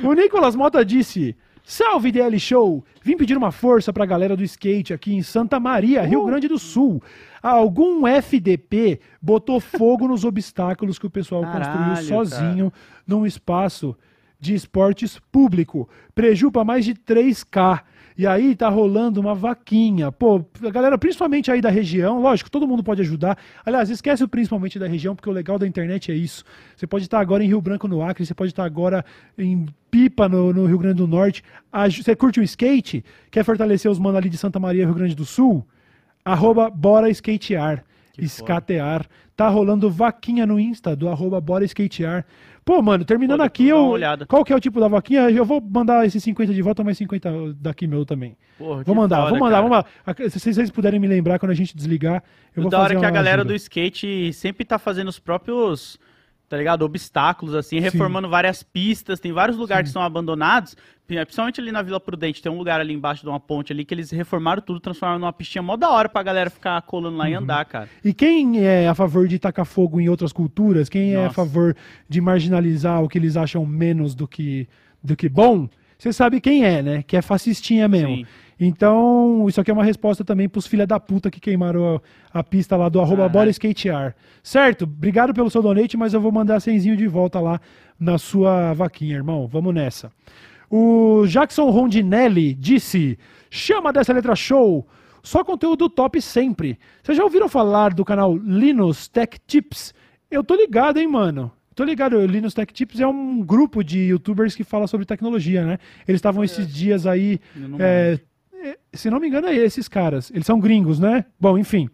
[SPEAKER 1] O Nicolas Mota disse: Salve DL Show! Vim pedir uma força pra galera do skate aqui em Santa Maria,
[SPEAKER 2] Uh!
[SPEAKER 1] Rio Grande do Sul. Algum FDP botou fogo nos obstáculos que o pessoal
[SPEAKER 2] Caralho,
[SPEAKER 1] construiu sozinho num espaço de esportes público. Preju pra mais de 3K. E aí tá rolando uma vaquinha. Pô, a galera, principalmente aí da região, lógico, todo mundo pode ajudar. Aliás, esquece o principalmente da região, porque o legal da internet é isso. Você pode estar agora em Rio Branco, no Acre, você pode estar agora em Pipa, no, no Rio Grande do Norte. Você curte o skate? Quer fortalecer os manos ali de Santa Maria, Rio Grande do Sul? Arroba Bora Skatear.
[SPEAKER 2] Que
[SPEAKER 1] Skatear. Tá rolando vaquinha no Insta do arroba Bora Skatear. Pô, mano, terminando aqui, eu, qual que é o tipo da vaquinha? Eu vou mandar esses 50 de volta, mais 50 daqui meu também.
[SPEAKER 2] Porra,
[SPEAKER 1] Vou mandar,
[SPEAKER 2] foda,
[SPEAKER 1] vou mandar, vamos lá. Se vocês puderem me lembrar quando a gente desligar, eu
[SPEAKER 2] O
[SPEAKER 1] vou
[SPEAKER 2] da
[SPEAKER 1] fazer
[SPEAKER 2] hora que a galera
[SPEAKER 1] ajuda.
[SPEAKER 2] do skate sempre tá fazendo os próprios, tá ligado? Obstáculos, assim, reformando várias pistas. Tem vários lugares que são abandonados. Principalmente ali na Vila Prudente, tem um lugar ali embaixo de uma ponte ali que eles reformaram tudo, transformaram numa pistinha mó da hora pra galera ficar colando lá e
[SPEAKER 1] Uhum.
[SPEAKER 2] andar, cara.
[SPEAKER 1] E quem é a favor de tacar fogo em outras culturas? Quem é a
[SPEAKER 2] Nossa.
[SPEAKER 1] favor de marginalizar o que eles acham menos do que, do que bom? Você sabe quem é, né? Que é fascistinha mesmo.
[SPEAKER 2] Sim.
[SPEAKER 1] Então, isso aqui é uma resposta também pros filha da puta que queimaram a, a pista lá do arroba bola skatear. Certo? Obrigado pelo seu donate, mas eu vou mandar cenzinho de volta lá na sua vaquinha, irmão. Vamos nessa. O Jackson Rondinelli disse: chama dessa letra show. Só conteúdo top sempre. Vocês já ouviram falar do canal Linus Tech Tips? Eu tô ligado, hein, mano. Tô ligado, o Linus Tech Tips é um grupo de youtubers que fala sobre tecnologia, né? Eles estavam esses dias aí.
[SPEAKER 2] Não
[SPEAKER 1] é, é, se não me engano, é esses caras. Eles são gringos, né? Bom, enfim.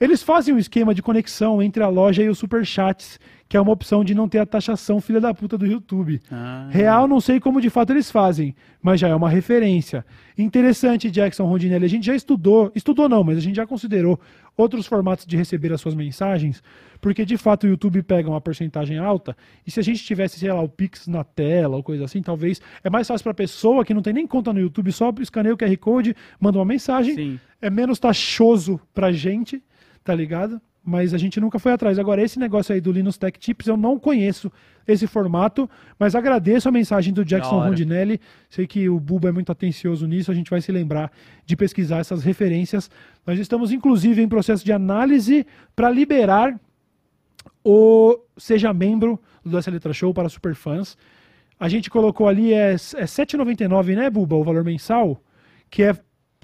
[SPEAKER 1] Eles fazem um esquema de conexão entre a loja e os superchats que é uma opção de não ter a taxação filha da puta do YouTube.
[SPEAKER 2] Ah.
[SPEAKER 1] Real, não sei como de fato eles fazem, mas já é uma referência. Interessante, Jackson Rondinelli. A gente já estudou, estudou não, mas a gente já considerou outros formatos de receber as suas mensagens, porque de fato o YouTube pega uma porcentagem alta, e se a gente tivesse, sei lá, o Pix na tela ou coisa assim, talvez é mais fácil para a pessoa que não tem nem conta no YouTube, só escaneia o QR Code, manda uma mensagem,
[SPEAKER 2] Sim.
[SPEAKER 1] é menos taxoso pra gente, tá ligado? Mas a gente nunca foi atrás. Agora, esse negócio aí do Linux Tech Tips, eu não conheço esse formato, mas agradeço a mensagem do Jackson. Rondinelli. Sei que o Buba é muito atencioso nisso, a gente vai se lembrar de pesquisar essas referências. Nós estamos, inclusive, em processo de análise para liberar o Seja Membro do S Letra Show para superfãs. A gente colocou ali, é, é R$ 7,99, né, Buba, o valor mensal, que é,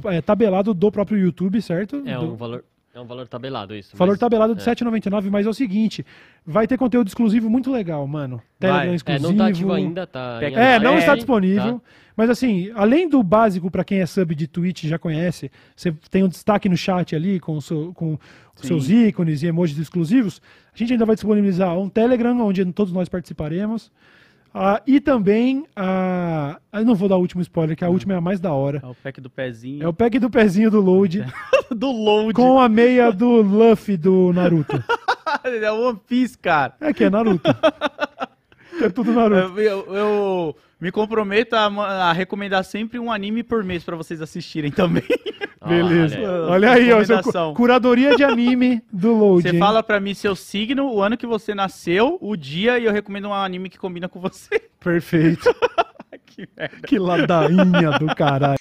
[SPEAKER 1] é tabelado do próprio YouTube, certo?
[SPEAKER 3] É
[SPEAKER 1] Do-
[SPEAKER 3] um valor, é um valor tabelado isso.
[SPEAKER 1] Valor
[SPEAKER 3] mas-
[SPEAKER 1] tabelado de
[SPEAKER 3] é.
[SPEAKER 1] R$ 7,99, mas é o seguinte, vai ter conteúdo exclusivo muito legal, mano. Telegram
[SPEAKER 2] Vai.
[SPEAKER 1] exclusivo.
[SPEAKER 3] É, não tá ativo ainda, tá.
[SPEAKER 1] É, não está
[SPEAKER 3] tá?
[SPEAKER 1] disponível. Mas assim, além do básico para quem é sub de Twitch já conhece, você tem um destaque no chat ali com, o seu- com seus ícones e emojis exclusivos. A gente ainda vai disponibilizar um Telegram, onde todos nós participaremos. Ah, e também, a eu não vou dar o último spoiler, que a última é a mais da hora.
[SPEAKER 2] É o pack do pezinho.
[SPEAKER 1] É o pack do pezinho do Load,
[SPEAKER 2] do load.
[SPEAKER 1] com a meia do Luffy do Naruto.
[SPEAKER 2] é o One Piece, cara.
[SPEAKER 1] É que é Naruto. É tudo Naruto.
[SPEAKER 2] Eu, eu- eu me comprometo a, a recomendar sempre um anime por mês pra vocês assistirem também.
[SPEAKER 1] Beleza.
[SPEAKER 3] olha aí.
[SPEAKER 1] Olha aí, ó, seu curadoria de anime do Load.
[SPEAKER 2] Você fala pra mim seu signo, o ano que você nasceu, o dia, e eu recomendo um anime que combina com você.
[SPEAKER 1] Perfeito.
[SPEAKER 2] que merda.
[SPEAKER 1] Que ladainha do caralho.